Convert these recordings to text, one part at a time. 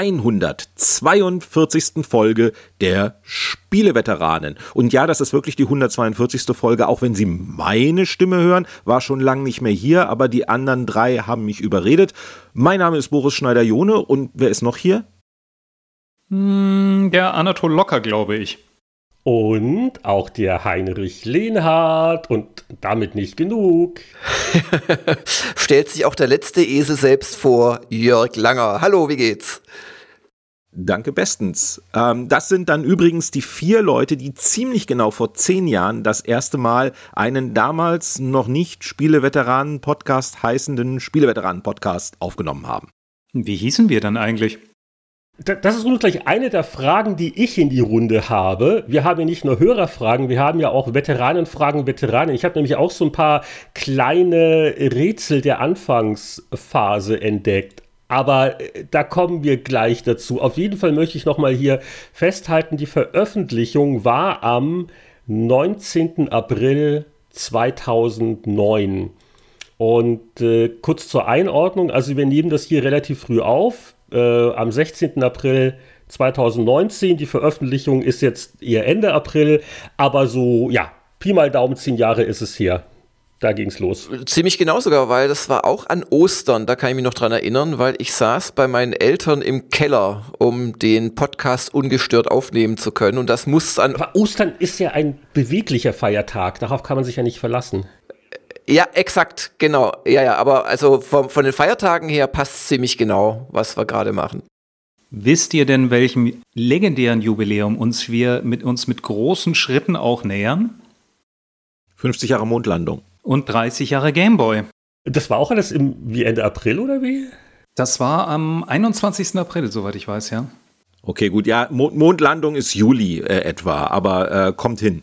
142. Folge der Spieleveteranen. Und ja, das ist wirklich die 142. Folge, auch wenn Sie meine Stimme hören, war schon lange nicht mehr hier, aber die anderen drei haben mich überredet. Mein Name ist Boris Schneider-Jone und wer ist noch hier? Hm, der Anatol Locker, glaube ich. Und auch der Heinrich Lehnhardt und damit nicht genug. Stellt sich auch der letzte Esel selbst vor, Jörg Langer. Hallo, wie geht's? Danke bestens. Ähm, das sind dann übrigens die vier Leute, die ziemlich genau vor zehn Jahren das erste Mal einen damals noch nicht Spieleveteranen-Podcast heißenden Spieleveteranen-Podcast aufgenommen haben. Wie hießen wir dann eigentlich? Das ist nun gleich eine der Fragen, die ich in die Runde habe. Wir haben ja nicht nur Hörerfragen, wir haben ja auch Veteranenfragen, Veteranen. Ich habe nämlich auch so ein paar kleine Rätsel der Anfangsphase entdeckt. Aber äh, da kommen wir gleich dazu. Auf jeden Fall möchte ich nochmal hier festhalten, die Veröffentlichung war am 19. April 2009. Und äh, kurz zur Einordnung, also wir nehmen das hier relativ früh auf äh, am 16. April 2019. Die Veröffentlichung ist jetzt eher Ende April, aber so, ja, Pi mal Daumen, zehn Jahre ist es her. Da ging es los. Ziemlich genau sogar, weil das war auch an Ostern, da kann ich mich noch dran erinnern, weil ich saß bei meinen Eltern im Keller, um den Podcast ungestört aufnehmen zu können. Und das muss an. Aber Ostern ist ja ein beweglicher Feiertag, darauf kann man sich ja nicht verlassen. Ja, exakt, genau. Ja, ja, aber also von, von den Feiertagen her passt ziemlich genau, was wir gerade machen. Wisst ihr denn, welchem legendären Jubiläum uns wir mit uns mit großen Schritten auch nähern? 50 Jahre Mondlandung. Und 30 Jahre Gameboy. Das war auch alles im, wie Ende April oder wie? Das war am 21. April, soweit ich weiß, ja. Okay, gut, ja, Mondlandung ist Juli äh, etwa, aber äh, kommt hin.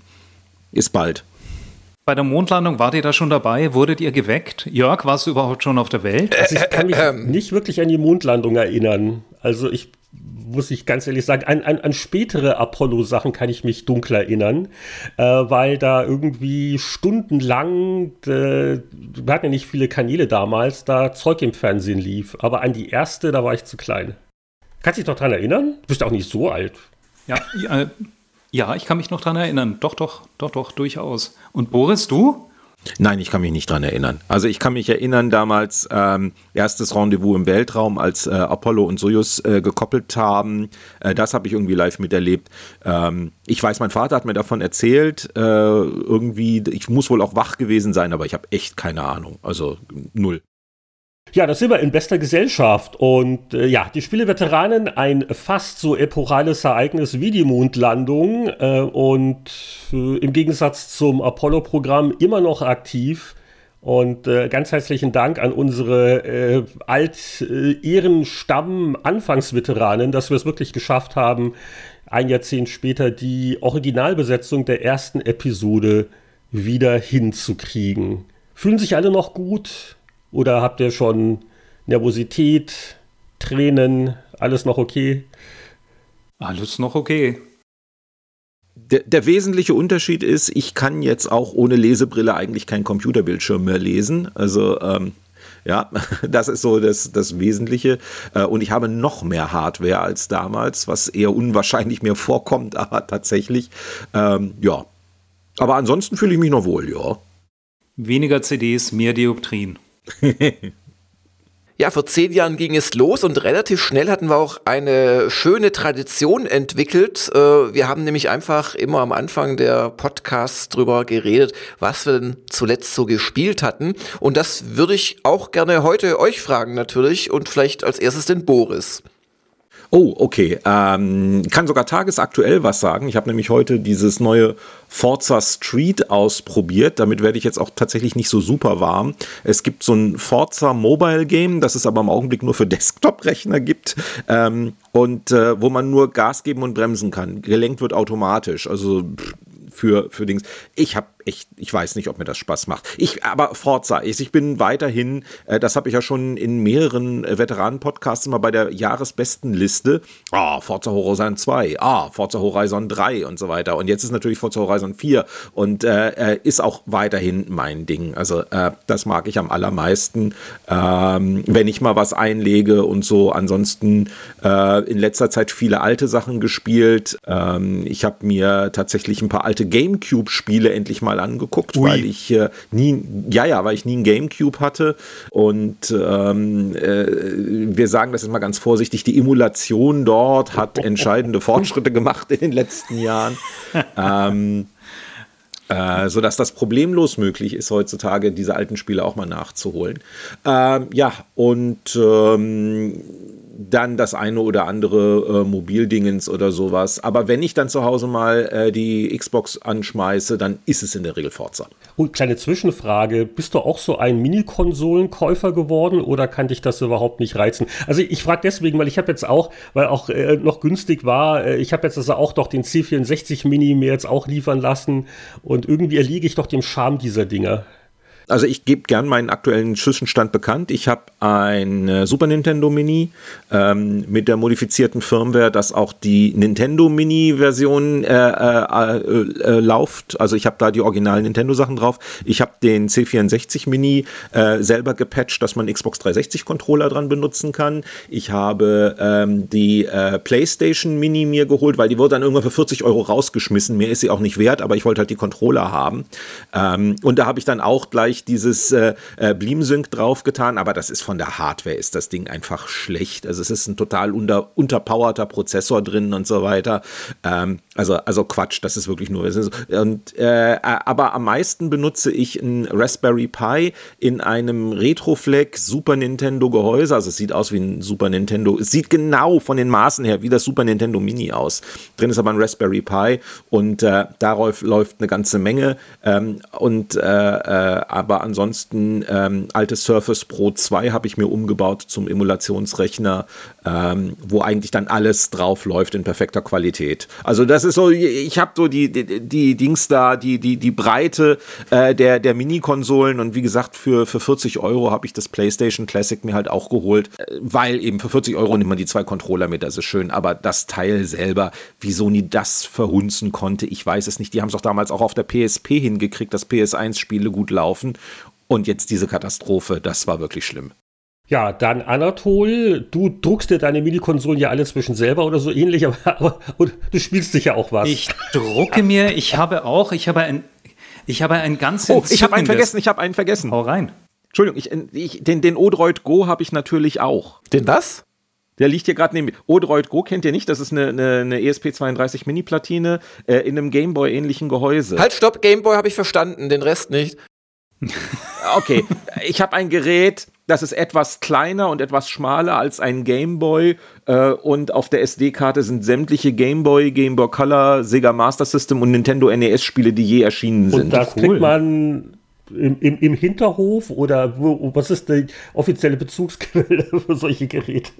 Ist bald. Bei der Mondlandung wart ihr da schon dabei? Wurdet ihr geweckt? Jörg, warst du überhaupt schon auf der Welt? Also ich kann mich nicht wirklich an die Mondlandung erinnern. Also ich muss ich ganz ehrlich sagen, an, an, an spätere Apollo-Sachen kann ich mich dunkel erinnern, äh, weil da irgendwie stundenlang, äh, wir hatten ja nicht viele Kanäle damals, da Zeug im Fernsehen lief. Aber an die erste, da war ich zu klein. Kannst du dich noch dran erinnern? Du bist auch nicht so alt. Ja, äh, ja, ich kann mich noch dran erinnern. Doch, doch, doch, doch, durchaus. Und Boris, du? Nein, ich kann mich nicht dran erinnern. Also ich kann mich erinnern damals ähm, erstes Rendezvous im Weltraum, als äh, Apollo und Soyuz äh, gekoppelt haben. Äh, das habe ich irgendwie live miterlebt. Ähm, ich weiß, mein Vater hat mir davon erzählt. Äh, irgendwie, ich muss wohl auch wach gewesen sein, aber ich habe echt keine Ahnung. Also null. Ja, das sind wir in bester Gesellschaft. Und äh, ja, die Spieleveteranen, ein fast so epochales Ereignis wie die Mondlandung äh, und äh, im Gegensatz zum Apollo-Programm immer noch aktiv. Und äh, ganz herzlichen Dank an unsere äh, Alt-Ehrenstamm-Anfangsveteranen, dass wir es wirklich geschafft haben, ein Jahrzehnt später die Originalbesetzung der ersten Episode wieder hinzukriegen. Fühlen sich alle noch gut? Oder habt ihr schon Nervosität, Tränen, alles noch okay? Alles noch okay. Der, der, wesentliche Unterschied ist, ich kann jetzt auch ohne Lesebrille eigentlich keinen Computerbildschirm mehr lesen. Also ähm, ja, das ist so das, das Wesentliche. Äh, und ich habe noch mehr Hardware als damals, was eher unwahrscheinlich mir vorkommt, aber tatsächlich. Ähm, ja. Aber ansonsten fühle ich mich noch wohl, ja. Weniger CDs, mehr Dioptrien. Ja, vor zehn Jahren ging es los und relativ schnell hatten wir auch eine schöne Tradition entwickelt. Äh, wir haben nämlich einfach immer am Anfang der Podcasts drüber geredet, was wir denn zuletzt so gespielt hatten. Und das würde ich auch gerne heute euch fragen natürlich und vielleicht als erstes den Boris. Oh, okay. Ähm, kann sogar tagesaktuell was sagen. Ich habe nämlich heute dieses neue Forza Street ausprobiert. Damit werde ich jetzt auch tatsächlich nicht so super warm. Es gibt so ein Forza Mobile Game, das es aber im Augenblick nur für Desktop-Rechner gibt. Ähm, und äh, wo man nur Gas geben und bremsen kann. Gelenkt wird automatisch. Also für, für Dings. Ich habe echt, ich weiß nicht, ob mir das Spaß macht. Ich, aber Forza ist, ich bin weiterhin, äh, das habe ich ja schon in mehreren äh, Veteranen-Podcasts immer bei der Jahresbestenliste. Ah, Forza Horizon 2, ah, Forza Horizon 3 und so weiter. Und jetzt ist natürlich Forza Horizon 4 und äh, äh, ist auch weiterhin mein Ding. Also äh, das mag ich am allermeisten, ähm, wenn ich mal was einlege und so. Ansonsten äh, in letzter Zeit viele alte Sachen gespielt. Ähm, ich habe mir tatsächlich ein paar alte Gamecube-Spiele endlich mal angeguckt, Ui. weil ich äh, nie, ja, ja, weil ich nie ein Gamecube hatte. Und ähm, äh, wir sagen das jetzt mal ganz vorsichtig, die Emulation dort hat entscheidende Fortschritte gemacht in den letzten Jahren. ähm, äh, sodass das problemlos möglich ist, heutzutage diese alten Spiele auch mal nachzuholen. Ähm, ja, und ähm, dann das eine oder andere äh, Mobildingens oder sowas. Aber wenn ich dann zu Hause mal äh, die Xbox anschmeiße, dann ist es in der Regel Forza. Und kleine Zwischenfrage, bist du auch so ein Mini-Konsolenkäufer geworden oder kann dich das überhaupt nicht reizen? Also ich frage deswegen, weil ich habe jetzt auch, weil auch äh, noch günstig war, äh, ich habe jetzt also auch doch den C64 Mini mir jetzt auch liefern lassen und irgendwie erliege ich doch dem Charme dieser Dinger. Also ich gebe gern meinen aktuellen Zwischenstand bekannt. Ich habe ein Super Nintendo Mini ähm, mit der modifizierten Firmware, dass auch die Nintendo Mini-Version äh, äh, äh, läuft. Also ich habe da die originalen Nintendo-Sachen drauf. Ich habe den C64 Mini äh, selber gepatcht, dass man Xbox 360 Controller dran benutzen kann. Ich habe ähm, die äh, PlayStation Mini mir geholt, weil die wurde dann irgendwann für 40 Euro rausgeschmissen. Mehr ist sie auch nicht wert, aber ich wollte halt die Controller haben. Ähm, und da habe ich dann auch gleich ich dieses äh, äh, Beamsync draufgetan, aber das ist von der Hardware ist das Ding einfach schlecht. Also es ist ein total unter, unterpowerter Prozessor drin und so weiter. Ähm, also, also Quatsch, das ist wirklich nur. Und, äh, aber am meisten benutze ich ein Raspberry Pi in einem Retroflex Super Nintendo Gehäuse. Also es sieht aus wie ein Super Nintendo. Es sieht genau von den Maßen her wie das Super Nintendo Mini aus. Drin ist aber ein Raspberry Pi und äh, darauf läuft eine ganze Menge. Ähm, und äh, äh aber ansonsten ähm, altes Surface Pro 2 habe ich mir umgebaut zum Emulationsrechner, ähm, wo eigentlich dann alles drauf läuft in perfekter Qualität. Also das ist so, ich habe so die, die, die, Dings da, die, die, die Breite äh, der, der Mini-Konsolen und wie gesagt, für, für 40 Euro habe ich das PlayStation Classic mir halt auch geholt, äh, weil eben für 40 Euro nimmt man die zwei Controller mit, das ist schön, aber das Teil selber, wie Sony das verhunzen konnte, ich weiß es nicht. Die haben es doch damals auch auf der PSP hingekriegt, dass PS1-Spiele gut laufen und jetzt diese Katastrophe, das war wirklich schlimm. Ja, dann Anatol, du druckst dir deine Mini-Konsolen ja alle zwischen selber oder so ähnlich, aber, aber und du spielst sicher auch was. Ich drucke mir, ich habe auch, ich habe ein, ich habe ein ganz Oh, ich habe einen vergessen, ich habe einen vergessen. Hau rein. Entschuldigung, ich, ich, den, den Odroid Go habe ich natürlich auch. Den was? Der liegt hier gerade neben mir. Odroid Go kennt ihr nicht, das ist eine, eine, eine ESP32 Mini-Platine äh, in einem Gameboy-ähnlichen Gehäuse. Halt, stopp, Gameboy habe ich verstanden, den Rest nicht. Okay, ich habe ein Gerät, das ist etwas kleiner und etwas schmaler als ein Gameboy äh, und auf der SD-Karte sind sämtliche Gameboy, Gameboy Color, Sega Master System und Nintendo NES-Spiele, die je erschienen sind. Und das cool. kriegt man im, im, im Hinterhof oder wo, was ist die offizielle Bezugsquelle für solche Geräte?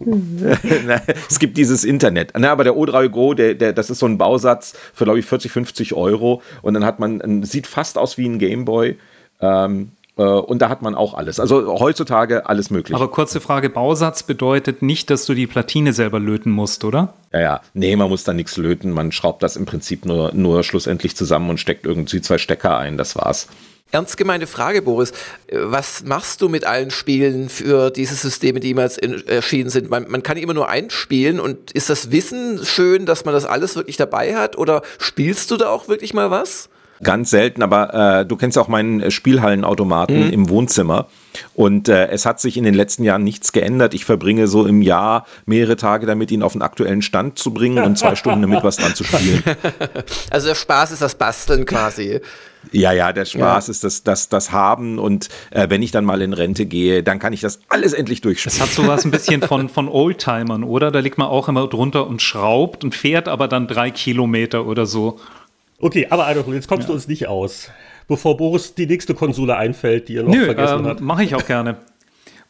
es gibt dieses Internet. Na, aber der O3 Go, der, der, das ist so ein Bausatz für, glaube ich, 40, 50 Euro. Und dann hat man, sieht fast aus wie ein Gameboy. Ähm, äh, und da hat man auch alles. Also heutzutage alles möglich. Aber kurze Frage: Bausatz bedeutet nicht, dass du die Platine selber löten musst, oder? Ja, ja. Nee, man muss da nichts löten. Man schraubt das im Prinzip nur, nur schlussendlich zusammen und steckt irgendwie zwei Stecker ein. Das war's. Ernst gemeinte Frage, Boris. Was machst du mit allen Spielen für diese Systeme, die jemals erschienen sind? Man, man kann immer nur einspielen und ist das Wissen schön, dass man das alles wirklich dabei hat? Oder spielst du da auch wirklich mal was? Ganz selten, aber äh, du kennst ja auch meinen äh, Spielhallenautomaten mhm. im Wohnzimmer. Und äh, es hat sich in den letzten Jahren nichts geändert. Ich verbringe so im Jahr mehrere Tage damit, ihn auf den aktuellen Stand zu bringen und zwei Stunden damit was dran zu spielen. Also der Spaß ist das Basteln quasi. Ja, ja, der Spaß ja. ist das, das, das Haben und äh, wenn ich dann mal in Rente gehe, dann kann ich das alles endlich durchspielen. Es hat sowas ein bisschen von, von Oldtimern, oder? Da liegt man auch immer drunter und schraubt und fährt aber dann drei Kilometer oder so. Okay, aber Adolf, jetzt kommst ja. du uns nicht aus, bevor Boris die nächste Konsole einfällt, die er noch Nö, vergessen ähm, hat. Mache ich auch gerne.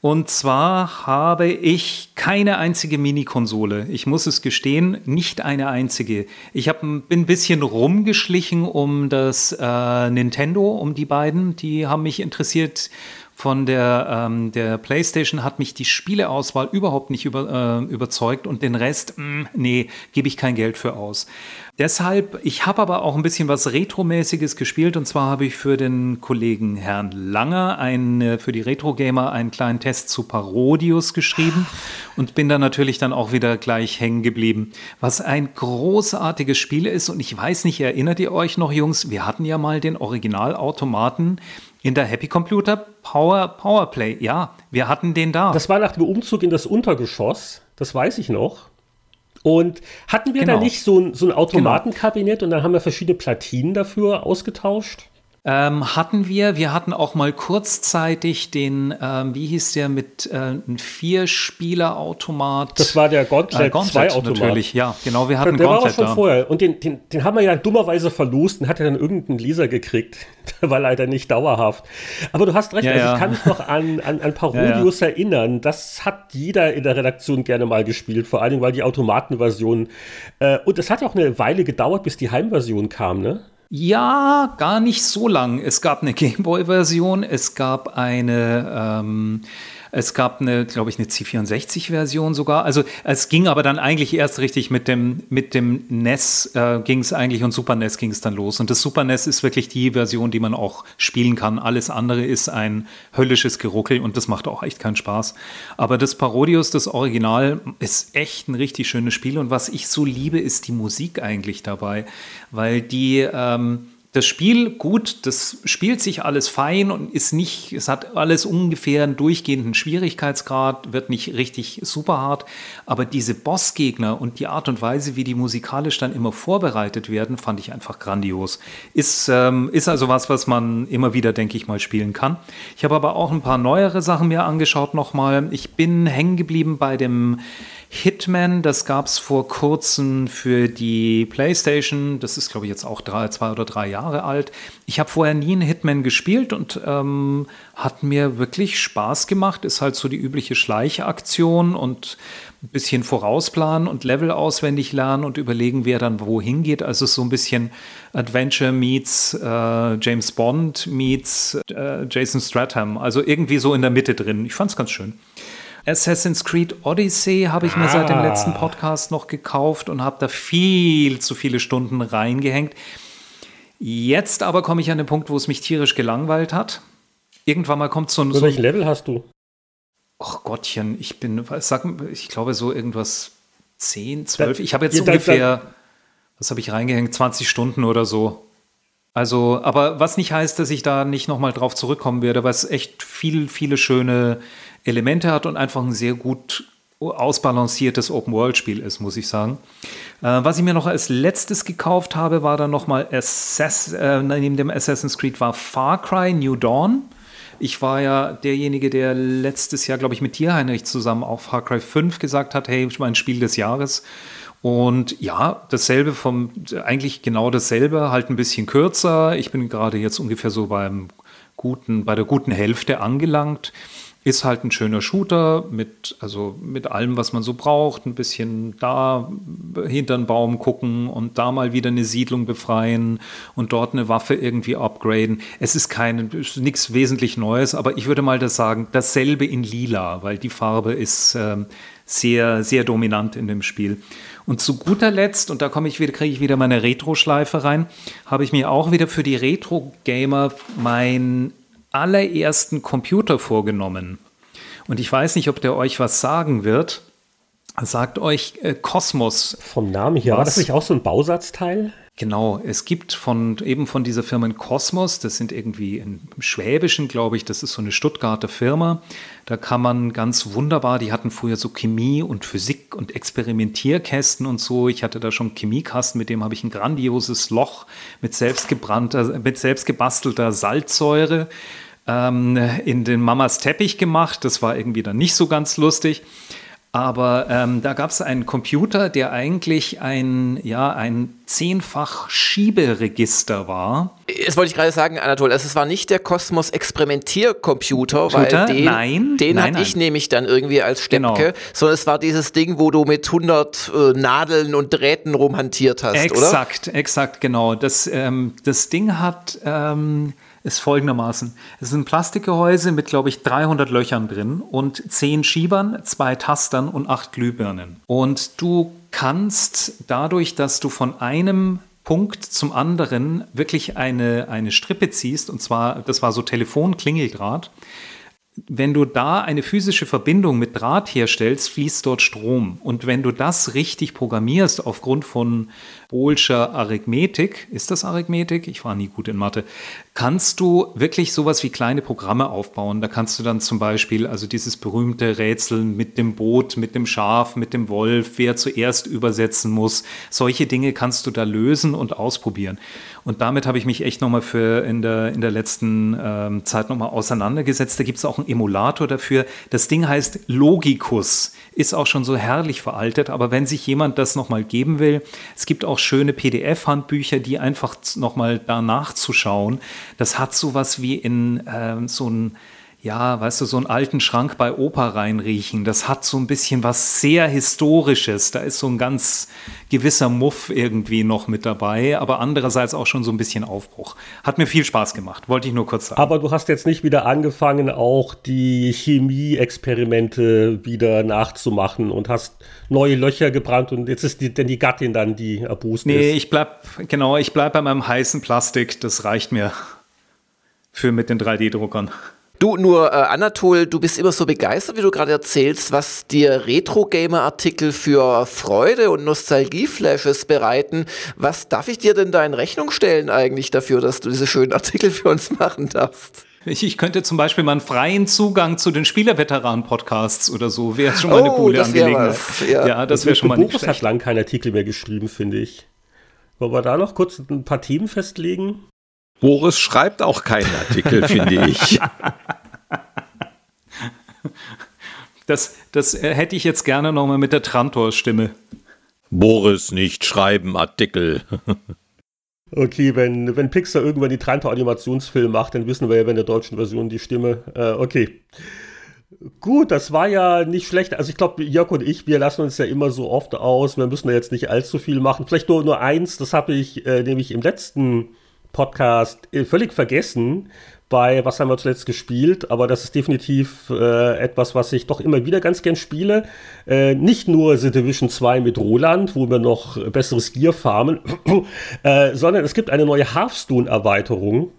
Und zwar habe ich keine einzige Mini-Konsole. Ich muss es gestehen, nicht eine einzige. Ich hab, bin ein bisschen rumgeschlichen um das äh, Nintendo, um die beiden. Die haben mich interessiert. Von der, ähm, der PlayStation hat mich die Spieleauswahl überhaupt nicht über, äh, überzeugt und den Rest, mh, mm, nee, gebe ich kein Geld für aus. Deshalb, ich habe aber auch ein bisschen was Retromäßiges gespielt und zwar habe ich für den Kollegen Herrn Langer ein, äh, für die Retro-Gamer einen kleinen Test zu Parodius geschrieben und bin da natürlich dann auch wieder gleich hängen geblieben. Was ein großartiges Spiel ist und ich weiß nicht, erinnert ihr euch noch, Jungs, wir hatten ja mal den Originalautomaten in der Happy Computer Power Powerplay. Ja, wir hatten den da. Das war nach dem Umzug in das Untergeschoss. Das weiß ich noch. Und hatten wir genau. da nicht so ein, so ein Automatenkabinett genau. und dann haben wir verschiedene Platinen dafür ausgetauscht? Ähm, hatten wir, wir hatten auch mal kurzzeitig den, ähm, wie hieß der, mit äh, einem Vier-Spieler-Automat. Das war der Gauntlet, äh, Gauntlet 2 Automat. Natürlich, ja, genau, wir hatten der Gauntlet war auch schon da. vorher. Und den, den, den haben wir ja dummerweise verlost und hat ja dann irgendeinen Leser gekriegt. der war leider nicht dauerhaft. Aber du hast recht, ja, also ja. ich kann mich noch an, an, an Parodius ja, erinnern. Das hat jeder in der Redaktion gerne mal gespielt, vor allem weil die Automatenversion, äh, und es hat ja auch eine Weile gedauert, bis die Heimversion kam, ne? Ja, gar nicht so lang. Es gab eine Gameboy-Version, es gab eine ähm, es gab eine, glaube ich, eine C64-Version sogar. Also es ging aber dann eigentlich erst richtig mit dem, mit dem NES äh, ging es eigentlich und Super NES ging es dann los. Und das Super NES ist wirklich die Version, die man auch spielen kann. Alles andere ist ein höllisches Geruckel und das macht auch echt keinen Spaß. Aber das Parodius, das Original, ist echt ein richtig schönes Spiel. Und was ich so liebe, ist die Musik eigentlich dabei, weil die ähm, das Spiel, gut, das spielt sich alles fein und ist nicht, es hat alles ungefähr einen durchgehenden Schwierigkeitsgrad, wird nicht richtig super hart, aber diese Bossgegner und die Art und Weise, wie die musikalisch dann immer vorbereitet werden, fand ich einfach grandios. Ist, ähm, ist also was, was man immer wieder, denke ich mal, spielen kann. Ich habe aber auch ein paar neuere Sachen mir angeschaut nochmal. Ich bin hängen geblieben bei dem Hitman, das gab es vor kurzem für die PlayStation. Das ist, glaube ich, jetzt auch drei, zwei oder drei Jahre alt. Ich habe vorher nie einen Hitman gespielt und ähm, hat mir wirklich Spaß gemacht. Ist halt so die übliche Schleichaktion und ein bisschen vorausplanen und Level auswendig lernen und überlegen, wer dann wohin geht. Also so ein bisschen Adventure meets äh, James Bond meets äh, Jason Stratham. Also irgendwie so in der Mitte drin. Ich fand es ganz schön. Assassin's Creed Odyssey habe ich mir ah. seit dem letzten ah. Podcast noch gekauft und habe da viel zu viele Stunden reingehängt. Jetzt aber komme ich an den Punkt, wo es mich tierisch gelangweilt hat. Irgendwann mal kommt so ein. So welches Level hast du? Ach Gottchen, ich bin, sag, ich glaube so irgendwas 10, 12. Ich habe jetzt ja, ungefähr, was habe ich reingehängt, 20 Stunden oder so. Also, aber was nicht heißt, dass ich da nicht nochmal drauf zurückkommen werde, weil es echt viel, viele schöne Elemente hat und einfach ein sehr gut ausbalanciertes Open-World-Spiel ist, muss ich sagen. Äh, was ich mir noch als letztes gekauft habe, war dann nochmal Assass äh, neben dem Assassin's Creed war Far Cry New Dawn. Ich war ja derjenige, der letztes Jahr, glaube ich, mit dir, Heinrich, zusammen auf Far Cry 5 gesagt hat, hey, mein Spiel des Jahres. Und ja, dasselbe vom, eigentlich genau dasselbe, halt ein bisschen kürzer. Ich bin gerade jetzt ungefähr so beim guten, bei der guten Hälfte angelangt. Ist halt ein schöner Shooter mit, also mit allem, was man so braucht. Ein bisschen da hinter den Baum gucken und da mal wieder eine Siedlung befreien und dort eine Waffe irgendwie upgraden. Es ist kein, nichts wesentlich Neues, aber ich würde mal das sagen, dasselbe in lila, weil die Farbe ist äh, sehr, sehr dominant in dem Spiel. Und zu guter Letzt, und da komme ich wieder, kriege ich wieder meine Retro-Schleife rein, habe ich mir auch wieder für die Retro-Gamer mein allerersten Computer vorgenommen. Und ich weiß nicht, ob der euch was sagen wird. Sagt euch äh, Kosmos. Vom Namen was? war das nicht auch so ein Bausatzteil? Genau, es gibt von eben von dieser Firma Kosmos, das sind irgendwie im Schwäbischen, glaube ich, das ist so eine Stuttgarter Firma. Da kann man ganz wunderbar, die hatten früher so Chemie und Physik und Experimentierkästen und so. Ich hatte da schon Chemiekasten, mit dem habe ich ein grandioses Loch mit selbstgebrannter, mit selbstgebastelter Salzsäure ähm, in den Mamas Teppich gemacht. Das war irgendwie dann nicht so ganz lustig. Aber ähm, da gab es einen Computer, der eigentlich ein, ja, ein zehnfach Schieberegister war. Das wollte ich gerade sagen, Anatol, es war nicht der Kosmos Experimentiercomputer, weil den, nein, den nein, hatte ich nämlich dann irgendwie als Steppke, genau. sondern es war dieses Ding, wo du mit 100 äh, Nadeln und Drähten rumhantiert hast, exakt, oder? Exakt, exakt, genau. Das, ähm, das Ding hat ähm, ist folgendermaßen. Es ist ein Plastikgehäuse mit, glaube ich, 300 Löchern drin und 10 Schiebern, zwei Tastern und 8 Glühbirnen. Und du kannst dadurch, dass du von einem Punkt zum anderen wirklich eine, eine Strippe ziehst, und zwar, das war so Telefonklingeldraht, wenn du da eine physische Verbindung mit Draht herstellst, fließt dort Strom. Und wenn du das richtig programmierst aufgrund von Bohlscher Arithmetik, ist das Arithmetik? Ich war nie gut in Mathe, kannst du wirklich sowas wie kleine Programme aufbauen. Da kannst du dann zum Beispiel, also dieses berühmte Rätseln mit dem Boot, mit dem Schaf, mit dem Wolf, wer zuerst übersetzen muss. Solche Dinge kannst du da lösen und ausprobieren. Und damit habe ich mich echt nochmal für in der, in der letzten ähm, Zeit nochmal auseinandergesetzt. Da gibt es auch einen Emulator dafür. Das Ding heißt Logicus. Ist auch schon so herrlich veraltet, aber wenn sich jemand das nochmal geben will, es gibt auch schöne PDF-Handbücher, die einfach nochmal da nachzuschauen. Das hat sowas wie in äh, so ein ja, weißt du, so einen alten Schrank bei Opa reinriechen. Das hat so ein bisschen was sehr Historisches. Da ist so ein ganz gewisser Muff irgendwie noch mit dabei, aber andererseits auch schon so ein bisschen Aufbruch. Hat mir viel Spaß gemacht, wollte ich nur kurz sagen. Aber du hast jetzt nicht wieder angefangen, auch die Chemie-Experimente wieder nachzumachen und hast neue Löcher gebrannt und jetzt ist die, denn die Gattin dann die erbost Nee, ist. ich bleib, genau, ich bleib bei meinem heißen Plastik. Das reicht mir für mit den 3D-Druckern. Du, nur äh, Anatol, du bist immer so begeistert, wie du gerade erzählst, was dir Retro-Gamer-Artikel für Freude und Nostalgie-Flashes bereiten. Was darf ich dir denn da in Rechnung stellen eigentlich dafür, dass du diese schönen Artikel für uns machen darfst? Ich, ich könnte zum Beispiel mal einen freien Zugang zu den Spielerveteranen-Podcasts oder so, wäre schon mal eine oh, coole Angelegenheit. Ja. ja. das wäre schon mal nicht Boris schlecht. hat lang keinen Artikel mehr geschrieben, finde ich. Wollen wir da noch kurz ein paar Themen festlegen? Boris schreibt auch keinen Artikel, finde ich. Das, das hätte ich jetzt gerne nochmal mit der Trantor-Stimme. Boris nicht schreiben Artikel. Okay, wenn, wenn Pixar irgendwann die Trantor-Animationsfilm macht, dann wissen wir ja bei der deutschen Version die Stimme. Äh, okay. Gut, das war ja nicht schlecht. Also ich glaube, Jörg und ich, wir lassen uns ja immer so oft aus. Wir müssen da jetzt nicht allzu viel machen. Vielleicht nur, nur eins, das habe ich äh, nämlich im letzten Podcast äh, völlig vergessen bei Was haben wir zuletzt gespielt, aber das ist definitiv äh, etwas, was ich doch immer wieder ganz gern spiele. Äh, nicht nur The Division 2 mit Roland, wo wir noch besseres Gear farmen, äh, sondern es gibt eine neue Hearthstone-Erweiterung.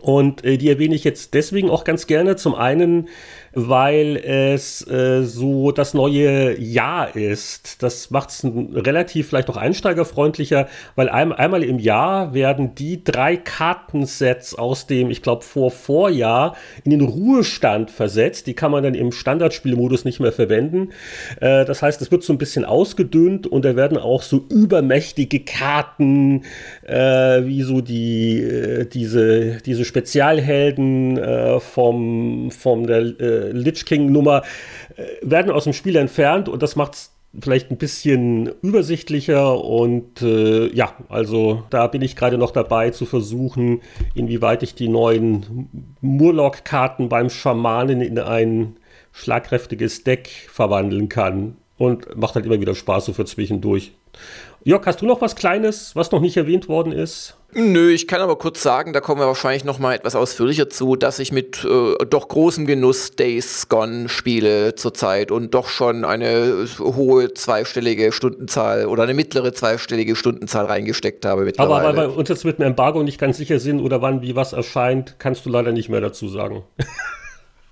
Und äh, die erwähne ich jetzt deswegen auch ganz gerne. Zum einen, weil es äh, so das neue Jahr ist. Das macht es relativ vielleicht auch einsteigerfreundlicher, weil ein, einmal im Jahr werden die drei Kartensets aus dem, ich glaube, vor Vorjahr in den Ruhestand versetzt. Die kann man dann im Standardspielmodus nicht mehr verwenden. Äh, das heißt, es wird so ein bisschen ausgedünnt und da werden auch so übermächtige Karten, äh, wie so die, äh, diese, diese Spezialhelden äh, vom, vom der äh, Lich King-Nummer äh, werden aus dem Spiel entfernt und das macht es vielleicht ein bisschen übersichtlicher und äh, ja, also da bin ich gerade noch dabei zu versuchen, inwieweit ich die neuen Murloc-Karten beim Schamanen in ein schlagkräftiges Deck verwandeln kann und macht halt immer wieder Spaß so für zwischendurch. Jörg, hast du noch was Kleines, was noch nicht erwähnt worden ist? Nö, ich kann aber kurz sagen, da kommen wir wahrscheinlich noch mal etwas ausführlicher zu, dass ich mit äh, doch großem Genuss Days Gone spiele zurzeit und doch schon eine hohe zweistellige Stundenzahl oder eine mittlere zweistellige Stundenzahl reingesteckt habe mittlerweile. Aber weil wir uns jetzt mit dem Embargo nicht ganz sicher sind oder wann wie was erscheint, kannst du leider nicht mehr dazu sagen.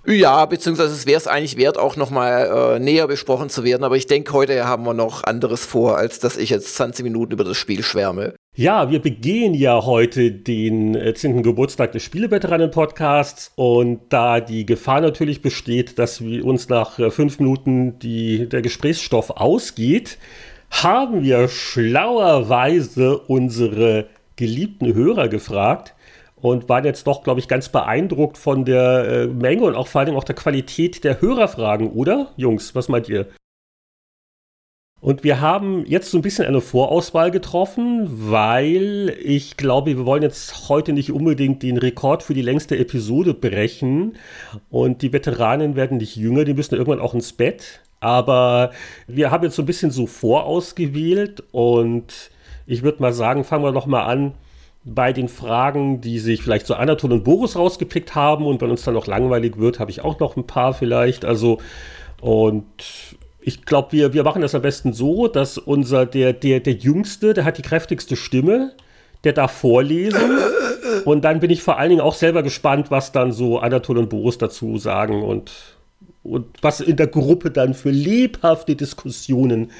Ja, beziehungsweise es wäre es eigentlich wert, auch nochmal äh, näher besprochen zu werden. Aber ich denke, heute haben wir noch anderes vor, als dass ich jetzt 20 Minuten über das Spiel schwärme. Ja, wir begehen ja heute den 10. Äh, Geburtstag des Spieleveteranen-Podcasts und da die Gefahr natürlich besteht, dass wir uns nach äh, fünf Minuten die, der Gesprächsstoff ausgeht, haben wir schlauerweise unsere geliebten Hörer gefragt, und waren jetzt doch, glaube ich, ganz beeindruckt von der äh, Menge und auch vor allem auch der Qualität der Hörerfragen, oder? Jungs, was meint ihr? Und wir haben jetzt so ein bisschen eine Vorauswahl getroffen, weil ich glaube, wir wollen jetzt heute nicht unbedingt den Rekord für die längste Episode brechen. Und die Veteranen werden nicht jünger, die müssen irgendwann auch ins Bett. Aber wir haben jetzt so ein bisschen so vorausgewählt und ich würde mal sagen, fangen wir noch mal an bei den Fragen, die sich vielleicht so Anatol und Boris rausgepickt haben und wenn uns dann noch langweilig wird, habe ich auch noch ein paar vielleicht. Also und ich glaube, wir, wir machen das am besten so, dass unser, der, der, der Jüngste, der hat die kräftigste Stimme, der darf vorlesen. Und dann bin ich vor allen Dingen auch selber gespannt, was dann so Anatol und Boris dazu sagen und und was in der Gruppe dann für lebhafte Diskussionen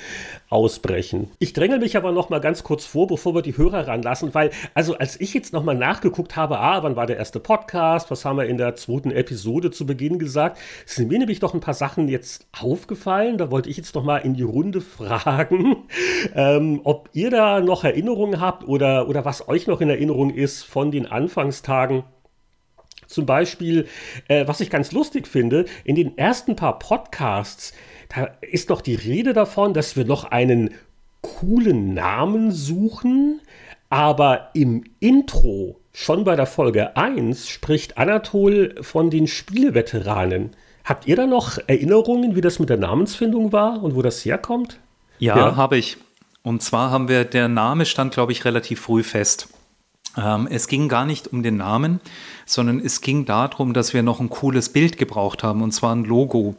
ausbrechen. Ich dränge mich aber noch mal ganz kurz vor, bevor wir die Hörer ranlassen, weil also als ich jetzt noch mal nachgeguckt habe, ah, wann war der erste Podcast, was haben wir in der zweiten Episode zu Beginn gesagt, sind mir nämlich doch ein paar Sachen jetzt aufgefallen. Da wollte ich jetzt noch mal in die Runde fragen, ähm, ob ihr da noch Erinnerungen habt oder oder was euch noch in Erinnerung ist von den Anfangstagen zum Beispiel, äh, was ich ganz lustig finde, in den ersten paar Podcasts, da ist doch die Rede davon, dass wir noch einen coolen Namen suchen, aber im Intro, schon bei der Folge 1, spricht Anatol von den Spieleveteranen. Habt ihr da noch Erinnerungen, wie das mit der Namensfindung war und wo das herkommt? Ja, ja. habe ich. Und zwar haben wir, der Name stand, glaube ich, relativ früh fest. Ähm, es ging gar nicht um den Namen, sondern es ging darum, dass wir noch ein cooles Bild gebraucht haben, und zwar ein Logo.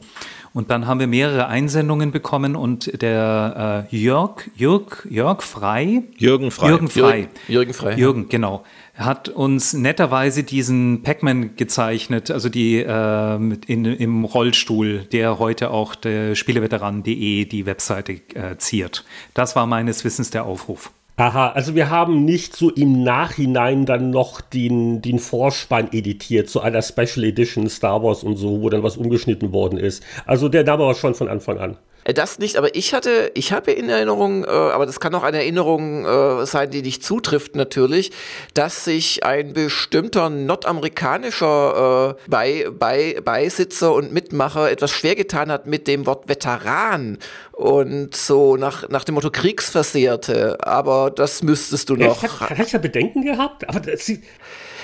Und dann haben wir mehrere Einsendungen bekommen und der äh, Jörg, Jörg, Jörg Frei, Jürgen Frei, Jürgen Frei, Jürgen, Jürgen Frei, Jürgen, genau, hat uns netterweise diesen Pac-Man gezeichnet, also die äh, in, im Rollstuhl, der heute auch der Spieleveteran.de die Webseite äh, ziert. Das war meines Wissens der Aufruf. Aha, also wir haben nicht so im Nachhinein dann noch den, den Vorspann editiert zu einer Special Edition Star Wars und so, wo dann was umgeschnitten worden ist. Also der Name war schon von Anfang an. Äh, das nicht, aber ich hatte, ich habe in Erinnerung, äh, aber das kann auch eine Erinnerung äh, sein, die nicht zutrifft natürlich, dass sich ein bestimmter nordamerikanischer äh, bei, bei, Beisitzer und Mitmacher etwas schwer getan hat mit dem Wort Veteran und so nach, nach dem Motto Kriegsversehrte. Aber das müsstest du noch. Ja, ich hatte Bedenken gehabt, aber das,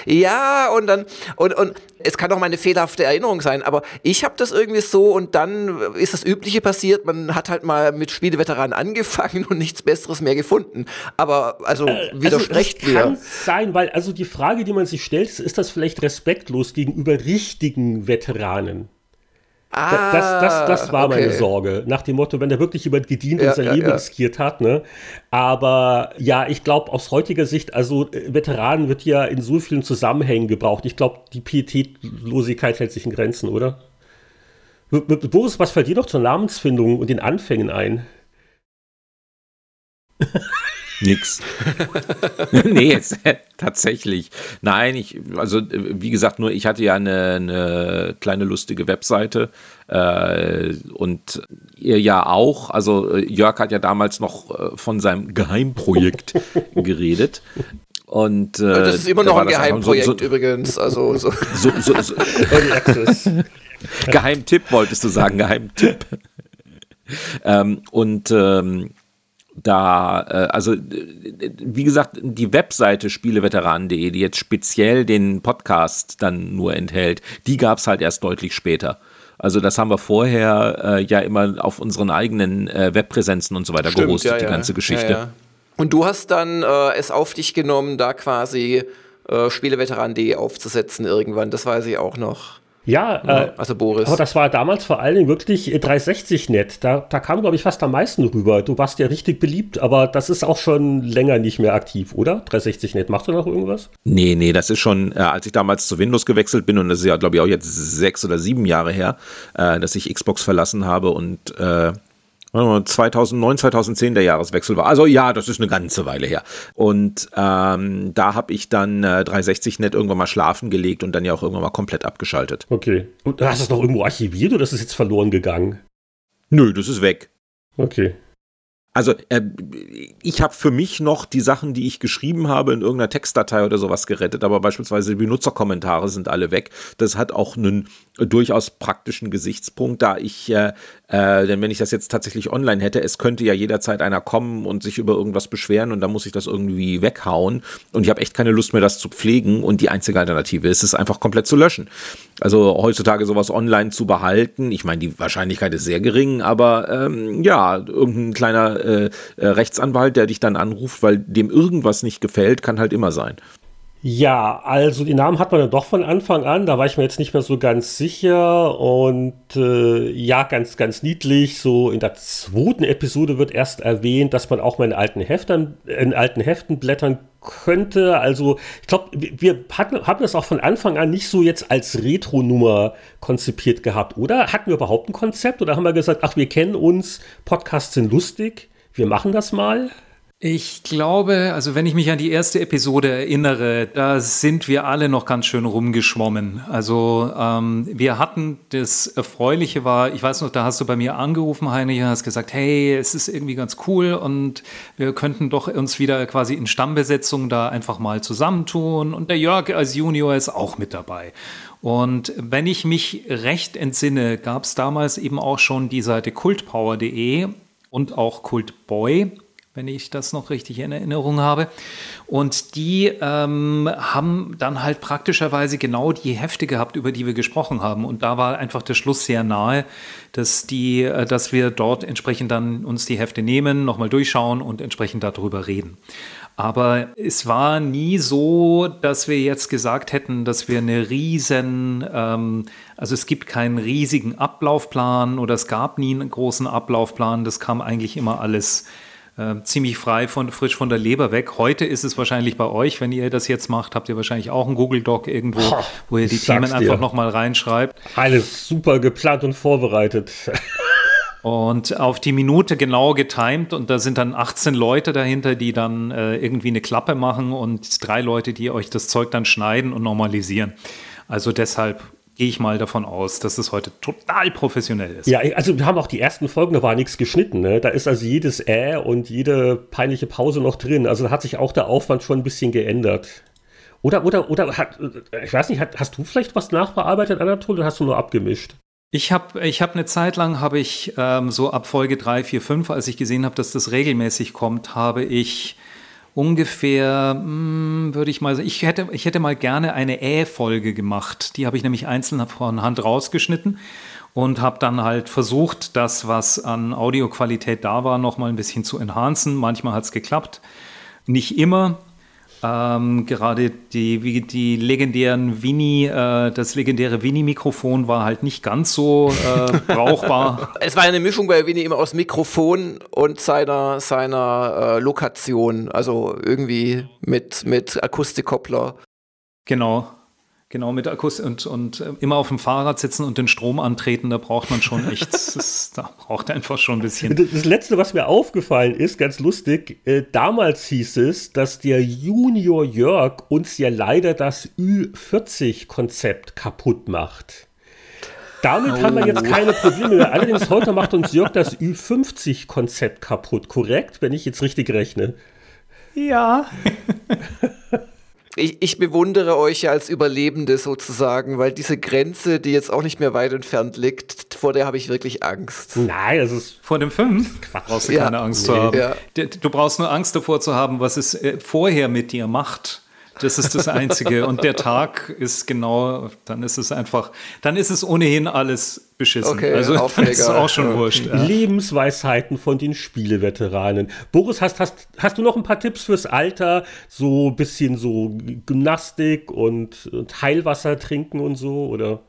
ja, und dann, und, und es kann auch meine fehlerhafte Erinnerung sein, aber ich habe das irgendwie so und dann ist das Übliche passiert, man hat halt mal mit Spieleveteranen angefangen und nichts Besseres mehr gefunden. Aber also äh, widersprecht also, das kann sein, weil also die Frage, die man sich stellt, ist, ist das vielleicht respektlos gegenüber richtigen Veteranen? Ah, das, das, das war okay. meine Sorge. Nach dem Motto, wenn er wirklich jemand gedient ja, und sein ja, Leben ja. riskiert hat. Ne? Aber ja, ich glaube, aus heutiger Sicht, also äh, Veteranen wird ja in so vielen Zusammenhängen gebraucht. Ich glaube, die Pietätlosigkeit hält sich in Grenzen, oder? Boris, was fällt dir noch zur Namensfindung und den Anfängen ein? Nix. nee, jetzt, tatsächlich. Nein, ich, also wie gesagt, nur ich hatte ja eine, eine kleine lustige Webseite äh, und ihr ja auch. Also Jörg hat ja damals noch äh, von seinem Geheimprojekt geredet. Und, äh, das ist immer noch ein Geheimprojekt so, so, übrigens. Also so. so, so, so Geheimtipp wolltest du sagen, Geheimtipp. ähm, und ähm, da, äh, also wie gesagt, die Webseite spieleveteranen.de, die jetzt speziell den Podcast dann nur enthält, die gab es halt erst deutlich später. Also das haben wir vorher äh, ja immer auf unseren eigenen äh, Webpräsenzen und so weiter Stimmt, gehostet, ja, die ganze Geschichte. Ja, und du hast dann äh, es auf dich genommen, da quasi äh, Spieleveteran.de aufzusetzen irgendwann, das weiß ich auch noch. Ja, äh, also Boris. Aber das war damals vor allen Dingen wirklich 360 äh, nett. Da, da kam, glaube ich, fast am meisten rüber. Du warst ja richtig beliebt, aber das ist auch schon länger nicht mehr aktiv, oder? 360 nett. Machst du noch irgendwas? Nee, nee, das ist schon, äh, als ich damals zu Windows gewechselt bin, und das ist ja, glaube ich, auch jetzt sechs oder sieben Jahre her, äh, dass ich Xbox verlassen habe und äh, 2009, 2010 der Jahreswechsel war. Also ja, das ist eine ganze Weile her. Und ähm, da habe ich dann äh, 360 Net irgendwann mal schlafen gelegt und dann ja auch irgendwann mal komplett abgeschaltet. Okay. Und hast du es noch irgendwo archiviert oder ist es jetzt verloren gegangen? Nö, das ist weg. Okay. Also äh, ich habe für mich noch die Sachen, die ich geschrieben habe, in irgendeiner Textdatei oder sowas gerettet, aber beispielsweise die Benutzerkommentare sind alle weg. Das hat auch einen durchaus praktischen Gesichtspunkt, da ich äh, Äh, denn wenn ich das jetzt tatsächlich online hätte, es könnte ja jederzeit einer kommen und sich über irgendwas beschweren und dann muss ich das irgendwie weghauen. Und ich habe echt keine Lust mehr, das zu pflegen. Und die einzige Alternative ist es einfach komplett zu löschen. Also heutzutage sowas online zu behalten, ich meine, die Wahrscheinlichkeit ist sehr gering, aber ähm, ja, irgendein kleiner äh, äh Rechtsanwalt, der dich dann anruft, weil dem irgendwas nicht gefällt, kann halt immer sein. Ja, also die Namen hat man dann doch von Anfang an, da war ich mir jetzt nicht mehr so ganz sicher und äh, ja, ganz, ganz niedlich, so in der zweiten Episode wird erst erwähnt, dass man auch mal in alten Heftern, in alten Heften blättern könnte, also ich glaube, wir hatten, haben das auch von Anfang an nicht so jetzt als Retro-Nummer konzipiert gehabt, oder? Hatten wir überhaupt ein Konzept oder haben wir gesagt, ach, wir kennen uns, Podcasts sind lustig, wir machen das mal? Ich glaube, also wenn ich mich an die erste Episode erinnere, da sind wir alle noch ganz schön rumgeschwommen. Also ähm, wir hatten das Erfreuliche war, ich weiß noch, da hast du bei mir angerufen, Heinrich, und hast gesagt, hey, es ist irgendwie ganz cool und wir könnten doch uns wieder quasi in Stammbesetzung da einfach mal zusammentun. Und der Jörg als Junior ist auch mit dabei. Und wenn ich mich recht entsinne, gab es damals eben auch schon die Seite kultpower.de und auch Kultboy wenn ich das noch richtig in Erinnerung habe. Und die ähm, haben dann halt praktischerweise genau die Hefte gehabt, über die wir gesprochen haben. Und da war einfach der Schluss sehr nahe, dass, die, äh, dass wir dort entsprechend dann uns die Hefte nehmen, nochmal durchschauen und entsprechend darüber reden. Aber es war nie so, dass wir jetzt gesagt hätten, dass wir eine riesen, ähm, also es gibt keinen riesigen Ablaufplan oder es gab nie einen großen Ablaufplan. Das kam eigentlich immer alles äh, ziemlich frei von frisch von der Leber weg. Heute ist es wahrscheinlich bei euch, wenn ihr das jetzt macht, habt ihr wahrscheinlich auch einen Google Doc irgendwo, oh, wo ihr die Themen einfach nochmal reinschreibt. Alles super geplant und vorbereitet. Und auf die Minute genau getimt und da sind dann 18 Leute dahinter, die dann äh, irgendwie eine Klappe machen und drei Leute, die euch das Zeug dann schneiden und normalisieren. Also deshalb gehe ich mal davon aus, dass es heute total professionell ist. Ja, also wir haben auch die ersten Folgen, da war nichts geschnitten. Ne? Da ist also jedes Äh und jede peinliche Pause noch drin. Also da hat sich auch der Aufwand schon ein bisschen geändert. Oder, oder, oder, hat, ich weiß nicht, hast du vielleicht was nachbearbeitet, Anatol, oder hast du nur abgemischt? Ich habe ich hab eine Zeit lang, habe ich ähm, so ab Folge 3, 4, 5, als ich gesehen habe, dass das regelmäßig kommt, habe ich ungefähr, hm, würde ich mal sagen, ich hätte, ich hätte mal gerne eine Ä-Folge gemacht. Die habe ich nämlich einzeln von Hand rausgeschnitten und habe dann halt versucht, das, was an Audioqualität da war, noch mal ein bisschen zu enhancen. Manchmal hat es geklappt, nicht immer. Ähm, gerade die, die legendären Winnie, äh, das legendäre Winnie-Mikrofon war halt nicht ganz so äh, brauchbar. Es war eine Mischung bei Winnie immer aus Mikrofon und seiner, seiner äh, Lokation, also irgendwie mit, mit Akustikkoppler. Genau. Genau, mit Akkus und, und äh, immer auf dem Fahrrad sitzen und den Strom antreten, da braucht man schon echt, das, da braucht einfach schon ein bisschen. Das Letzte, was mir aufgefallen ist, ganz lustig, äh, damals hieß es, dass der Junior Jörg uns ja leider das Ü40-Konzept kaputt macht. Damit oh. haben wir jetzt oh. keine Probleme mehr. Allerdings heute macht uns Jörg das Ü50-Konzept kaputt, korrekt, wenn ich jetzt richtig rechne. Ja. ich, ich bewundere euch ja als Überlebende sozusagen, weil diese Grenze, die jetzt auch nicht mehr weit entfernt liegt, vor der habe ich wirklich Angst. Nein, das ist vor dem 5 brauchst du keine Angst nee. zu haben. Ja. Du brauchst nur Angst davor zu haben, was es äh, vorher mit dir macht. Das ist das Einzige. Und der Tag ist genau, dann ist es einfach, dann ist es ohnehin alles beschissen. Okay, also das ist auch schon wurscht. Ja. Lebensweisheiten von den Spieleveteranen. Boris, hast, hast, hast du noch ein paar Tipps fürs Alter? So ein bisschen so Gymnastik und, und Heilwasser trinken und so, oder?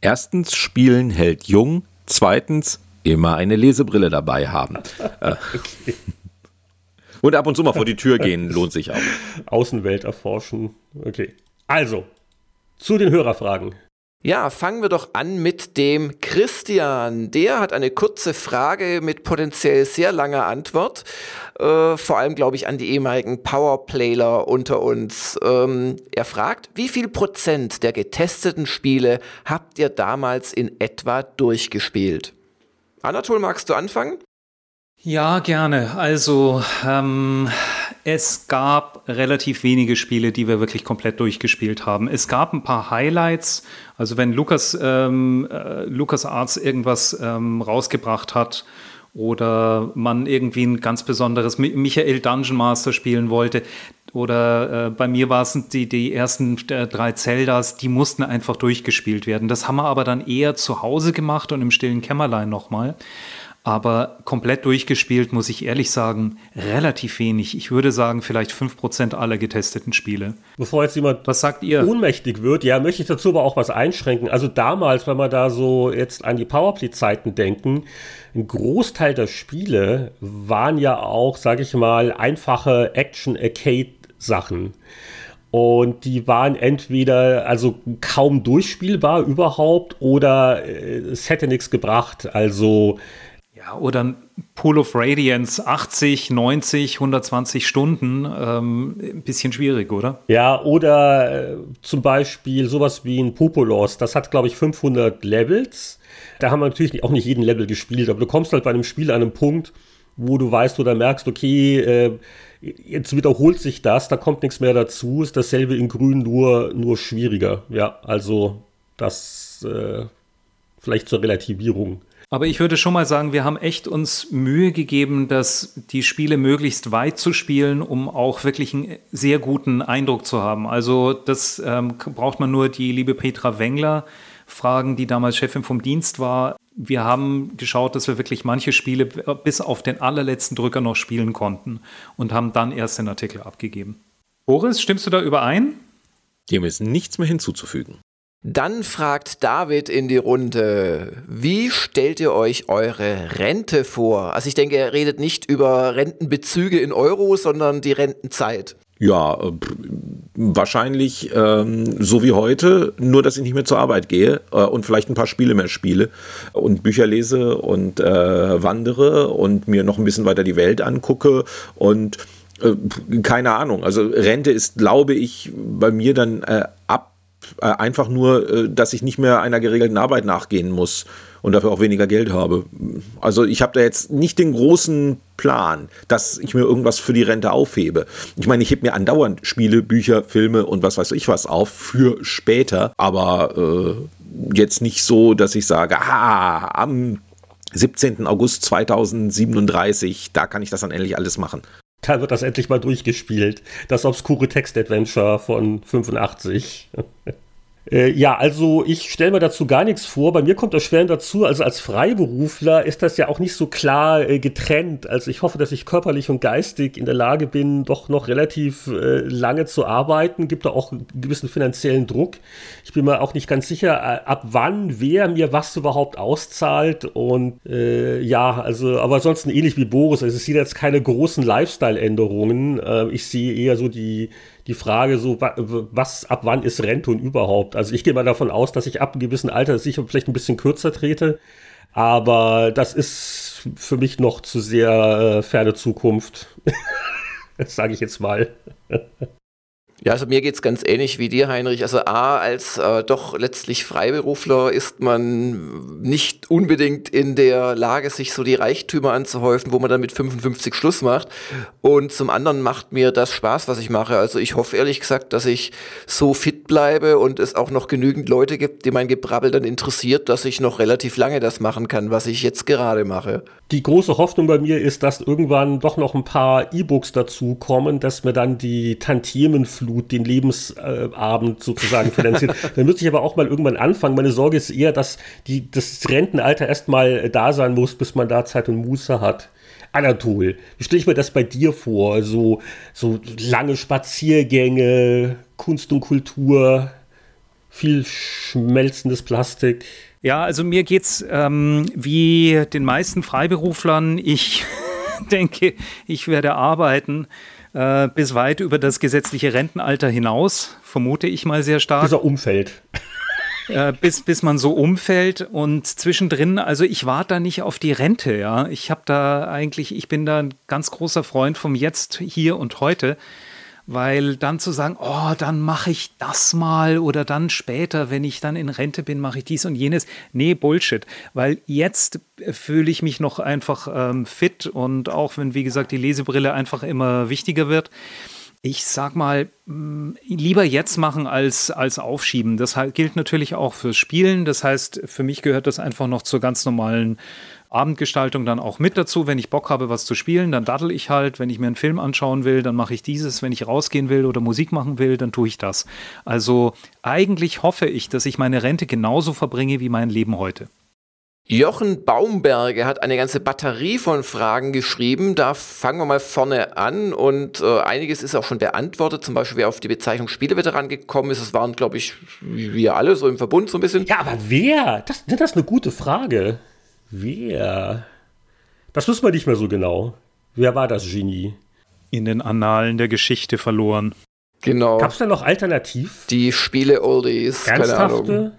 Erstens, Spielen hält jung. Zweitens, immer eine Lesebrille dabei haben. Okay. Und ab und zu mal vor die Tür gehen lohnt sich auch. Außenwelt erforschen. Okay. Also, zu den Hörerfragen. Ja, fangen wir doch an mit dem Christian. Der hat eine kurze Frage mit potenziell sehr langer Antwort. Äh, vor allem, glaube ich, an die ehemaligen Powerplayler unter uns. Ähm, er fragt, wie viel Prozent der getesteten Spiele habt ihr damals in etwa durchgespielt? Anatol, magst du anfangen? Ja, gerne. Also ähm, Es gab relativ wenige Spiele, die wir wirklich komplett durchgespielt haben. Es gab ein paar Highlights. Also wenn Lukas, ähm, äh, Lukas Arts irgendwas ähm, rausgebracht hat oder man irgendwie ein ganz besonderes Michael Dungeon Master spielen wollte, oder äh, bei mir war es die, die ersten äh, drei Zeldas, die mussten einfach durchgespielt werden. Das haben wir aber dann eher zu Hause gemacht und im stillen Kämmerlein nochmal. Aber komplett durchgespielt, muss ich ehrlich sagen, relativ wenig. Ich würde sagen, vielleicht 5% aller getesteten Spiele. Bevor jetzt jemand was sagt ihr? ohnmächtig wird, ja, möchte ich dazu aber auch was einschränken. Also damals, wenn wir da so jetzt an die Powerplay-Zeiten denken, ein Großteil der Spiele waren ja auch, sage ich mal, einfache Action-Arcade-Sachen. Und die waren entweder also kaum durchspielbar überhaupt oder äh, es hätte nichts gebracht. Also ja, oder ein Pool of Radiance, 80, 90, 120 Stunden, ähm, ein bisschen schwierig, oder? Ja, oder äh, zum Beispiel sowas wie ein Popolos, das hat, glaube ich, 500 Levels. Da haben wir natürlich auch nicht jeden Level gespielt, aber du kommst halt bei einem Spiel an einen Punkt, wo du weißt oder merkst, okay, äh, jetzt wiederholt sich das, da kommt nichts mehr dazu, ist dasselbe in Grün, nur, nur schwieriger. Ja, also das äh, vielleicht zur Relativierung. Aber ich würde schon mal sagen, wir haben echt uns Mühe gegeben, dass die Spiele möglichst weit zu spielen, um auch wirklich einen sehr guten Eindruck zu haben. Also das ähm, braucht man nur die liebe Petra Wengler fragen, die damals Chefin vom Dienst war. Wir haben geschaut, dass wir wirklich manche Spiele bis auf den allerletzten Drücker noch spielen konnten und haben dann erst den Artikel abgegeben. Boris, stimmst du da überein? Dem ist nichts mehr hinzuzufügen. Dann fragt David in die Runde, wie stellt ihr euch eure Rente vor? Also ich denke, er redet nicht über Rentenbezüge in Euro, sondern die Rentenzeit. Ja, äh, wahrscheinlich ähm, so wie heute, nur dass ich nicht mehr zur Arbeit gehe äh, und vielleicht ein paar Spiele mehr spiele und Bücher lese und äh, wandere und mir noch ein bisschen weiter die Welt angucke und äh, keine Ahnung. Also Rente ist, glaube ich, bei mir dann äh, ab einfach nur, äh, dass ich nicht mehr einer geregelten Arbeit nachgehen muss und dafür auch weniger Geld habe. Also ich habe da jetzt nicht den großen Plan, dass ich mir irgendwas für die Rente aufhebe. Ich meine, ich hebe mir andauernd Spiele, Bücher, Filme und was weiß ich was auf für später, aber äh, jetzt nicht so, dass ich sage, ah, am 17. August 2037, da kann ich das dann endlich alles machen. Da wird das endlich mal durchgespielt. Das obskure Text-Adventure von 85. Äh, ja, also ich stelle mir dazu gar nichts vor. Bei mir kommt das schwer dazu. Also als Freiberufler ist das ja auch nicht so klar äh, getrennt. Also ich hoffe, dass ich körperlich und geistig in der Lage bin, doch noch relativ äh, lange zu arbeiten. Gibt da auch einen gewissen finanziellen Druck. Ich bin mir auch nicht ganz sicher, äh, ab wann wer mir was überhaupt auszahlt. Und äh, ja, also, aber ansonsten ähnlich wie Boris. Also es sind jetzt keine großen Lifestyle-Änderungen. Ich sehe eher so die die Frage so, was, ab wann ist Rente und überhaupt? Also ich gehe mal davon aus, dass ich ab einem gewissen Alter sicher vielleicht ein bisschen kürzer trete, aber das ist für mich noch zu sehr äh, ferne Zukunft. das sage ich jetzt mal. Ja, also mir geht es ganz ähnlich wie dir, Heinrich. Also A, als äh, doch letztlich Freiberufler ist man nicht unbedingt in der Lage, sich so die Reichtümer anzuhäufen, wo man dann mit 55 Schluss macht. Und zum anderen macht mir das Spaß, was ich mache. Also ich hoffe ehrlich gesagt, dass ich so fit bleibe und es auch noch genügend Leute gibt, die mein Gebrabbel dann interessiert, dass ich noch relativ lange das machen kann, was ich jetzt gerade mache. Die große Hoffnung bei mir ist, dass irgendwann doch noch ein paar E-Books dazu kommen, dass mir dann die Tantiemenflut Herzblut den Lebensabend sozusagen finanziert. Dann müsste ich aber auch mal irgendwann anfangen. Meine Sorge ist eher, dass die, das Rentenalter erstmal da sein muss, bis man da Zeit und Muße hat. Anatol, wie stelle ich mir das bei dir vor? So, so lange Spaziergänge, Kunst und Kultur, viel schmelzendes Plastik. Ja, also mir geht's ähm, wie den meisten Freiberuflern. Ich denke, ich werde arbeiten äh, bis weit über das gesetzliche Rentenalter hinaus, vermute ich mal sehr stark. Dieser Umfeld. Äh, bis, bis man so umfällt und zwischendrin, also ich warte da nicht auf die Rente, ja. Ich habe da eigentlich, ich bin da ein ganz großer Freund vom Jetzt, hier und heute weil dann zu sagen, oh, dann mache ich das mal oder dann später, wenn ich dann in Rente bin, mache ich dies und jenes. Nee, Bullshit, weil jetzt fühle ich mich noch einfach ähm, fit und auch wenn, wie gesagt, die Lesebrille einfach immer wichtiger wird ich sag mal, mm, lieber jetzt machen als, als aufschieben. Das gilt natürlich auch fürs Spielen. Das heißt, für mich gehört das einfach noch zur ganz normalen Abendgestaltung dann auch mit dazu. Wenn ich Bock habe, was zu spielen, dann daddel ich halt. Wenn ich mir einen Film anschauen will, dann mache ich dieses. Wenn ich rausgehen will oder Musik machen will, dann tue ich das. Also eigentlich hoffe ich, dass ich meine Rente genauso verbringe wie mein Leben heute. Jochen Baumberger hat eine ganze Batterie von Fragen geschrieben. Da fangen wir mal vorne an und äh, einiges ist auch schon beantwortet. Zum Beispiel, wer auf die Bezeichnung Spieleveteran gekommen ist. Das waren, glaube ich, wir alle so im Verbund so ein bisschen. Ja, aber wer? Das, das ist eine gute Frage. Wer? Das wissen wir nicht mehr so genau. Wer war das Genie? In den Annalen der Geschichte verloren. Genau. Gab es da noch alternativ? Die Spiele-Oldies. Keine Ahnung.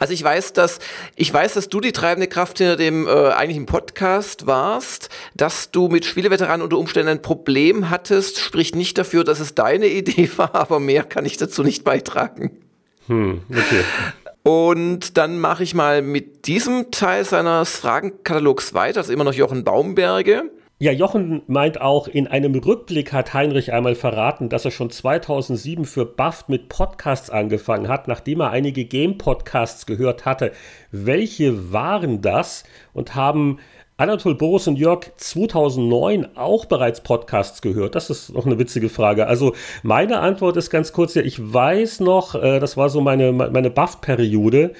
Also ich weiß, dass ich weiß, dass du die treibende Kraft hinter dem äh, eigentlichen Podcast warst, dass du mit Spieleveteranen unter Umständen ein Problem hattest, spricht nicht dafür, dass es deine Idee war, aber mehr kann ich dazu nicht beitragen. Hm, okay. Und dann mache ich mal mit diesem Teil seines Fragenkatalogs weiter. Das ist immer noch Jochen Baumberge. Ja, Jochen meint auch, in einem Rückblick hat Heinrich einmal verraten, dass er schon 2007 für Buffed mit Podcasts angefangen hat, nachdem er einige Game-Podcasts gehört hatte. Welche waren das und haben Anatol Boris und Jörg 2009 auch bereits Podcasts gehört? Das ist noch eine witzige Frage. Also meine Antwort ist ganz kurz, ja, ich weiß noch, äh, das war so meine, meine Buff-Periode,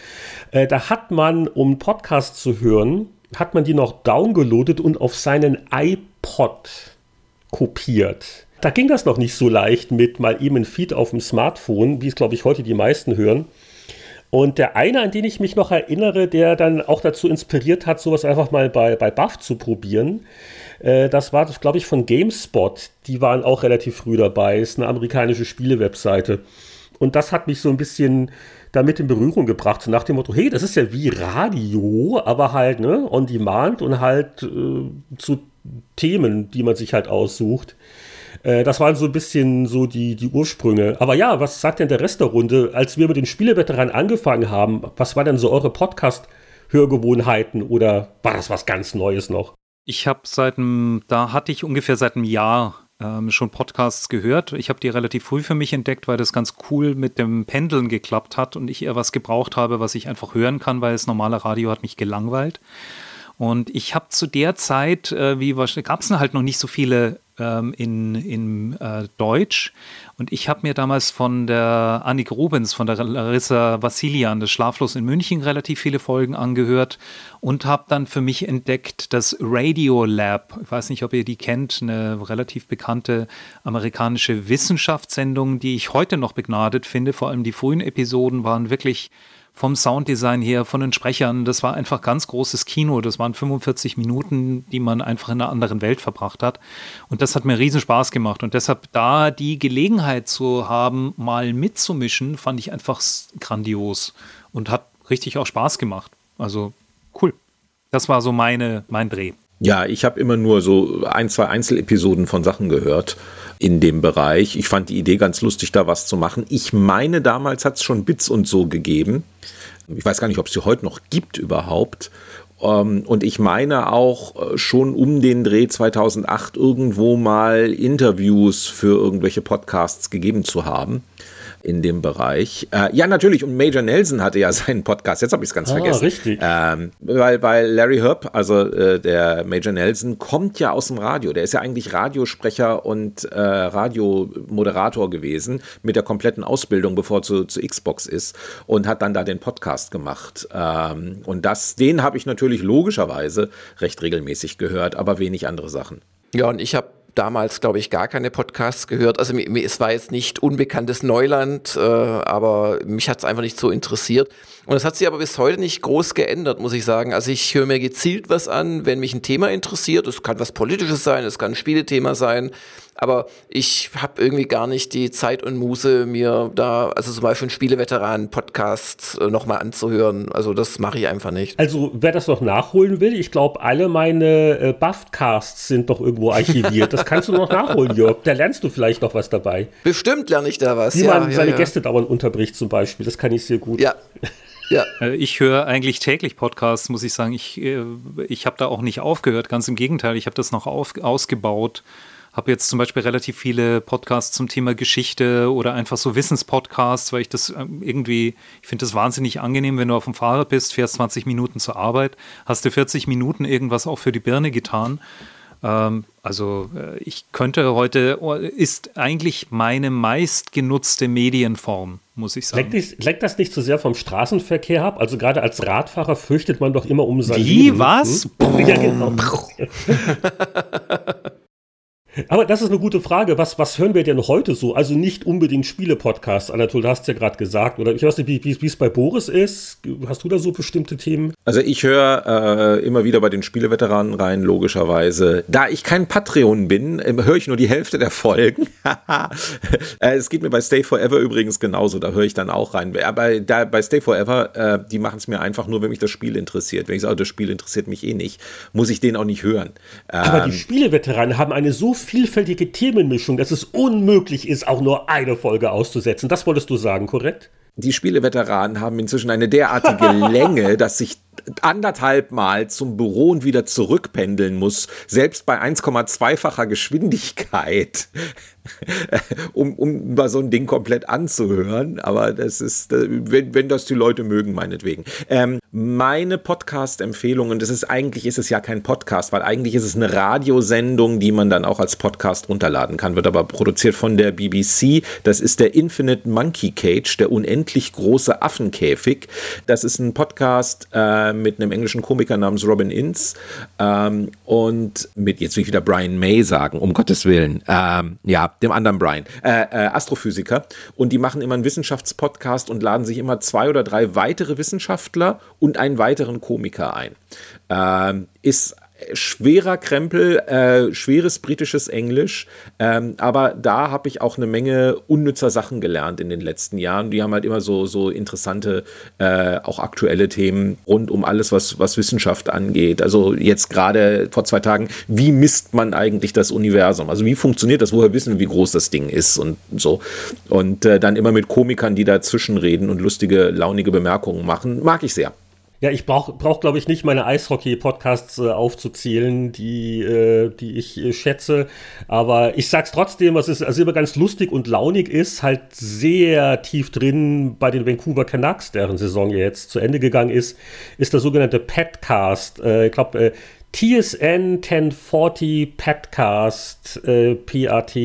äh, da hat man, um Podcasts zu hören, hat man die noch downgeloadet und auf seinen iPod kopiert. Da ging das noch nicht so leicht mit mal eben ein Feed auf dem Smartphone, wie es, glaube ich, heute die meisten hören. Und der eine, an den ich mich noch erinnere, der dann auch dazu inspiriert hat, sowas einfach mal bei, bei Buff zu probieren, äh, das war, glaube ich, von GameSpot. Die waren auch relativ früh dabei. Ist eine amerikanische Spielewebseite. Und das hat mich so ein bisschen damit in Berührung gebracht, nach dem Motto, hey, das ist ja wie Radio, aber halt, ne, on demand und halt äh, zu Themen, die man sich halt aussucht. Äh, das waren so ein bisschen so die, die Ursprünge. Aber ja, was sagt denn der Rest der Runde? Als wir mit den Spieleveteranen angefangen haben, was waren denn so eure Podcast-Hörgewohnheiten oder war das was ganz Neues noch? Ich habe seit einem, da hatte ich ungefähr seit einem Jahr ähm, schon Podcasts gehört. Ich habe die relativ früh für mich entdeckt, weil das ganz cool mit dem Pendeln geklappt hat und ich eher was gebraucht habe, was ich einfach hören kann, weil das normale Radio hat mich gelangweilt. Und ich habe zu der Zeit, äh, wie gab es halt noch nicht so viele ähm, in, in äh, Deutsch. Und ich habe mir damals von der Annik Rubens, von der Larissa Vassilian, das Schlaflos in München, relativ viele Folgen angehört und habe dann für mich entdeckt das Radio Lab. Ich weiß nicht, ob ihr die kennt, eine relativ bekannte amerikanische Wissenschaftssendung, die ich heute noch begnadet finde. Vor allem die frühen Episoden waren wirklich vom Sounddesign her, von den Sprechern, das war einfach ganz großes Kino. Das waren 45 Minuten, die man einfach in einer anderen Welt verbracht hat. Und das hat mir riesen Spaß gemacht. Und deshalb da die Gelegenheit zu haben, mal mitzumischen, fand ich einfach grandios und hat richtig auch Spaß gemacht. Also cool. Das war so meine, mein Dreh. Ja, ich habe immer nur so ein, zwei Einzelepisoden von Sachen gehört in dem Bereich. Ich fand die Idee ganz lustig, da was zu machen. Ich meine, damals hat es schon Bits und so gegeben. Ich weiß gar nicht, ob es sie heute noch gibt überhaupt. Ähm, und ich meine auch äh, schon um den Dreh 2008 irgendwo mal Interviews für irgendwelche Podcasts gegeben zu haben in dem Bereich. Äh, ja, natürlich. Und Major Nelson hatte ja seinen Podcast. Jetzt habe ich es ganz ah, vergessen. Richtig. Ähm, weil, weil Larry Herb, also äh, der Major Nelson, kommt ja aus dem Radio. Der ist ja eigentlich Radiosprecher und äh, Radiomoderator gewesen mit der kompletten Ausbildung, bevor er zu, zu Xbox ist und hat dann da den Podcast gemacht. Ähm, und das, den habe ich natürlich logischerweise recht regelmäßig gehört, aber wenig andere Sachen. Ja, und ich habe damals, glaube ich, gar keine Podcasts gehört. Also es war jetzt nicht unbekanntes Neuland, äh, aber mich hat es einfach nicht so interessiert. Und das hat sich aber bis heute nicht groß geändert, muss ich sagen. Also ich höre mir gezielt was an, wenn mich ein Thema interessiert. Es kann was Politisches sein, es kann ein Spielethema sein. Aber ich habe irgendwie gar nicht die Zeit und Muße, mir da, also zum Beispiel einen Spieleveteranen-Podcast äh, nochmal anzuhören. Also das mache ich einfach nicht. Also wer das noch nachholen will, ich glaube, alle meine äh, Buffcasts sind doch irgendwo archiviert. Das kannst du noch nachholen, Jörg. Da lernst du vielleicht noch was dabei. Bestimmt lerne ich da was. Wie ja, man ja, seine ja. Gäste dauernd unterbricht zum Beispiel. Das kann ich sehr gut. Ja. Ja. Äh, ich höre eigentlich täglich Podcasts, muss ich sagen. Ich, äh, ich habe da auch nicht aufgehört, ganz im Gegenteil. Ich habe das noch auf, ausgebaut. Habe jetzt zum Beispiel relativ viele Podcasts zum Thema Geschichte oder einfach so Wissenspodcasts, weil ich das ähm, irgendwie, ich finde das wahnsinnig angenehm, wenn du auf dem Fahrrad bist, fährst 20 Minuten zur Arbeit, hast du 40 Minuten irgendwas auch für die Birne getan. Ähm, also äh, ich könnte heute, oh, ist eigentlich meine meistgenutzte Medienform, muss ich sagen. Leckt, das nicht zu so sehr vom Straßenverkehr ab? Also gerade als Radfahrer fürchtet man doch immer um sein Wie, Leben. was? Hm? Ja, genau. Aber das ist eine gute Frage. Was, was hören wir denn heute so? Also nicht unbedingt Spiele-Podcasts, Anatol, du hast ja gerade gesagt. Oder ich weiß nicht, wie es bei Boris ist. Hast du da so bestimmte Themen? Also ich höre äh, immer wieder bei den Spieleveteranen rein, logischerweise. Da ich kein Patreon bin, äh, höre ich nur die Hälfte der Folgen. äh, es geht mir bei Stay Forever übrigens genauso, da höre ich dann auch rein. Aber da, bei Stay Forever, äh, die machen es mir einfach nur, wenn mich das Spiel interessiert. Wenn ich sage, das Spiel interessiert mich eh nicht, muss ich den auch nicht hören. Aber die ähm, Spieleveteranen haben eine so vielfältige Themenmischung, dass es unmöglich ist, auch nur eine Folge auszusetzen. Das wolltest du sagen, korrekt? Die Spieleveteranen haben inzwischen eine derartige Länge, dass sich anderthalb Mal zum Büro und wieder zurückpendeln muss, selbst bei 1,2-facher Geschwindigkeit. um, um mal so ein Ding komplett anzuhören. Aber das ist, äh, wenn, wenn das die Leute mögen, meinetwegen. Ähm, meine Podcast-Empfehlung, und das ist eigentlich ist es ja kein Podcast, weil eigentlich ist es eine Radiosendung, die man dann auch als Podcast runterladen kann, wird aber produziert von der BBC. Das ist der Infinite Monkey Cage, der unendlich große Affenkäfig. Das ist ein Podcast äh, mit einem englischen Komiker namens Robin Ince ähm, und mit, jetzt will ich wieder Brian May sagen, um Gottes Willen. Ähm, ja, dem anderen Brian, äh, äh, Astrophysiker. Und die machen immer einen Wissenschaftspodcast und laden sich immer zwei oder drei weitere Wissenschaftler und einen weiteren Komiker ein. Ähm, ist schwerer Krempel, äh, schweres britisches Englisch, ähm, aber da habe ich auch eine Menge unnützer Sachen gelernt in den letzten Jahren. Die haben halt immer so, so interessante, äh, auch aktuelle Themen rund um alles, was, was Wissenschaft angeht. Also jetzt gerade vor zwei Tagen, wie misst man eigentlich das Universum? Also wie funktioniert das? Woher wissen wir, wie groß das Ding ist und so? Und äh, dann immer mit Komikern, die dazwischen reden und lustige, launige Bemerkungen machen, mag ich sehr. Ja, ich brauche, brauch, glaube ich, nicht meine Eishockey-Podcasts äh, aufzuzählen, die, äh, die ich äh, schätze. Aber ich sag's trotzdem, was ist also immer ganz lustig und launig ist, halt sehr tief drin bei den Vancouver Canucks, deren Saison jetzt zu Ende gegangen ist, ist der sogenannte Petcast. Äh, ich glaube, äh, TSN 1040 Petcast, äh, PAT.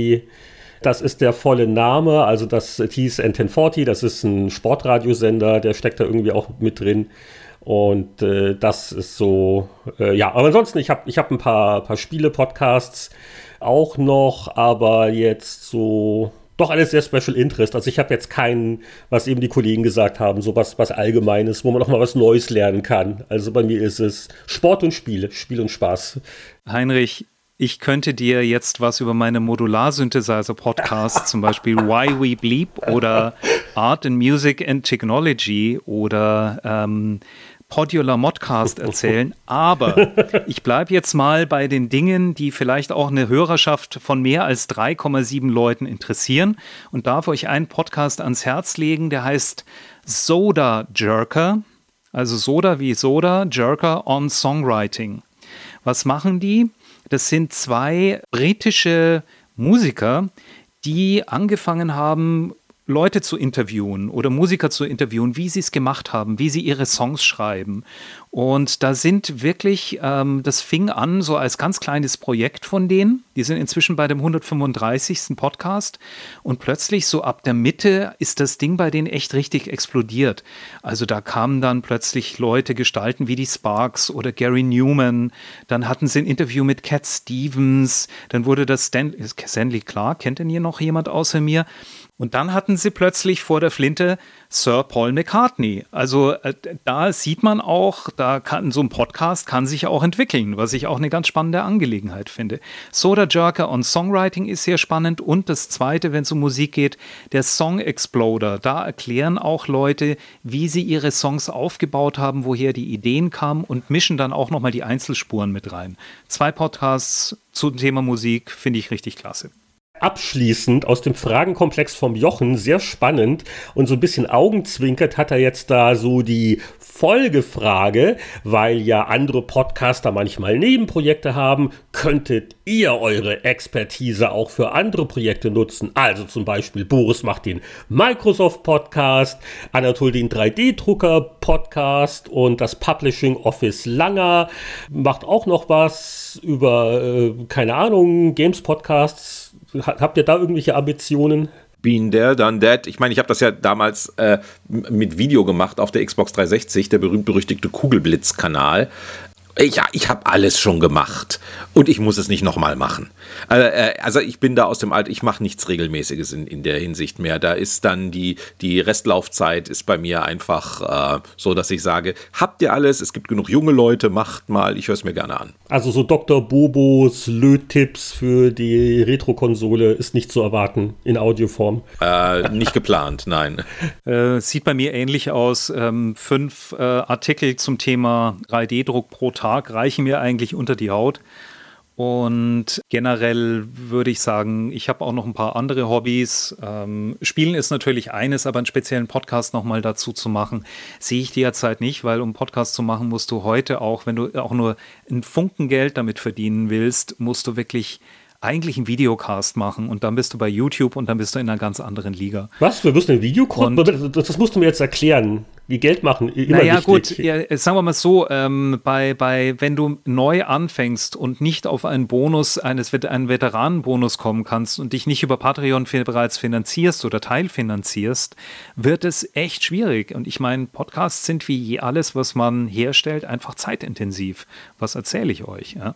Das ist der volle Name, also das TSN 1040, das ist ein Sportradiosender, der steckt da irgendwie auch mit drin. Und äh, das ist so, äh, ja, aber ansonsten, ich habe ich hab ein paar, paar Spiele-Podcasts auch noch, aber jetzt so doch alles sehr Special Interest. Also ich habe jetzt keinen, was eben die Kollegen gesagt haben, so was, was Allgemeines, wo man noch mal was Neues lernen kann. Also bei mir ist es Sport und Spiele, Spiel und Spaß. Heinrich, ich könnte dir jetzt was über meine Modular-Synthesizer-Podcasts, zum Beispiel Why We Bleep oder Art and Music and Technology oder ähm, Podular Modcast erzählen, aber ich bleibe jetzt mal bei den Dingen, die vielleicht auch eine Hörerschaft von mehr als 3,7 Leuten interessieren und darf euch einen Podcast ans Herz legen, der heißt Soda Jerker, also Soda wie Soda, Jerker on Songwriting. Was machen die? Das sind zwei britische Musiker, die angefangen haben, Leute zu interviewen oder Musiker zu interviewen, wie sie es gemacht haben, wie sie ihre Songs schreiben Und da sind wirklich, ähm, das fing an so als ganz kleines Projekt von denen. Die sind inzwischen bei dem 135. Podcast und plötzlich so ab der Mitte ist das Ding bei denen echt richtig explodiert. Also da kamen dann plötzlich Leute, Gestalten wie die Sparks oder Gary Newman. Dann hatten sie ein Interview mit Cat Stevens. Dann wurde das Stan Stanley Clark, kennt denn hier noch jemand außer mir? Und dann hatten sie plötzlich vor der Flinte Sir Paul McCartney. Also äh, da sieht man auch, da kann so ein Podcast kann sich auch entwickeln, was ich auch eine ganz spannende Angelegenheit finde. Soda Jerker on Songwriting ist sehr spannend und das zweite, wenn es um Musik geht, der Song Exploder. Da erklären auch Leute, wie sie ihre Songs aufgebaut haben, woher die Ideen kamen und mischen dann auch nochmal die Einzelspuren mit rein. Zwei Podcasts zum Thema Musik finde ich richtig klasse abschließend aus dem Fragenkomplex vom Jochen, sehr spannend und so ein bisschen augenzwinkert hat er jetzt da so die Folgefrage, weil ja andere Podcaster manchmal Nebenprojekte haben, könntet ihr eure Expertise auch für andere Projekte nutzen? Also zum Beispiel Boris macht den Microsoft Podcast, Anatol den 3D-Drucker Podcast und das Publishing Office Langer macht auch noch was über, äh, keine Ahnung, Games Podcasts Habt ihr da irgendwelche Ambitionen? Been there, done that. Ich meine, ich habe das ja damals äh, mit Video gemacht auf der Xbox 360, der berühmt-berüchtigte Kugelblitz-Kanal. Ja, ich habe alles schon gemacht und ich muss es nicht nochmal machen. Äh, also ich bin da aus dem Alter, ich mache nichts Regelmäßiges in, in der Hinsicht mehr. Da ist dann die, die Restlaufzeit ist bei mir einfach äh, so, dass ich sage, habt ihr alles, es gibt genug junge Leute, macht mal, ich höre es mir gerne an. Also so Dr. Bobos Löttipps für die Retro-Konsole ist nicht zu erwarten in Audioform. Äh, nicht geplant, nein. Äh, sieht bei mir ähnlich aus. Ähm, fünf äh, Artikel zum Thema 3D-Druck pro Tag Tag reichen mir eigentlich unter die Haut. Und generell würde ich sagen, ich habe auch noch ein paar andere Hobbys. Ähm, Spielen ist natürlich eines, aber einen speziellen Podcast nochmal dazu zu machen, sehe ich derzeit nicht, weil um Podcast zu machen, musst du heute auch, wenn du auch nur ein Funken Geld damit verdienen willst, musst du wirklich eigentlich einen Videocast machen und dann bist du bei YouTube und dann bist du in einer ganz anderen Liga. Was? Wir müssen einen Videocast? Das musst du mir jetzt erklären. Wie Geld machen, immer naja, gut, ja, sagen wir mal so, ähm, bei, bei, wenn du neu anfängst und nicht auf einen Bonus, eines, einen Veteranenbonus kommen kannst und dich nicht über Patreon bereits finanzierst oder teilfinanzierst, wird es echt schwierig. Und ich meine, Podcasts sind wie alles, was man herstellt, einfach zeitintensiv. Was erzähle ich euch? Ja?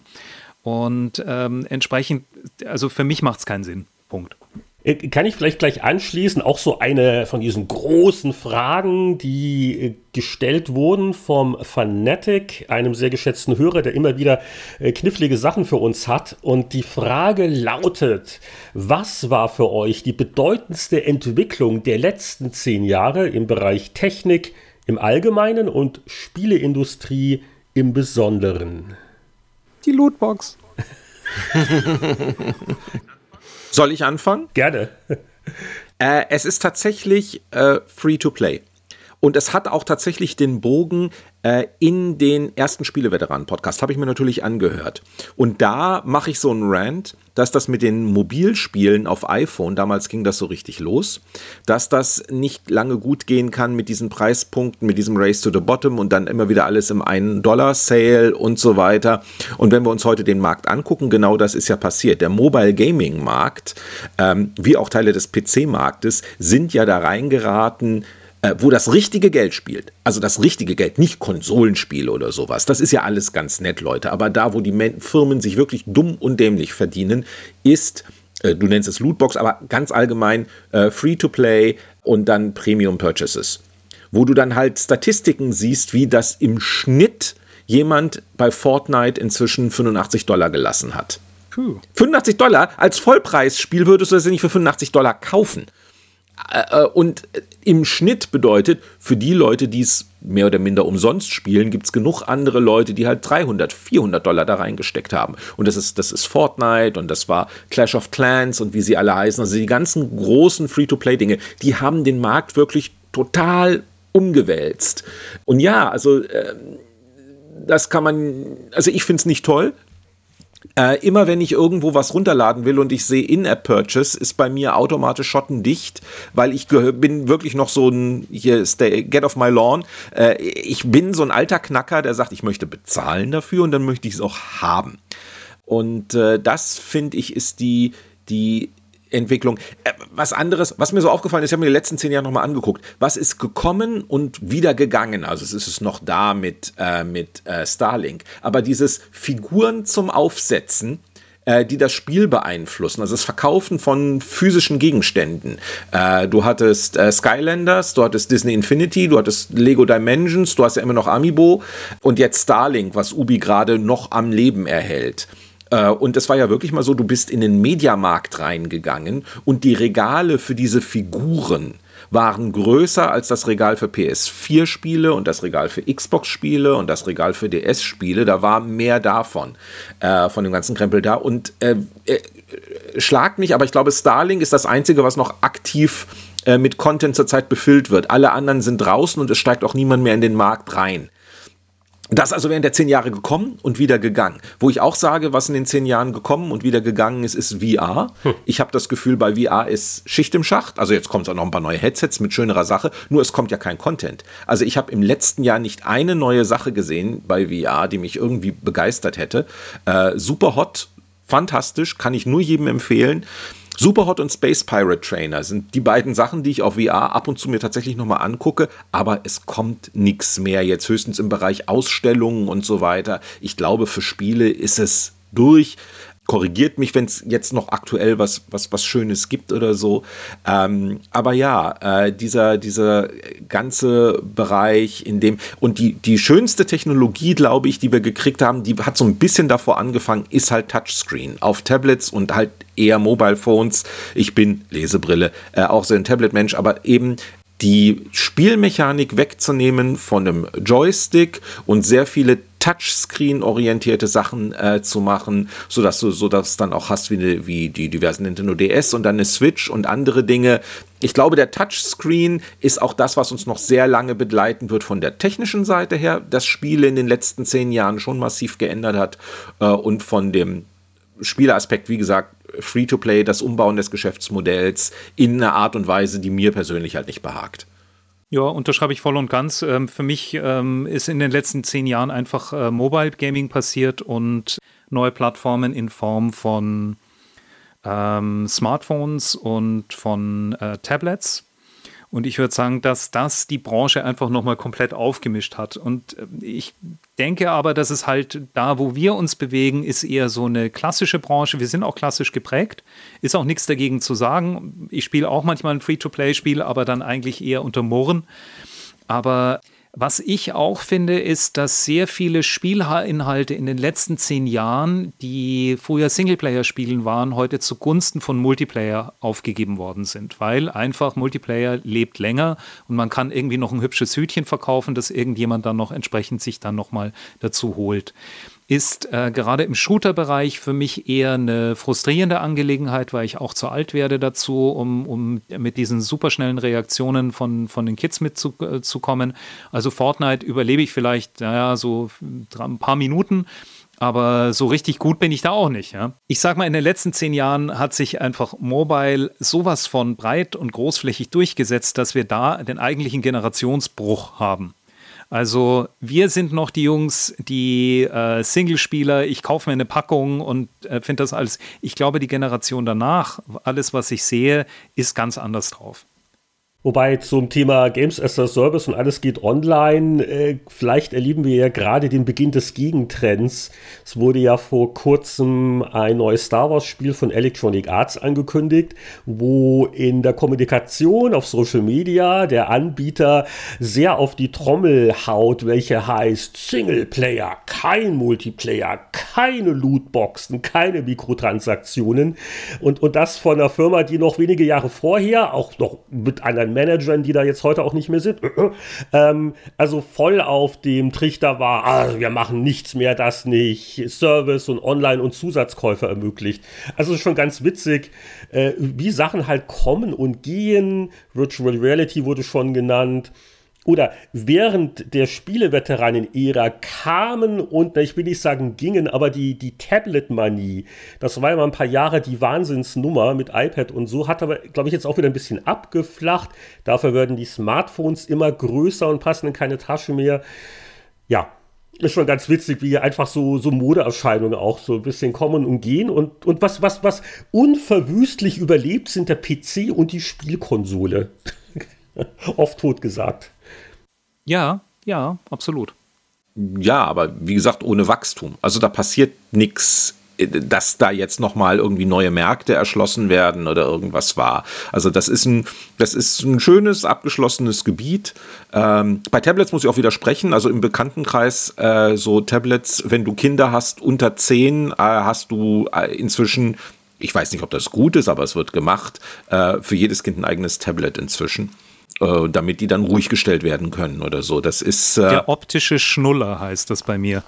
Und ähm, entsprechend, also für mich macht es keinen Sinn. Punkt. Äh, kann ich vielleicht gleich anschließen, auch so eine von diesen großen Fragen, die äh, gestellt wurden vom Fanatic, einem sehr geschätzten Hörer, der immer wieder äh, knifflige Sachen für uns hat. Und die Frage lautet, was war für euch die bedeutendste Entwicklung der letzten zehn Jahre im Bereich Technik im Allgemeinen und Spieleindustrie im Besonderen? Die Lootbox. Soll ich anfangen? Gerne. Äh, es ist tatsächlich äh, free to play. Und es hat auch tatsächlich den Bogen äh, in den ersten Spieleveteranen-Podcast, habe ich mir natürlich angehört. Und da mache ich so einen Rant, dass das mit den Mobilspielen auf iPhone, damals ging das so richtig los, dass das nicht lange gut gehen kann mit diesen Preispunkten, mit diesem Race to the Bottom und dann immer wieder alles im 1-Dollar-Sale und so weiter. Und wenn wir uns heute den Markt angucken, genau das ist ja passiert. Der Mobile Gaming-Markt, ähm, wie auch Teile des PC-Marktes, sind ja da reingeraten, äh, wo das richtige Geld spielt, also das richtige Geld, nicht Konsolenspiele oder sowas, das ist ja alles ganz nett, Leute, aber da, wo die Firmen sich wirklich dumm und dämlich verdienen, ist, äh, du nennst es Lootbox, aber ganz allgemein äh, Free-to-Play und dann Premium Purchases, wo du dann halt Statistiken siehst, wie das im Schnitt jemand bei Fortnite inzwischen 85 Dollar gelassen hat. Puh. 85 Dollar als Vollpreisspiel würdest du das ja nicht für 85 Dollar kaufen. Äh, und im Schnitt bedeutet, für die Leute, die es mehr oder minder umsonst spielen, gibt es genug andere Leute, die halt 300, 400 Dollar da reingesteckt haben. Und das ist, das ist Fortnite und das war Clash of Clans und wie sie alle heißen. Also die ganzen großen Free-to-Play-Dinge, die haben den Markt wirklich total umgewälzt. Und ja, also äh, das kann man, also ich finde es nicht toll, Äh, immer wenn ich irgendwo was runterladen will und ich sehe In-App-Purchase, ist bei mir automatisch schottendicht, weil ich bin wirklich noch so ein, hier stay, get off my lawn. Äh, ich bin so ein alter Knacker, der sagt, ich möchte bezahlen dafür und dann möchte ich es auch haben. Und äh, das finde ich ist die, die Entwicklung. Äh, was anderes, was mir so aufgefallen ist, ich habe mir die letzten zehn Jahre nochmal angeguckt. Was ist gekommen und wieder gegangen? Also es ist es noch da mit, äh, mit äh, Starlink. Aber dieses Figuren zum Aufsetzen, äh, die das Spiel beeinflussen, also das Verkaufen von physischen Gegenständen. Äh, du hattest äh, Skylanders, du hattest Disney Infinity, du hattest Lego Dimensions, du hast ja immer noch Amiibo und jetzt Starlink, was Ubi gerade noch am Leben erhält. Äh, und es war ja wirklich mal so, du bist in den Mediamarkt reingegangen und die Regale für diese Figuren waren größer als das Regal für PS4-Spiele und das Regal für Xbox-Spiele und das Regal für DS-Spiele. Da war mehr davon, äh, von dem ganzen Krempel da. Und äh, äh, schlag mich, aber ich glaube, Starlink ist das Einzige, was noch aktiv äh, mit Content zurzeit befüllt wird. Alle anderen sind draußen und es steigt auch niemand mehr in den Markt rein. Das ist also während der zehn Jahre gekommen und wieder gegangen. Wo ich auch sage, was in den zehn Jahren gekommen und wieder gegangen ist, ist VR. Hm. Ich habe das Gefühl, bei VR ist Schicht im Schacht. Also jetzt kommt es auch noch ein paar neue Headsets mit schönerer Sache. Nur es kommt ja kein Content. Also ich habe im letzten Jahr nicht eine neue Sache gesehen bei VR, die mich irgendwie begeistert hätte. Äh, super hot, fantastisch, kann ich nur jedem empfehlen. Superhot und Space Pirate Trainer sind die beiden Sachen, die ich auf VR ab und zu mir tatsächlich nochmal angucke, aber es kommt nichts mehr. Jetzt höchstens im Bereich Ausstellungen und so weiter. Ich glaube, für Spiele ist es durch korrigiert mich, wenn es jetzt noch aktuell was, was, was Schönes gibt oder so. Ähm, aber ja, äh, dieser, dieser ganze Bereich, in dem, und die, die schönste Technologie, glaube ich, die wir gekriegt haben, die hat so ein bisschen davor angefangen, ist halt Touchscreen auf Tablets und halt eher Mobile Phones. Ich bin Lesebrille, äh, auch so ein Tablet-Mensch, aber eben die Spielmechanik wegzunehmen von einem Joystick und sehr viele Touchscreen-orientierte Sachen äh, zu machen, sodass du so dass dann auch hast wie, eine, wie die diversen Nintendo DS und dann eine Switch und andere Dinge. Ich glaube, der Touchscreen ist auch das, was uns noch sehr lange begleiten wird von der technischen Seite her, das Spiel in den letzten zehn Jahren schon massiv geändert hat äh, und von dem Spieleraspekt, wie gesagt, Free-to-Play, das Umbauen des Geschäftsmodells in einer Art und Weise, die mir persönlich halt nicht behagt. Ja, unterschreibe ich voll und ganz. Ähm, für mich ähm, ist in den letzten zehn Jahren einfach äh, Mobile Gaming passiert und neue Plattformen in Form von ähm, Smartphones und von äh, Tablets. Und ich würde sagen, dass das die Branche einfach nochmal komplett aufgemischt hat. Und äh, ich denke aber, dass es halt da, wo wir uns bewegen, ist eher so eine klassische Branche. Wir sind auch klassisch geprägt. Ist auch nichts dagegen zu sagen. Ich spiele auch manchmal ein Free-to-Play-Spiel, aber dann eigentlich eher unter Murren. Aber was ich auch finde, ist, dass sehr viele Spielinhalte in den letzten zehn Jahren, die früher Singleplayer-Spielen waren, heute zugunsten von Multiplayer aufgegeben worden sind, weil einfach Multiplayer lebt länger und man kann irgendwie noch ein hübsches Hütchen verkaufen, das irgendjemand dann noch entsprechend sich dann nochmal dazu holt ist äh, gerade im Shooter-Bereich für mich eher eine frustrierende Angelegenheit, weil ich auch zu alt werde dazu, um, um mit diesen superschnellen Reaktionen von, von den Kids mitzukommen. Äh, also Fortnite überlebe ich vielleicht, naja, so ein paar Minuten. Aber so richtig gut bin ich da auch nicht. Ja? Ich sag mal, in den letzten zehn Jahren hat sich einfach Mobile sowas von breit und großflächig durchgesetzt, dass wir da den eigentlichen Generationsbruch haben. Also wir sind noch die Jungs, die äh, Singlespieler, ich kaufe mir eine Packung und äh, finde das alles. Ich glaube, die Generation danach, alles, was ich sehe, ist ganz anders drauf. Wobei zum Thema Games as a Service und alles geht online, äh, vielleicht erleben wir ja gerade den Beginn des Gegentrends. Es wurde ja vor kurzem ein neues Star Wars Spiel von Electronic Arts angekündigt, wo in der Kommunikation auf Social Media der Anbieter sehr auf die Trommel haut, welche heißt Singleplayer, kein Multiplayer, keine Lootboxen, keine Mikrotransaktionen und, und das von einer Firma, die noch wenige Jahre vorher auch noch mit einer Managern, die da jetzt heute auch nicht mehr sind. ähm, also voll auf dem Trichter war, ah, wir machen nichts mehr, das nicht, Service und Online- und Zusatzkäufe ermöglicht. Also schon ganz witzig, äh, wie Sachen halt kommen und gehen. Virtual Reality wurde schon genannt. Oder während der Spieleveteranen-Ära kamen und, ich will nicht sagen gingen, aber die, die Tablet-Manie, das war ja mal ein paar Jahre die Wahnsinnsnummer mit iPad und so, hat aber, glaube ich, jetzt auch wieder ein bisschen abgeflacht. Dafür werden die Smartphones immer größer und passen in keine Tasche mehr. Ja, ist schon ganz witzig, wie einfach so, so Modeerscheinungen auch so ein bisschen kommen und gehen. Und, und was, was, was unverwüstlich überlebt, sind der PC und die Spielkonsole. Oft tot gesagt. Ja, ja, absolut. Ja, aber wie gesagt, ohne Wachstum. Also da passiert nichts dass da jetzt nochmal irgendwie neue Märkte erschlossen werden oder irgendwas war. Also das ist ein, das ist ein schönes, abgeschlossenes Gebiet. Ähm, bei Tablets muss ich auch widersprechen. Also im Bekanntenkreis äh, so Tablets, wenn du Kinder hast unter zehn, äh, hast du äh, inzwischen ich weiß nicht, ob das gut ist, aber es wird gemacht, äh, für jedes Kind ein eigenes Tablet inzwischen äh, damit die dann ruhig gestellt werden können oder so. Das ist äh, der optische Schnuller heißt das bei mir.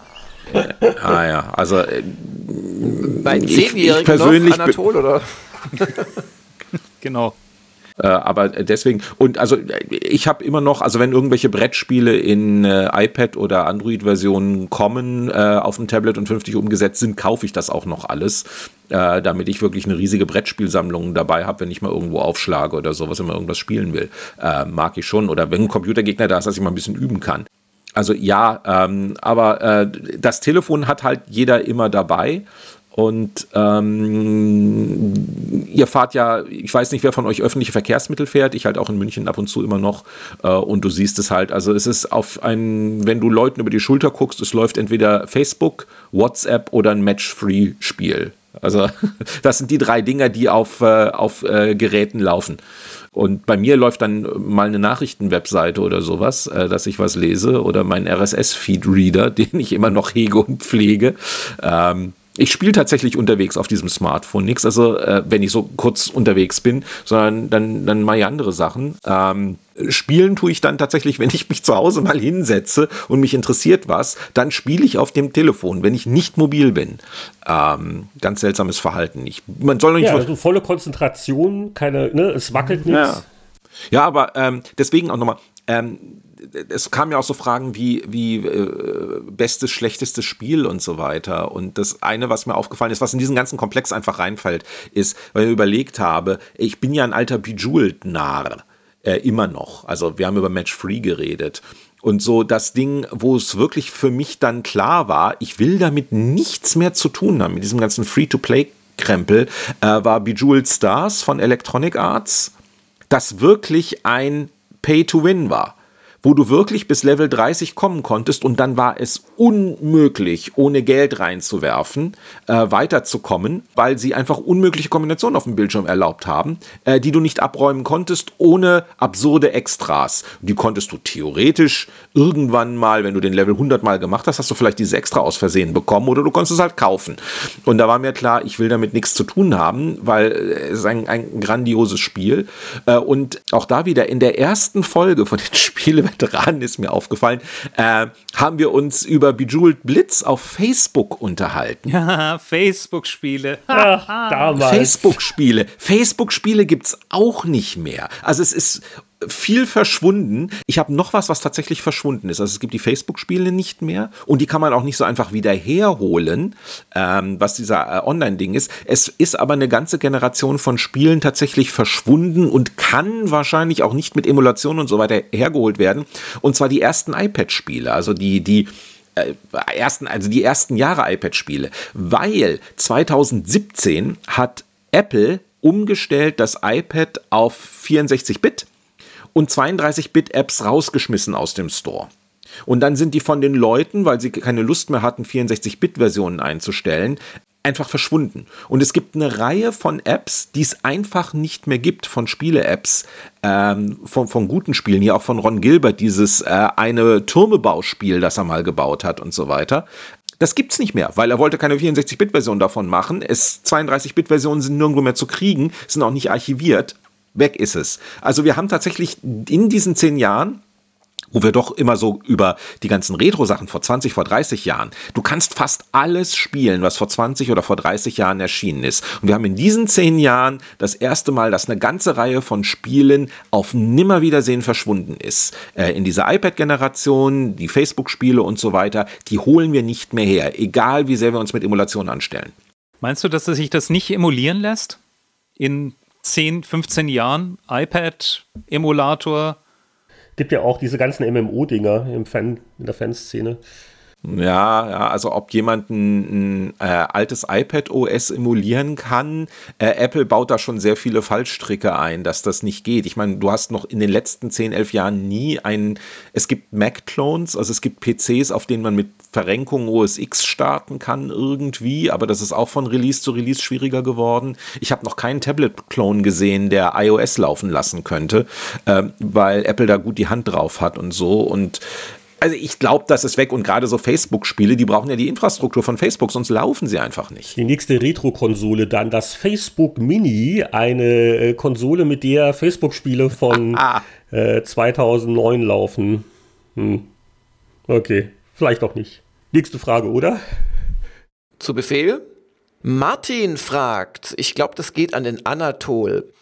ah ja, also äh, bei Zehnjährigen persönlich noch Anatol oder? genau. Äh, aber deswegen, und also ich habe immer noch, also wenn irgendwelche Brettspiele in äh, iPad oder Android-Versionen kommen, äh, auf dem Tablet und 50 umgesetzt sind, kaufe ich das auch noch alles, äh, damit ich wirklich eine riesige Brettspielsammlung dabei habe, wenn ich mal irgendwo aufschlage oder sowas, wenn man irgendwas spielen will. Äh, mag ich schon. Oder wenn ein Computergegner da ist, dass ich mal ein bisschen üben kann. Also ja, ähm, aber äh, das Telefon hat halt jeder immer dabei. Und ähm, ihr fahrt ja, ich weiß nicht, wer von euch öffentliche Verkehrsmittel fährt, ich halt auch in München ab und zu immer noch. Äh, und du siehst es halt, also es ist auf ein, wenn du Leuten über die Schulter guckst, es läuft entweder Facebook, WhatsApp oder ein Match-Free-Spiel. Also das sind die drei Dinger, die auf, äh, auf äh, Geräten laufen. Und bei mir läuft dann mal eine Nachrichtenwebseite oder sowas, äh, dass ich was lese oder mein RSS-Feed-Reader, den ich immer noch hege und pflege. Ähm, ich spiele tatsächlich unterwegs auf diesem Smartphone nichts, also äh, wenn ich so kurz unterwegs bin, sondern dann, dann mache ich andere Sachen. Ähm, spielen tue ich dann tatsächlich, wenn ich mich zu Hause mal hinsetze und mich interessiert was, dann spiele ich auf dem Telefon, wenn ich nicht mobil bin. Ähm, ganz seltsames Verhalten. Ich, man soll nicht ja, also volle Konzentration, keine, ne, es wackelt nichts. Ja. ja, aber ähm, deswegen auch nochmal. Ähm, es kamen ja auch so Fragen wie, wie äh, bestes, schlechtestes Spiel und so weiter. Und das eine, was mir aufgefallen ist, was in diesen ganzen Komplex einfach reinfällt, ist, weil ich überlegt habe, ich bin ja ein alter Bejeweled-Narr. Äh, immer noch. Also wir haben über Match Free geredet. Und so das Ding, wo es wirklich für mich dann klar war, ich will damit nichts mehr zu tun haben, mit diesem ganzen Free-to-Play-Krempel, äh, war Bejeweled Stars von Electronic Arts, das wirklich ein Pay-to-Win war wo du wirklich bis Level 30 kommen konntest und dann war es unmöglich, ohne Geld reinzuwerfen, äh, weiterzukommen, weil sie einfach unmögliche Kombinationen auf dem Bildschirm erlaubt haben, äh, die du nicht abräumen konntest, ohne absurde Extras. Die konntest du theoretisch irgendwann mal, wenn du den Level 100 mal gemacht hast, hast du vielleicht diese Extra aus Versehen bekommen oder du konntest es halt kaufen. Und da war mir klar, ich will damit nichts zu tun haben, weil es ist ein, ein grandioses Spiel. Äh, und auch da wieder in der ersten Folge von den Spielen Veteranen ist mir aufgefallen, äh, haben wir uns über Bejeweled Blitz auf Facebook unterhalten. Ja, Facebook-Spiele. Facebook-Spiele. Facebook-Spiele gibt es auch nicht mehr. Also es ist viel verschwunden. Ich habe noch was, was tatsächlich verschwunden ist. Also es gibt die Facebook-Spiele nicht mehr und die kann man auch nicht so einfach wieder herholen, ähm, was dieser äh, Online-Ding ist. Es ist aber eine ganze Generation von Spielen tatsächlich verschwunden und kann wahrscheinlich auch nicht mit Emulation und so weiter hergeholt werden. Und zwar die ersten iPad-Spiele, also die, die äh, ersten, also die ersten Jahre iPad-Spiele, weil 2017 hat Apple umgestellt das iPad auf 64-Bit und 32-Bit-Apps rausgeschmissen aus dem Store. Und dann sind die von den Leuten, weil sie keine Lust mehr hatten, 64-Bit-Versionen einzustellen, einfach verschwunden. Und es gibt eine Reihe von Apps, die es einfach nicht mehr gibt, von Spiele-Apps, ähm, von, von guten Spielen, hier auch von Ron Gilbert, dieses äh, eine Türmebauspiel, das er mal gebaut hat und so weiter. Das gibt's nicht mehr, weil er wollte keine 64-Bit-Version davon machen. 32-Bit-Versionen sind nirgendwo mehr zu kriegen, sind auch nicht archiviert weg ist es. Also wir haben tatsächlich in diesen zehn Jahren wo wir doch immer so über die ganzen Retro-Sachen vor 20, vor 30 Jahren, du kannst fast alles spielen, was vor 20 oder vor 30 Jahren erschienen ist. Und wir haben in diesen zehn Jahren das erste Mal, dass eine ganze Reihe von Spielen auf Nimmerwiedersehen verschwunden ist. Äh, in dieser iPad-Generation, die Facebook-Spiele und so weiter, die holen wir nicht mehr her, egal wie sehr wir uns mit Emulation anstellen. Meinst du, dass sich das nicht emulieren lässt? In 10, 15 Jahren? iPad, Emulator, gibt ja auch diese ganzen MMO-Dinger im Fan, in der Fanszene. Ja, ja, also ob jemand ein, ein äh, altes iPad OS emulieren kann, äh, Apple baut da schon sehr viele Fallstricke ein, dass das nicht geht. Ich meine, du hast noch in den letzten 10, 11 Jahren nie ein, es gibt Mac-Clones, also es gibt PCs, auf denen man mit Verrenkung OS X starten kann irgendwie, aber das ist auch von Release zu Release schwieriger geworden. Ich habe noch keinen Tablet-Clone gesehen, der iOS laufen lassen könnte, äh, weil Apple da gut die Hand drauf hat und so und also ich glaube, das ist weg und gerade so Facebook-Spiele, die brauchen ja die Infrastruktur von Facebook, sonst laufen sie einfach nicht. Die nächste Retro-Konsole dann, das Facebook Mini, eine äh, Konsole, mit der Facebook-Spiele von äh, 2009 laufen. Hm. Okay, vielleicht auch nicht. Nächste Frage, oder? Zu Befehl. Martin fragt, ich glaube, das geht an den Anatol.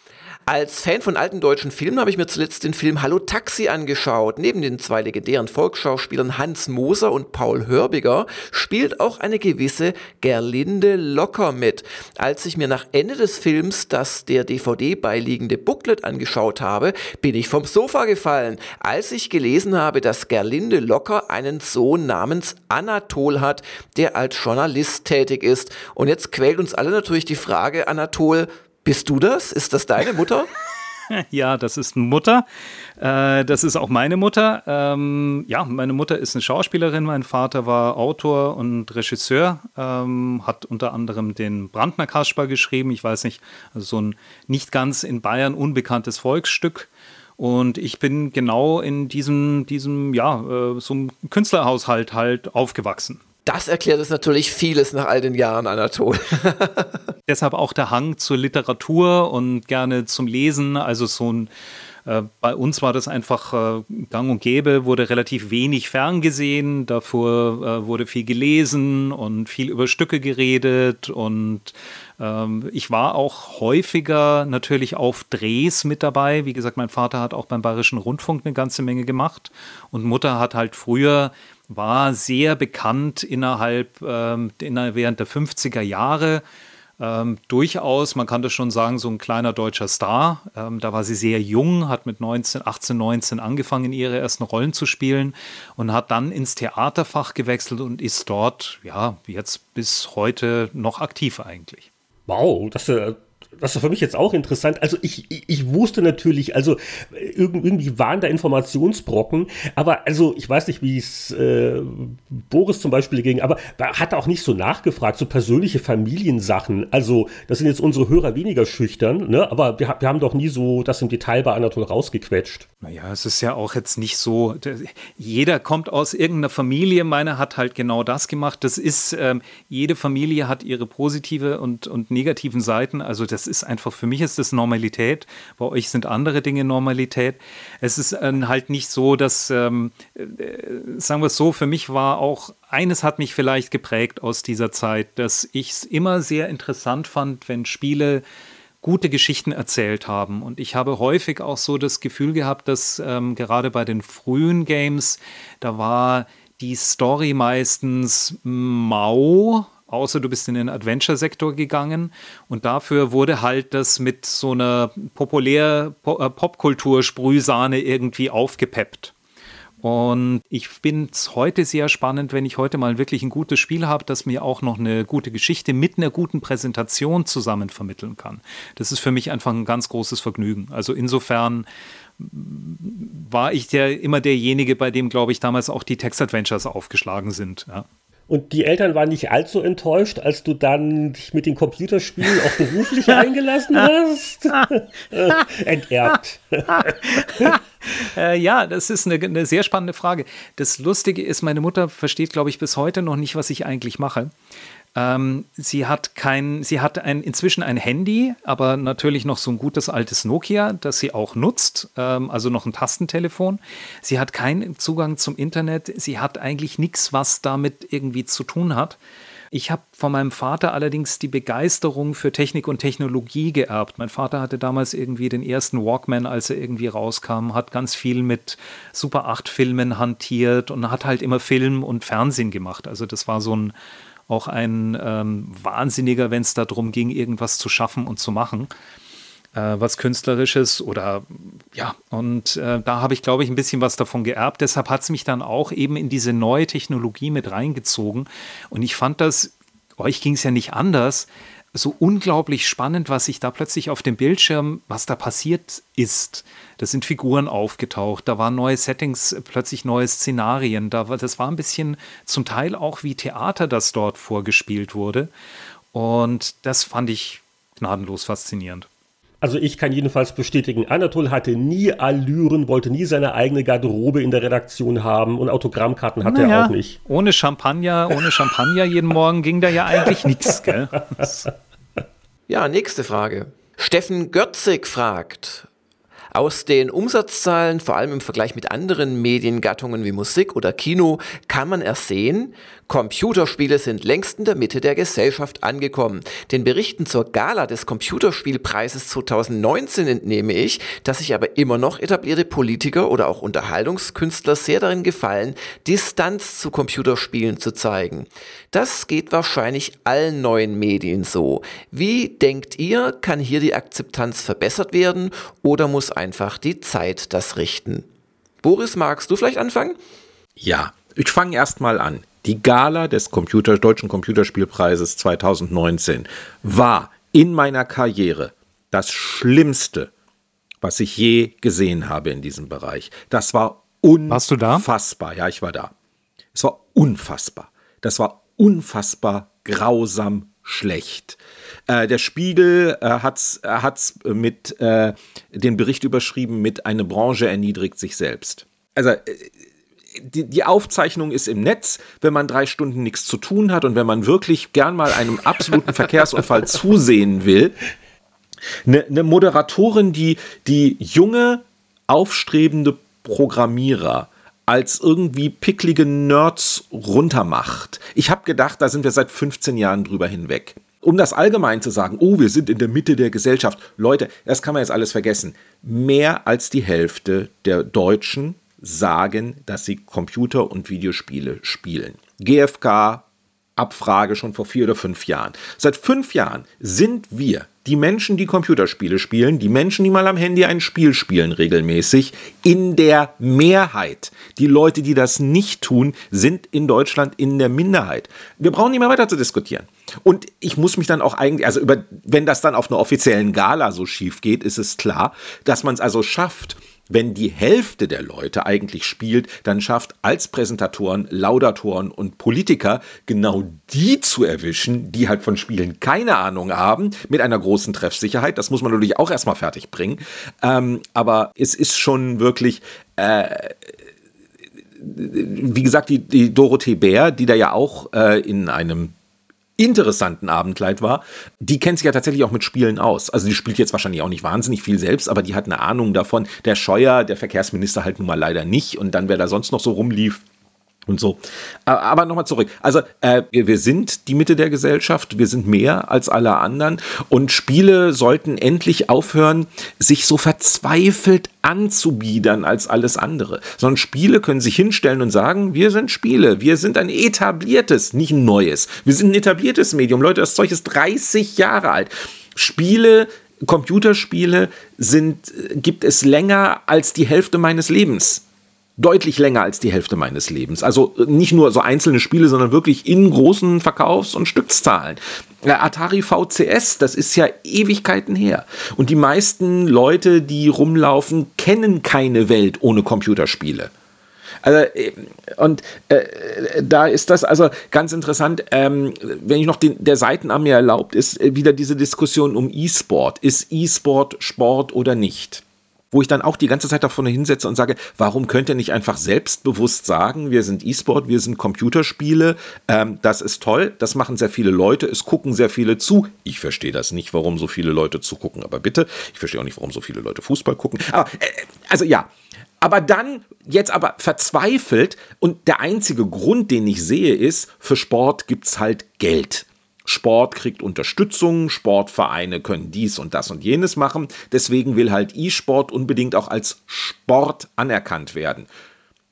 Als Fan von alten deutschen Filmen habe ich mir zuletzt den Film Hallo Taxi angeschaut. Neben den zwei legendären Volksschauspielern Hans Moser und Paul Hörbiger spielt auch eine gewisse Gerlinde Locker mit. Als ich mir nach Ende des Films das der DVD beiliegende Booklet angeschaut habe, bin ich vom Sofa gefallen, als ich gelesen habe, dass Gerlinde Locker einen Sohn namens Anatol hat, der als Journalist tätig ist. Und jetzt quält uns alle natürlich die Frage, Anatol, bist du das? Ist das deine Mutter? ja, das ist Mutter. Äh, das ist auch meine Mutter. Ähm, ja, meine Mutter ist eine Schauspielerin. Mein Vater war Autor und Regisseur. Ähm, hat unter anderem den Brandner Kasper geschrieben. Ich weiß nicht, also so ein nicht ganz in Bayern unbekanntes Volksstück. Und ich bin genau in diesem, diesem ja, äh, so einem Künstlerhaushalt halt aufgewachsen. Das erklärt es natürlich vieles nach all den Jahren, Anatol. Deshalb auch der Hang zur Literatur und gerne zum Lesen. Also so ein äh, bei uns war das einfach äh, gang und gäbe, wurde relativ wenig ferngesehen, davor äh, wurde viel gelesen und viel über Stücke geredet und ähm, ich war auch häufiger natürlich auf Drehs mit dabei. Wie gesagt, mein Vater hat auch beim Bayerischen Rundfunk eine ganze Menge gemacht und Mutter hat halt früher war sehr bekannt innerhalb ähm, während der 50er Jahre. Ähm, durchaus, man kann das schon sagen, so ein kleiner deutscher Star. Ähm, da war sie sehr jung, hat mit 19, 18, 19 angefangen, ihre ersten Rollen zu spielen und hat dann ins Theaterfach gewechselt und ist dort, ja, jetzt bis heute noch aktiv eigentlich. Wow, das, äh, das ist für mich jetzt auch interessant. Also ich, ich wusste natürlich, also irgendwie waren da Informationsbrocken, aber also ich weiß nicht, wie es äh, Boris zum Beispiel ging, aber hat auch nicht so nachgefragt, so persönliche Familiensachen. Also das sind jetzt unsere Hörer weniger schüchtern, ne? aber wir, wir haben doch nie so das im Detail bei Anatol rausgequetscht. Naja, es ist ja auch jetzt nicht so, jeder kommt aus irgendeiner Familie, meine hat halt genau das gemacht. Das ist, ähm, jede Familie hat ihre positive und, und negativen Seiten, also das ist einfach, für mich ist das Normalität. Bei euch sind andere Dinge Normalität. Es ist äh, halt nicht so, dass, ähm, äh, sagen wir es so, für mich war auch, eines hat mich vielleicht geprägt aus dieser Zeit, dass ich es immer sehr interessant fand, wenn Spiele gute Geschichten erzählt haben. Und ich habe häufig auch so das Gefühl gehabt, dass ähm, gerade bei den frühen Games, da war die Story meistens mau, außer du bist in den Adventure-Sektor gegangen. Und dafür wurde halt das mit so einer populär äh, Popkultur-Sprühsahne irgendwie aufgepeppt. Und ich finde es heute sehr spannend, wenn ich heute mal wirklich ein gutes Spiel habe, das mir auch noch eine gute Geschichte mit einer guten Präsentation zusammen vermitteln kann. Das ist für mich einfach ein ganz großes Vergnügen. Also insofern war ich der, immer derjenige, bei dem, glaube ich, damals auch die Text-Adventures aufgeschlagen sind. Ja. Und die Eltern waren nicht allzu enttäuscht, als du dann dich mit den Computerspielen auch beruflich eingelassen hast. Enterbt. äh, ja, das ist eine, eine, sehr spannende Frage. Das Lustige ist, meine Mutter versteht, glaube ich, bis heute noch nicht, was ich eigentlich mache. Ähm, sie hat kein, sie hat ein, inzwischen ein Handy, aber natürlich noch so ein gutes altes Nokia, das sie auch nutzt, ähm, also noch ein Tastentelefon. Sie hat keinen Zugang zum Internet. Sie hat eigentlich nichts, was damit irgendwie zu tun hat. Ich habe von meinem Vater allerdings die Begeisterung für Technik und Technologie geerbt. Mein Vater hatte damals irgendwie den ersten Walkman, als er irgendwie rauskam, hat ganz viel mit Super 8 Filmen hantiert und hat halt immer Film und Fernsehen gemacht. Also das war so ein auch ein ähm, Wahnsinniger, wenn es darum ging, irgendwas zu schaffen und zu machen äh, was Künstlerisches oder ja, und äh, da habe ich, glaube ich, ein bisschen was davon geerbt. Deshalb hat es mich dann auch eben in diese neue Technologie mit reingezogen. Und ich fand das, euch ging es ja nicht anders, so unglaublich spannend, was sich da plötzlich auf dem Bildschirm, was da passiert ist. Da sind Figuren aufgetaucht, da waren neue Settings, plötzlich neue Szenarien. Da war, das war ein bisschen zum Teil auch wie Theater, das dort vorgespielt wurde. Und das fand ich gnadenlos faszinierend. Also ich kann jedenfalls bestätigen, Anatol hatte nie Allüren, wollte nie seine eigene Garderobe in der Redaktion haben und Autogrammkarten hatte naja, er auch nicht. Ohne Champagner, ohne Champagner jeden Morgen ging da ja eigentlich nichts, gell? Ja, nächste Frage. Steffen Götzig fragt, aus den Umsatzzahlen, vor allem im Vergleich mit anderen Mediengattungen wie Musik oder Kino, kann man ersehen, Computerspiele sind längst in der Mitte der Gesellschaft angekommen. Den Berichten zur Gala des Computerspielpreises 2019 entnehme ich, dass sich aber immer noch etablierte Politiker oder auch Unterhaltungskünstler sehr darin gefallen, Distanz zu Computerspielen zu zeigen. Das geht wahrscheinlich allen neuen Medien so. Wie denkt ihr, kann hier die Akzeptanz verbessert werden oder muss einfach die Zeit das richten? Boris, magst du vielleicht anfangen? Ja, ich fange erst mal an. Die Gala des Computer, Deutschen Computerspielpreises 2019 war in meiner Karriere das Schlimmste, was ich je gesehen habe in diesem Bereich. Das war unfassbar. Ja, ich war da. Es war unfassbar. Das war unfassbar grausam schlecht. Äh, der Spiegel äh, hat es mit äh, den Bericht überschrieben mit eine Branche erniedrigt sich selbst. Also äh, die, die Aufzeichnung ist im Netz, wenn man drei Stunden nichts zu tun hat und wenn man wirklich gern mal einem absoluten Verkehrsunfall zusehen will. Eine, eine Moderatorin, die, die junge, aufstrebende Programmierer als irgendwie picklige Nerds runtermacht. Ich habe gedacht, da sind wir seit 15 Jahren drüber hinweg. Um das allgemein zu sagen, oh, wir sind in der Mitte der Gesellschaft. Leute, das kann man jetzt alles vergessen. Mehr als die Hälfte der Deutschen sagen, dass sie Computer- und Videospiele spielen. GfK, Abfrage schon vor vier oder fünf Jahren. Seit fünf Jahren sind wir, die Menschen, die Computerspiele spielen, die Menschen, die mal am Handy ein Spiel spielen regelmäßig, in der Mehrheit. Die Leute, die das nicht tun, sind in Deutschland in der Minderheit. Wir brauchen nicht mehr weiter zu diskutieren. Und ich muss mich dann auch eigentlich, also über, wenn das dann auf einer offiziellen Gala so schief geht, ist es klar, dass man es also schafft, wenn die Hälfte der Leute eigentlich spielt, dann schafft als Präsentatoren, Laudatoren und Politiker genau die zu erwischen, die halt von Spielen keine Ahnung haben, mit einer großen Treffsicherheit. Das muss man natürlich auch erstmal fertig bringen. Ähm, aber es ist schon wirklich. Äh, wie gesagt, die, die Dorothee Bär, die da ja auch äh, in einem interessanten Abendkleid war, die kennt sich ja tatsächlich auch mit Spielen aus. Also die spielt jetzt wahrscheinlich auch nicht wahnsinnig viel selbst, aber die hat eine Ahnung davon. Der Scheuer, der Verkehrsminister halt nun mal leider nicht. Und dann, wer da sonst noch so rumlief, und so. Aber nochmal zurück. Also äh, wir sind die Mitte der Gesellschaft, wir sind mehr als alle anderen und Spiele sollten endlich aufhören, sich so verzweifelt anzubiedern als alles andere. Sondern Spiele können sich hinstellen und sagen, wir sind Spiele, wir sind ein etabliertes, nicht ein neues. Wir sind ein etabliertes Medium. Leute, das Zeug ist 30 Jahre alt. Spiele Computerspiele sind, gibt es länger als die Hälfte meines Lebens deutlich länger als die Hälfte meines Lebens. Also äh, nicht nur so einzelne Spiele, sondern wirklich in großen Verkaufs- und Stückzahlen. Atari VCS, das ist ja Ewigkeiten her. Und die meisten Leute, die rumlaufen, kennen keine Welt ohne Computerspiele. Also, äh, und äh, da ist das also ganz interessant, ähm, wenn ich noch den, der Seitenarm mir erlaubt, ist äh, wieder diese Diskussion um E-Sport. Ist E-Sport Sport oder nicht? Wo ich dann auch die ganze Zeit davon hinsetze und sage, warum könnt ihr nicht einfach selbstbewusst sagen, wir sind E-Sport, wir sind Computerspiele, ähm, das ist toll, das machen sehr viele Leute, es gucken sehr viele zu. Ich verstehe das nicht, warum so viele Leute zugucken, aber bitte, ich verstehe auch nicht, warum so viele Leute Fußball gucken. Aber, äh, also ja, aber dann jetzt aber verzweifelt und der einzige Grund, den ich sehe, ist, für Sport gibt es halt Geld. Sport kriegt Unterstützung, Sportvereine können dies und das und jenes machen. Deswegen will halt E-Sport unbedingt auch als Sport anerkannt werden.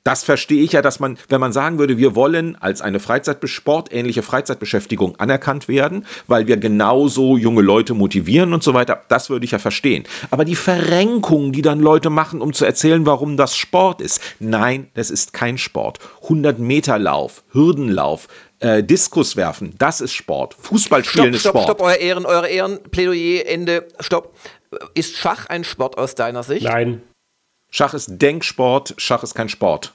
Das verstehe ich ja, dass man, wenn man sagen würde, wir wollen als eine sportähnliche Freizeitbeschäftigung anerkannt werden, weil wir genauso junge Leute motivieren und so weiter, das würde ich ja verstehen. Aber die Verrenkung, die dann Leute machen, um zu erzählen, warum das Sport ist, nein, das ist kein Sport. 100 Meter Lauf, Hürdenlauf, äh, Diskus werfen, das ist Sport. Fußball spielen stopp, ist Sport. Stopp, euer Ehren, eure Ehren, Plädoyer, Ende, stopp. Ist Schach ein Sport aus deiner Sicht? Nein. Schach ist Denksport, Schach ist kein Sport.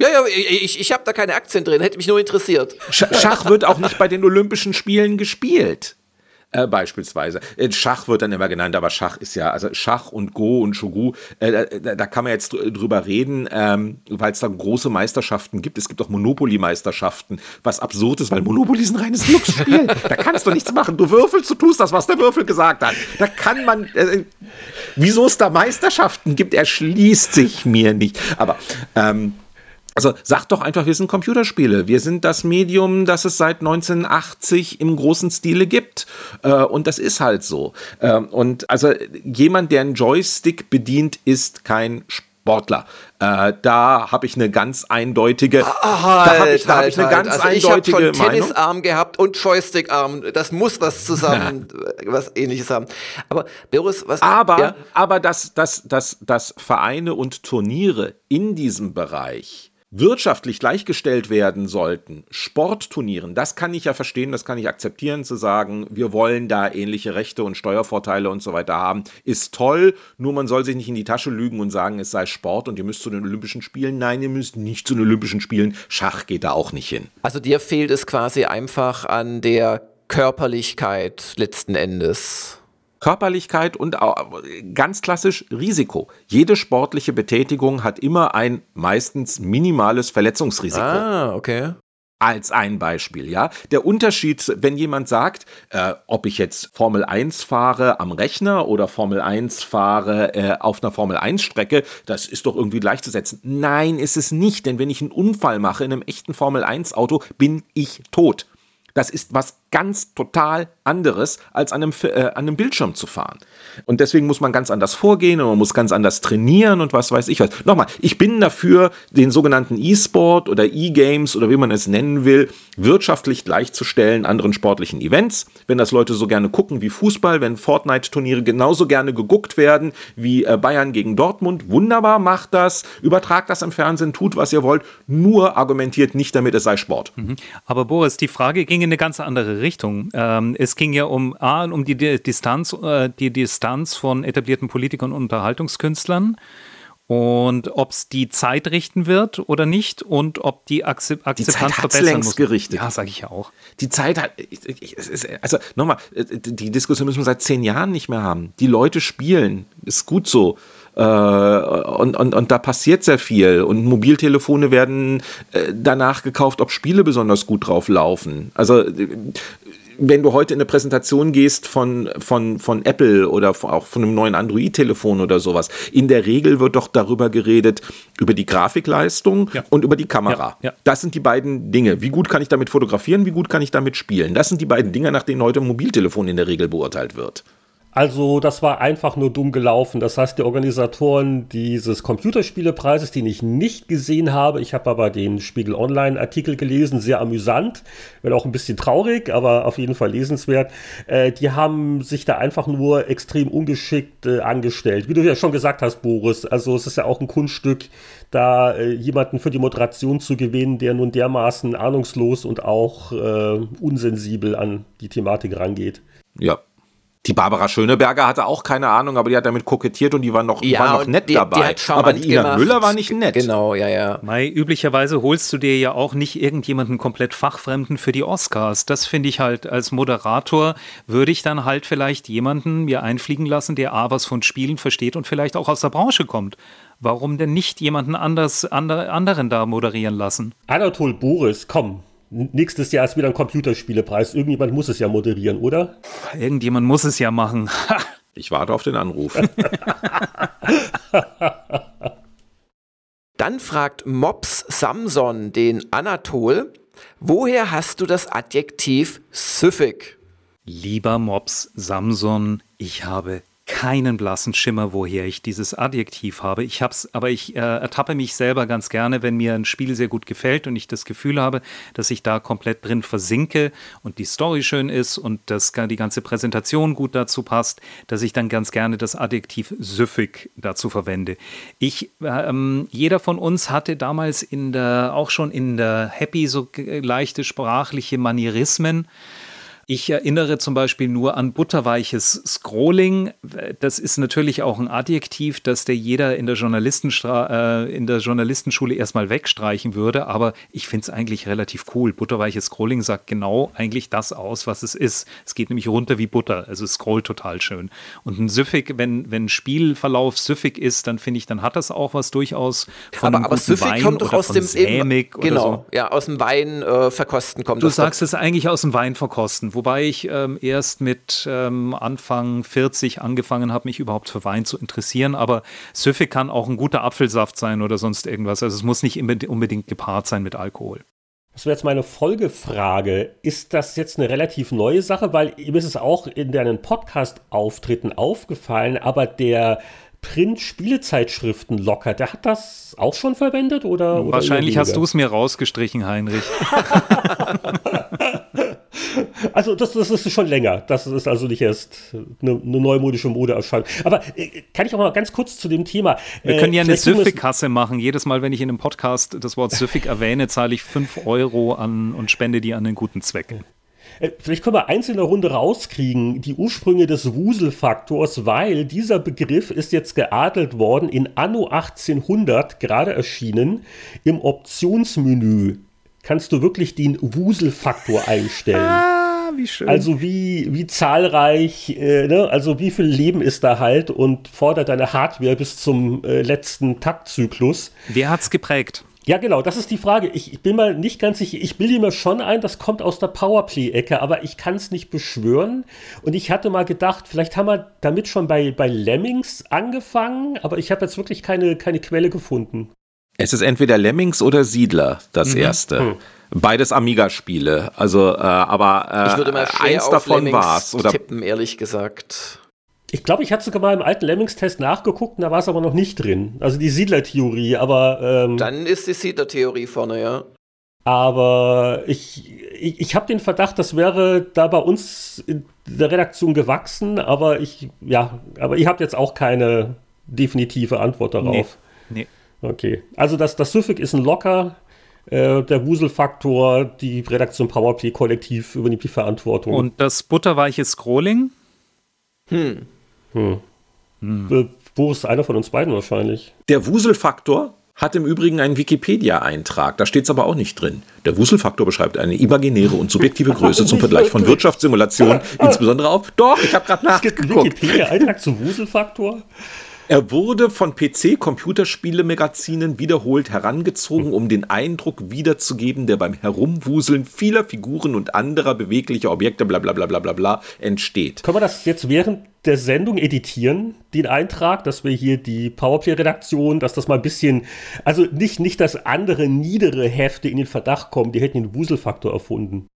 Ja, ja, ich, ich habe da keine Aktien drin, hätte mich nur interessiert. Schach wird auch nicht bei den Olympischen Spielen gespielt. Äh, beispielsweise. Äh, Schach wird dann immer genannt, aber Schach ist ja, also Schach und Go und Shogu, äh, da, da, kann man jetzt drüber reden, ähm, weil es da große Meisterschaften gibt. Es gibt auch Monopoly-Meisterschaften, was absurd ist, weil Monopoly ist ein reines Glücksspiel. da kannst du nichts machen. Du würfelst, du tust das, was der Würfel gesagt hat. Da kann man, äh, wieso es da Meisterschaften gibt, erschließt sich mir nicht. Aber, ähm, also sagt doch einfach, wir sind Computerspiele. Wir sind das Medium, das es seit 1980 im großen Stile gibt. Äh, und das ist halt so. Äh, und also jemand, der einen Joystick bedient, ist kein Sportler. Äh, da habe ich eine ganz eindeutige. Ah, halt, da habe ich, da halt, hab ich eine halt. ganz also eindeutige ich schon Tennisarm gehabt und Joystickarm. Das muss was zusammen, ja. was Ähnliches haben. Aber Boris, was? Aber, ja? aber dass, dass, dass, dass Vereine und Turniere in diesem Bereich wirtschaftlich gleichgestellt werden sollten, Sportturnieren, das kann ich ja verstehen, das kann ich akzeptieren, zu sagen, wir wollen da ähnliche Rechte und Steuervorteile und so weiter haben, ist toll, nur man soll sich nicht in die Tasche lügen und sagen, es sei Sport und ihr müsst zu den Olympischen Spielen. Nein, ihr müsst nicht zu den Olympischen Spielen. Schach geht da auch nicht hin. Also dir fehlt es quasi einfach an der Körperlichkeit letzten Endes. Körperlichkeit und ganz klassisch Risiko. Jede sportliche Betätigung hat immer ein meistens minimales Verletzungsrisiko. Ah, okay. Als ein Beispiel, ja. Der Unterschied, wenn jemand sagt, äh, ob ich jetzt Formel 1 fahre am Rechner oder Formel 1 fahre äh, auf einer Formel 1 Strecke, das ist doch irgendwie gleichzusetzen. Nein, ist es nicht, denn wenn ich einen Unfall mache in einem echten Formel 1 Auto, bin ich tot. Das ist was ganz total anderes, als an einem, äh, an einem Bildschirm zu fahren. Und deswegen muss man ganz anders vorgehen und man muss ganz anders trainieren und was weiß ich was. Nochmal, ich bin dafür, den sogenannten E-Sport oder E-Games oder wie man es nennen will, wirtschaftlich gleichzustellen anderen sportlichen Events. Wenn das Leute so gerne gucken wie Fußball, wenn Fortnite-Turniere genauso gerne geguckt werden wie äh, Bayern gegen Dortmund, wunderbar, macht das, übertragt das im Fernsehen, tut was ihr wollt, nur argumentiert nicht damit, es sei Sport. Mhm. Aber Boris, die Frage ging in eine ganz andere Richtung. Ähm, es ging ja um A, um die Distanz, äh, die Distanz von etablierten Politikern und Unterhaltungskünstlern und ob es die Zeit richten wird oder nicht und ob die Akzep Akzeptanz die verbessern längst muss. gerichtet. Ja, sage ich ja auch. Die Zeit hat, also nochmal, die Diskussion müssen wir seit zehn Jahren nicht mehr haben. Die Leute spielen, ist gut so. Äh, und, und, und da passiert sehr viel. Und Mobiltelefone werden äh, danach gekauft, ob Spiele besonders gut drauf laufen. Also wenn du heute in eine Präsentation gehst von, von, von Apple oder auch von einem neuen Android-Telefon oder sowas, in der Regel wird doch darüber geredet, über die Grafikleistung ja. und über die Kamera. Ja, ja. Das sind die beiden Dinge. Wie gut kann ich damit fotografieren, wie gut kann ich damit spielen? Das sind die beiden Dinge, nach denen heute ein Mobiltelefon in der Regel beurteilt wird. Also das war einfach nur dumm gelaufen. Das heißt, die Organisatoren dieses Computerspielepreises, den ich nicht gesehen habe, ich habe aber den Spiegel Online-Artikel gelesen, sehr amüsant, wenn auch ein bisschen traurig, aber auf jeden Fall lesenswert. Äh, die haben sich da einfach nur extrem ungeschickt äh, angestellt. Wie du ja schon gesagt hast, Boris, also es ist ja auch ein Kunststück, da äh, jemanden für die Moderation zu gewinnen, der nun dermaßen ahnungslos und auch äh, unsensibel an die Thematik rangeht. Ja, Die Barbara Schöneberger hatte auch keine Ahnung, aber die hat damit kokettiert und die war noch, Ja, war noch nett die- die dabei. hat charmant aber die Ina gemacht. Müller war nicht nett. Genau, ja, ja. Mai, üblicherweise holst du dir ja auch nicht irgendjemanden komplett Fachfremden für die Oscars. Das finde ich halt als Moderator würde ich dann halt vielleicht jemanden mir einfliegen lassen, der A was von Spielen versteht und vielleicht auch aus der Branche kommt. Warum denn nicht jemanden anders, andere, anderen da moderieren lassen? Anatol Boris, komm. Nächstes Jahr ist wieder ein Computerspielepreis. Irgendjemand muss es ja moderieren, oder? Irgendjemand muss es ja machen. Ich warte auf den Anruf. Dann fragt Mops Samson den Anatol, woher hast du das Adjektiv süffig? Lieber Mops Samson, ich habe keinen blassen Schimmer, woher ich dieses Adjektiv habe. Ich hab's, aber ich äh, ertappe mich selber ganz gerne, wenn mir ein Spiel sehr gut gefällt und ich das Gefühl habe, dass ich da komplett drin versinke und die Story schön ist und dass die ganze Präsentation gut dazu passt, dass ich dann ganz gerne das Adjektiv süffig dazu verwende. Ich, ähm, jeder von uns hatte damals in der, auch schon in der Happy so leichte sprachliche Manierismen. Ich erinnere zum Beispiel nur an butterweiches Scrolling. Das ist natürlich auch ein Adjektiv, das der jeder in der, Journalistenstra äh, in der Journalistenschule erstmal wegstreichen würde. Aber ich finde es eigentlich relativ cool. Butterweiches Scrolling sagt genau eigentlich das aus, was es ist. Es geht nämlich runter wie Butter. Also es scrollt total schön. Und ein Süffig, wenn, wenn Spielverlauf süffig ist, dann finde ich, dann hat das auch was durchaus von aber aber süffig Wein kommt doch oder aus von dem sämig oder genau, so. ja, aus dem Wein äh, verkosten kommt Du das sagst es eigentlich aus dem Wein verkosten, wobei ich ähm, erst mit ähm, Anfang 40 angefangen habe, mich überhaupt für Wein zu interessieren. Aber Süffig kann auch ein guter Apfelsaft sein oder sonst irgendwas. Also es muss nicht unbedingt gepaart sein mit Alkohol. Das wäre jetzt meine Folgefrage. Ist das jetzt eine relativ neue Sache? Weil mir ist es auch in deinen Podcast-Auftritten aufgefallen, aber der Print-Spielezeitschriften locker, der hat das auch schon verwendet oder? Wahrscheinlich hast du es mir rausgestrichen, Heinrich. Also das, das ist schon länger. Das ist also nicht erst eine, eine neumodische Modeerscheinung. Aber äh, kann ich auch mal ganz kurz zu dem Thema. Wir äh, können ja eine wir es- Süffig-Kasse machen. Jedes Mal, wenn ich in einem Podcast das Wort Süffig erwähne, zahle ich 5 Euro an und spende die an einen guten Zweck. Äh, Vielleicht können wir eins in der Runde rauskriegen, die Ursprünge des Wuselfaktors, weil dieser Begriff ist jetzt geadelt worden in Anno 1800, gerade erschienen, im Optionsmenü. Kannst du wirklich den Wuselfaktor einstellen? Ah, wie schön. Also wie, wie zahlreich, äh, ne? also wie viel Leben ist da halt und fordert deine Hardware bis zum äh, letzten Taktzyklus. Wer hat's geprägt? Ja, genau, das ist die Frage. Ich, ich bin mal nicht ganz sicher. Ich bilde mir schon ein, das kommt aus der Powerplay-Ecke, aber ich kann es nicht beschwören. Und ich hatte mal gedacht, vielleicht haben wir damit schon bei, bei Lemmings angefangen, aber ich habe jetzt wirklich keine, keine Quelle gefunden. Es ist entweder Lemmings oder Siedler, das erste. Hm. Beides Amiga-Spiele. Also, äh, aber äh, Ich würde mal eins auf davon war's. Oder tippen, ehrlich gesagt. Ich glaube, ich hatte sogar mal im alten Lemmings-Test nachgeguckt, und da war es aber noch nicht drin. Also die Siedler-Theorie, aber, ähm, Dann ist die Siedler-Theorie vorne, ja. aber ich, ich, ich habe den Verdacht, das wäre da bei uns in der Redaktion gewachsen, aber ich, ja, aber ihr habt jetzt auch keine definitive Antwort darauf. Nee. Okay. Also das, das Süffig ist ein Locker. Äh, der Wuselfaktor, die Redaktion Powerplay kollektiv übernimmt die Verantwortung. Und das butterweiche Scrolling? äh, wo ist einer von uns beiden wahrscheinlich? Der Wuselfaktor hat im Übrigen einen Wikipedia-Eintrag. Da steht es aber auch nicht drin. Der Wuselfaktor beschreibt eine imaginäre und subjektive Größe zum Vergleich von Wirtschaftssimulationen, insbesondere auf. Doch, ich habe gerade Es gibt einen nachgeguckt. Wikipedia-Eintrag zum Wuselfaktor. Er wurde von PC-Computerspiele-Magazinen wiederholt herangezogen, um den Eindruck wiederzugeben, der beim Herumwuseln vieler Figuren und anderer beweglicher Objekte bla bla bla bla bla bla entsteht. Können wir das jetzt während der Sendung editieren, den Eintrag, dass wir hier die Powerplay-Redaktion, dass das mal ein bisschen, also nicht, nicht, dass andere niedere Hefte in den Verdacht kommen, die hätten den Wuselfaktor erfunden.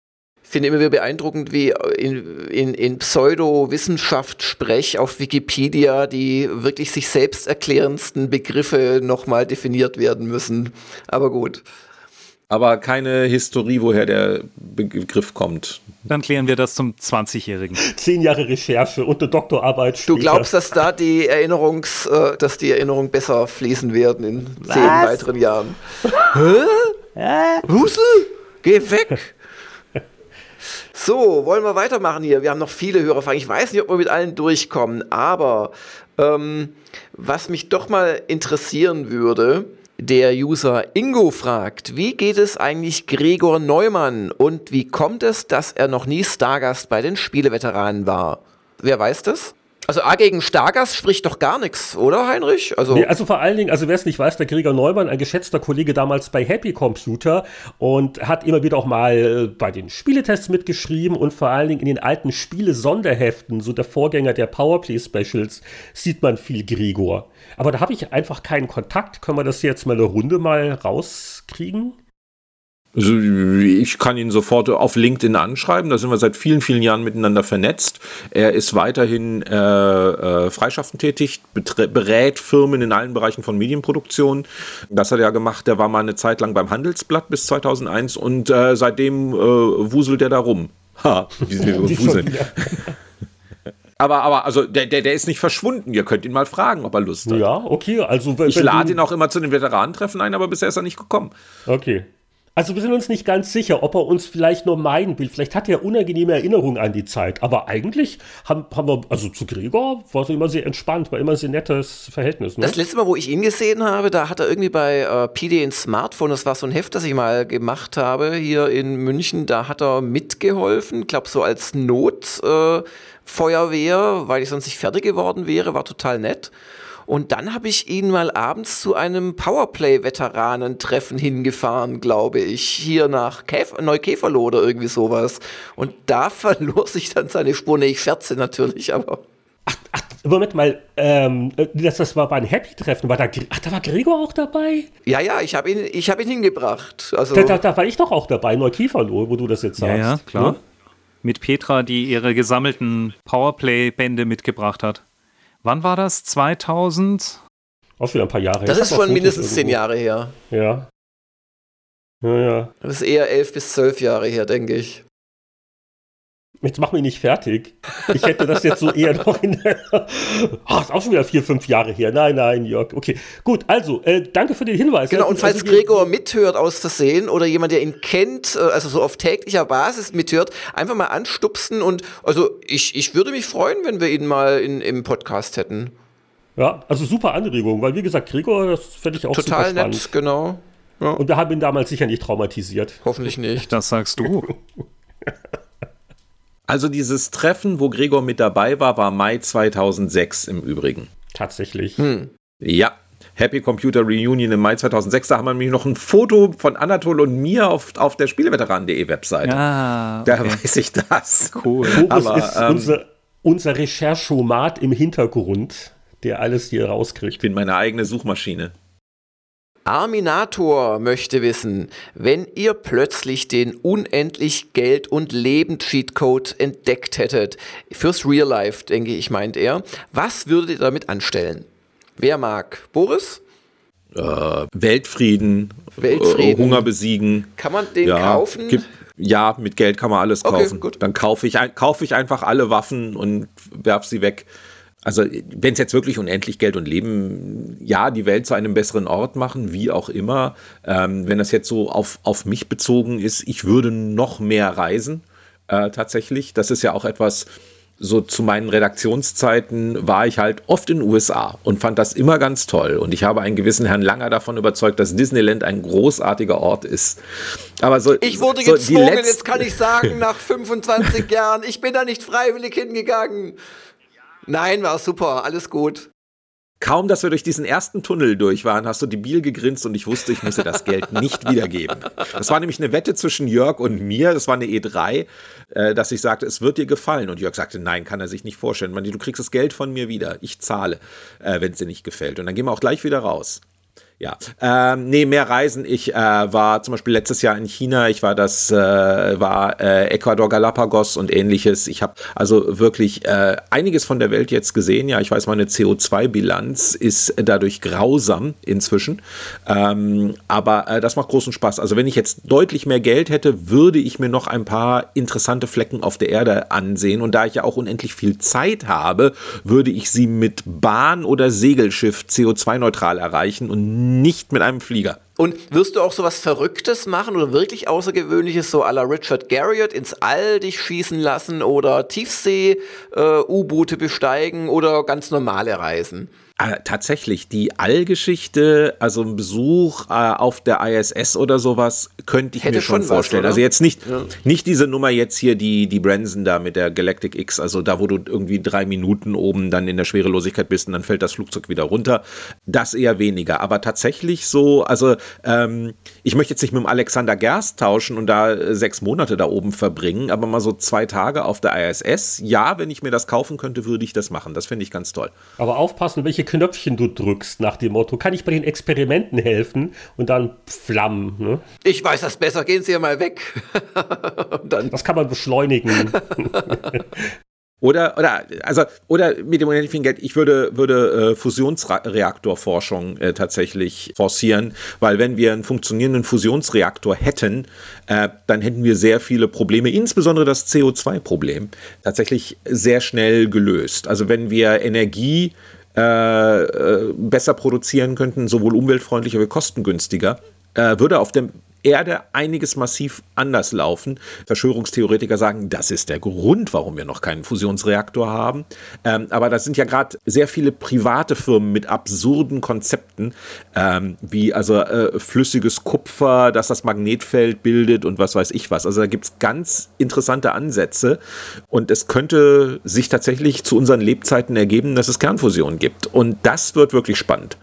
Ich finde immer wieder beeindruckend, wie in, in, in Pseudo-Wissenschaft-Sprech auf Wikipedia die wirklich sich selbst erklärendsten Begriffe nochmal definiert werden müssen. Aber gut. Aber keine Historie, woher der Begriff kommt. Dann klären wir das zum 20-Jährigen. Zehn Jahre Recherche und eine Doktorarbeit Du später. glaubst, dass da die Erinnerungs, äh, dass die Erinnerungen besser fließen werden in zehn weiteren Jahren? Hä? Husel? Geh weg! So, wollen wir weitermachen hier? Wir haben noch viele Hörerfragen. Ich weiß nicht, ob wir mit allen durchkommen, aber ähm, was mich doch mal interessieren würde, der User Ingo fragt, wie geht es eigentlich Gregor Neumann und wie kommt es, dass er noch nie Stargast bei den Spieleveteranen war? Wer weiß das? Also A gegen Stargast spricht doch gar nichts, oder Heinrich? Also, nee, also vor allen Dingen, also wer es nicht weiß, der Gregor Neumann, ein geschätzter Kollege damals bei Happy Computer und hat immer wieder auch mal äh, bei den Spieletests mitgeschrieben und vor allen Dingen in den alten Spiele-Sonderheften, so der Vorgänger der Powerplay Specials, sieht man viel Gregor. Aber da habe ich einfach keinen Kontakt. Können wir das jetzt mal eine Runde mal rauskriegen? Also ich kann ihn sofort auf LinkedIn anschreiben. Da sind wir seit vielen, vielen Jahren miteinander vernetzt. Er ist weiterhin äh, äh, freischaffend tätig, berät Firmen in allen Bereichen von Medienproduktion. Das hat er ja gemacht. Der war mal eine Zeit lang beim Handelsblatt bis 2001 und äh, seitdem äh, wuselt er da rum. Ha, wie sie wuseln. Aber, aber also der, der, der ist nicht verschwunden. Ihr könnt ihn mal fragen, ob er Lust hat. Ja, okay. Also, ich lade ihn auch immer zu den Veteranentreffen ein, aber bisher ist er nicht gekommen. Okay. Also wir sind uns nicht ganz sicher, ob er uns vielleicht nur meinen will. Vielleicht hat er unangenehme Erinnerungen an die Zeit. Aber eigentlich haben, haben wir, also zu Gregor war es immer sehr entspannt, war immer sehr nettes Verhältnis. Ne? Das letzte Mal, wo ich ihn gesehen habe, da hat er irgendwie bei äh, PD ein Smartphone, das war so ein Heft, das ich mal gemacht habe hier in München, da hat er mitgeholfen, glaube so als Notfeuerwehr, äh, weil ich sonst nicht fertig geworden wäre, war total nett. Und dann habe ich ihn mal abends zu einem Powerplay-Veteranentreffen hingefahren, glaube ich, hier nach Käf Neukäferloh oder irgendwie sowas. Und da verlor sich dann seine Spur. Nee, ich scherze natürlich, aber. Ach, ach Moment mal, ähm, das, das war beim Happy-Treffen. War da, ach, da war Gregor auch dabei? Ja, ja, ich habe ihn, hab ihn hingebracht. Also da, da, da, war ich doch auch dabei, Neukäferloh, wo du das jetzt sagst. Ja, ja klar. Ja? Mit Petra, die ihre gesammelten Powerplay-Bände mitgebracht hat. Wann war das? 2000? Auch wieder ein paar Jahre her. Das ist schon mindestens zehn Jahre her. Ja. Ja, ja. Das ist eher elf bis zwölf Jahre her, denke ich. Jetzt mach mich nicht fertig. Ich hätte das jetzt so eher noch in der. Ach, ist auch schon wieder vier, fünf Jahre her. Nein, nein, Jörg. Okay, gut. Also, äh, danke für den Hinweis. Genau, und falls also, Gregor mithört aus Versehen oder jemand, der ihn kennt, äh, also so auf täglicher Basis mithört, einfach mal anstupsen und also ich, ich würde mich freuen, wenn wir ihn mal in, im Podcast hätten. Ja, also super Anregung, weil wie gesagt, Gregor, das fände ich auch Total super spannend. nett, genau. Ja. Und wir haben ihn damals sicher nicht traumatisiert. Hoffentlich nicht. Das sagst du. Also dieses Treffen, wo Gregor mit dabei war, war Mai 2006 im Übrigen. Tatsächlich. Hm. Ja, Happy Computer Reunion im Mai 2006. Da haben wir nämlich noch ein Foto von Anatol und mir auf, auf der Spieleveteranen.de Webseite. Ah, okay. Da weiß ich das. Cool. Aber, ist ähm, unser, unser Recherchomat im Hintergrund, der alles hier rauskriegt. Ich bin meine eigene Suchmaschine. Arminator möchte wissen, wenn ihr plötzlich den unendlich Geld- und Leben-Cheatcode entdeckt hättet, fürs Real Life, denke ich, meint er, was würdet ihr damit anstellen? Wer mag? Boris? Äh, Weltfrieden, Weltfrieden. Äh, Hunger besiegen. Kann man den ja, kaufen? Gibt, ja, mit Geld kann man alles kaufen. Okay, Dann kaufe ich, kaufe ich einfach alle Waffen und werf sie weg also wenn es jetzt wirklich unendlich Geld und Leben, ja, die Welt zu einem besseren Ort machen, wie auch immer. Ähm, wenn das jetzt so auf, auf mich bezogen ist, ich würde noch mehr reisen, äh, tatsächlich. Das ist ja auch etwas, so zu meinen Redaktionszeiten war ich halt oft in den USA und fand das immer ganz toll. Und ich habe einen gewissen Herrn Langer davon überzeugt, dass Disneyland ein großartiger Ort ist. Aber so. Ich wurde so gezwungen, jetzt kann ich sagen, nach 25 Jahren, ich bin da nicht freiwillig hingegangen. Nein, war super, alles gut. Kaum, dass wir durch diesen ersten Tunnel durch waren, hast du die Biel gegrinst und ich wusste, ich müsse das Geld nicht wiedergeben. Das war nämlich eine Wette zwischen Jörg und mir, das war eine E3, äh, dass ich sagte, es wird dir gefallen. Und Jörg sagte, nein, kann er sich nicht vorstellen. Du kriegst das Geld von mir wieder. Ich zahle, äh, wenn es dir nicht gefällt. Und dann gehen wir auch gleich wieder raus. Ja, ähm, nee, mehr Reisen. Ich äh, war zum Beispiel letztes Jahr in China. Ich war das, äh, war äh, Ecuador, Galapagos und ähnliches. Ich habe also wirklich äh, einiges von der Welt jetzt gesehen. Ja, ich weiß, meine CO2-Bilanz ist dadurch grausam inzwischen. Ähm, aber äh, das macht großen Spaß. Also wenn ich jetzt deutlich mehr Geld hätte, würde ich mir noch ein paar interessante Flecken auf der Erde ansehen. Und da ich ja auch unendlich viel Zeit habe, würde ich sie mit Bahn oder Segelschiff CO2-neutral erreichen und nicht mit einem Flieger. Und wirst du auch so was Verrücktes machen oder wirklich Außergewöhnliches, so à la Richard Garriott ins All dich schießen lassen oder Tiefsee-U-Boote äh, besteigen oder ganz normale Reisen? Äh, tatsächlich, die Allgeschichte, also ein Besuch äh, auf der ISS oder sowas, könnte ich Hätte mir schon, schon vorstellen. Was, also jetzt nicht, ja. nicht diese Nummer jetzt hier, die, die Branson da mit der Galactic X, also da, wo du irgendwie drei Minuten oben dann in der Schwerelosigkeit bist und dann fällt das Flugzeug wieder runter. Das eher weniger. Aber tatsächlich so, also ähm, ich möchte jetzt nicht mit dem Alexander Gerst tauschen und da äh, sechs Monate da oben verbringen, aber mal so zwei Tage auf der ISS. Ja, wenn ich mir das kaufen könnte, würde ich das machen. Das finde ich ganz toll. Aber aufpassen, welche Knöpfchen du drückst nach dem Motto, kann ich bei den Experimenten helfen? Und dann Flammen. Ne? Ich weiß das besser, gehen Sie ja mal weg. das kann man beschleunigen. Oder, oder, also, oder mit dem unendlichen Geld, ich würde, würde äh, Fusionsreaktorforschung äh, tatsächlich forcieren, weil wenn wir einen funktionierenden Fusionsreaktor hätten, äh, dann hätten wir sehr viele Probleme, insbesondere das CO2-Problem, tatsächlich sehr schnell gelöst. Also wenn wir Energie äh, äh, besser produzieren könnten, sowohl umweltfreundlicher wie kostengünstiger, äh, würde auf der Erde einiges massiv anders laufen. Verschwörungstheoretiker sagen, das ist der Grund, warum wir noch keinen Fusionsreaktor haben. Ähm, aber da sind ja gerade sehr viele private Firmen mit absurden Konzepten, ähm, wie also äh, flüssiges Kupfer, das das Magnetfeld bildet und was weiß ich was. Also da gibt es ganz interessante Ansätze und es könnte sich tatsächlich zu unseren Lebzeiten ergeben, dass es Kernfusion gibt. Und das wird wirklich spannend.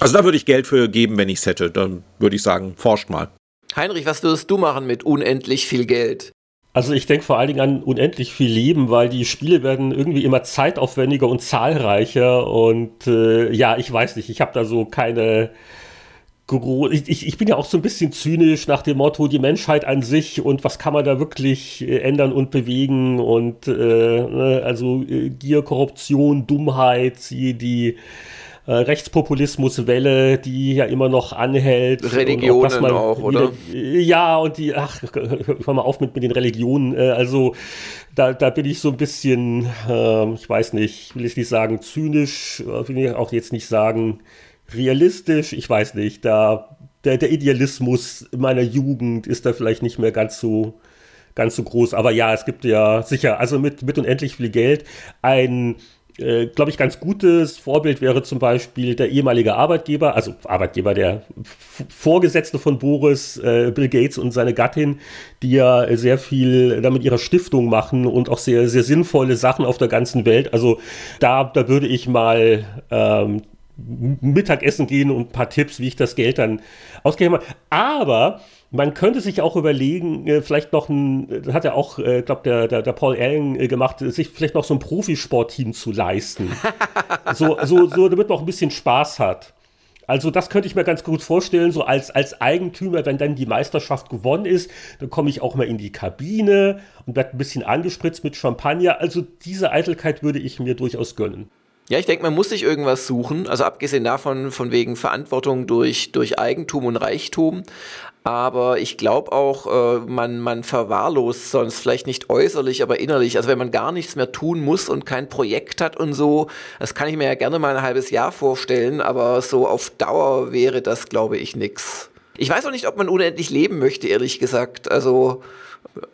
Also da würde ich Geld für geben, wenn ich es hätte. Dann würde ich sagen, forscht mal. Heinrich, was würdest du machen mit unendlich viel Geld? Also ich denke vor allen Dingen an unendlich viel Leben, weil die Spiele werden irgendwie immer zeitaufwendiger und zahlreicher und äh, ja, ich weiß nicht, ich habe da so keine ich, ich, ich bin ja auch so ein bisschen zynisch nach dem Motto, die Menschheit an sich und was kann man da wirklich äh, ändern und bewegen und äh, ne, also äh, Gier, Korruption, Dummheit, die, die äh, Rechtspopulismuswelle, die ja immer noch anhält. Religionen man, auch, oder? Wieder, ja, und die, ach, hör mal auf mit, mit den Religionen. Äh, also da, da bin ich so ein bisschen, äh, ich weiß nicht, will ich nicht sagen zynisch, äh, will ich auch jetzt nicht sagen realistisch, ich weiß nicht, da der, der Idealismus meiner Jugend ist da vielleicht nicht mehr ganz so ganz so groß. Aber ja, es gibt ja sicher, also mit, mit unendlich viel Geld ein äh, glaube ich, ganz gutes Vorbild wäre zum Beispiel der ehemalige Arbeitgeber, also Arbeitgeber, der Vorgesetzte von Boris, äh, Bill Gates und seine Gattin, die ja sehr viel da mit ihrer Stiftung machen und auch sehr, sehr sinnvolle Sachen auf der ganzen Welt. Also da, da würde ich mal ähm, Mittagessen gehen und ein paar Tipps, wie ich das Geld dann ausgebe. Aber man könnte sich auch überlegen, äh, vielleicht noch ein, das hat ja auch, äh, glaube der, der, der Paul Allen äh, gemacht, sich vielleicht noch so ein Profisportteam zu leisten. so, so, so, damit man auch ein bisschen Spaß hat. Also das könnte ich mir ganz gut vorstellen, so als, als Eigentümer, wenn dann die Meisterschaft gewonnen ist, dann komme ich auch mal in die Kabine und werde ein bisschen angespritzt mit Champagner. Also diese Eitelkeit würde ich mir durchaus gönnen. Ja, ich denke, man muss sich irgendwas suchen, also abgesehen davon, von wegen Verantwortung durch, durch Eigentum und Reichtum. Aber ich glaube auch, äh, man, man verwahrlost sonst vielleicht nicht äußerlich, aber innerlich. Also wenn man gar nichts mehr tun muss und kein Projekt hat und so, das kann ich mir ja gerne mal ein halbes Jahr vorstellen, aber so auf Dauer wäre das, glaube ich, nix. Ich weiß auch nicht, ob man unendlich leben möchte, ehrlich gesagt. Also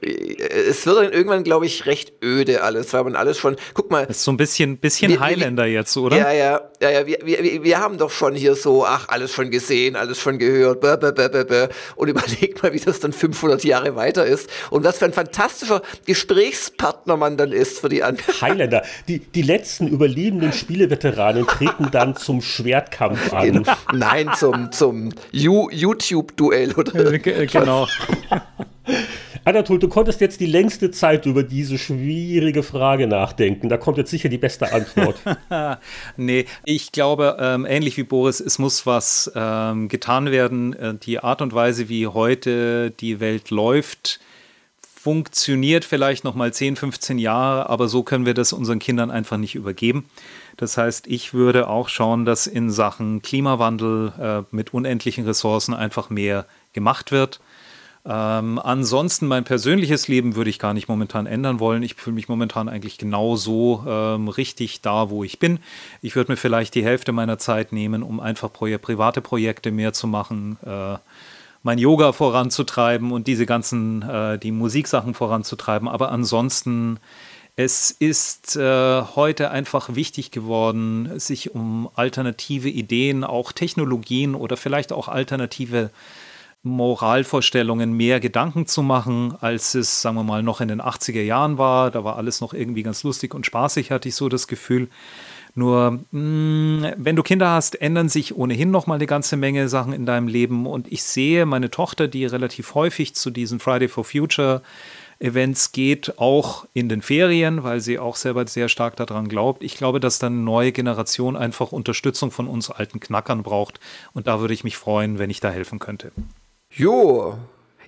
es wird dann irgendwann, glaube ich, recht öde alles, weil man alles schon, guck mal. Das ist so ein bisschen, bisschen wir, Highlander wir, jetzt, oder? Ja, ja, ja, ja, wir, wir, wir haben doch schon hier so, ach, alles schon gesehen, alles schon gehört, bäh, bäh, bäh, bäh, und überlegt mal, wie das dann 500 Jahre weiter ist und was für ein fantastischer Gesprächspartner man dann ist für die anderen. Highlander, die, die letzten überlebenden Spieleveteranen treten dann zum Schwertkampf an. Genau. Nein, zum, zum YouTube-Duell, oder? Genau. Anatol, du konntest jetzt die längste Zeit über diese schwierige Frage nachdenken. Da kommt jetzt sicher die beste Antwort. nee, ich glaube, ähm, ähnlich wie Boris, es muss was ähm, getan werden. Äh, die Art und Weise, wie heute die Welt läuft, funktioniert vielleicht noch mal 10, 15 Jahre, aber so können wir das unseren Kindern einfach nicht übergeben. Das heißt, ich würde auch schauen, dass in Sachen Klimawandel äh, mit unendlichen Ressourcen einfach mehr gemacht wird Ähm, ansonsten mein persönliches Leben würde ich gar nicht momentan ändern wollen. Ich fühle mich momentan eigentlich genauso ähm, richtig da, wo ich bin. Ich würde mir vielleicht die Hälfte meiner Zeit nehmen, um einfach pro private Projekte mehr zu machen, äh, mein Yoga voranzutreiben und diese ganzen, äh, die Musiksachen voranzutreiben. Aber ansonsten, es ist äh, heute einfach wichtig geworden, sich um alternative Ideen, auch Technologien oder vielleicht auch alternative Moralvorstellungen mehr Gedanken zu machen, als es, sagen wir mal, noch in den 80er Jahren war. Da war alles noch irgendwie ganz lustig und spaßig, hatte ich so das Gefühl. Nur, mh, mm, wenn du Kinder hast, ändern sich ohnehin noch mal eine ganze Menge Sachen in deinem Leben. Und ich sehe meine Tochter, die relativ häufig zu diesen Friday for Future Events geht, auch in den Ferien, weil sie auch selber sehr stark daran glaubt. Ich glaube, dass dann eine neue Generation einfach Unterstützung von uns alten Knackern braucht. Und da würde ich mich freuen, wenn ich da helfen könnte. Jo,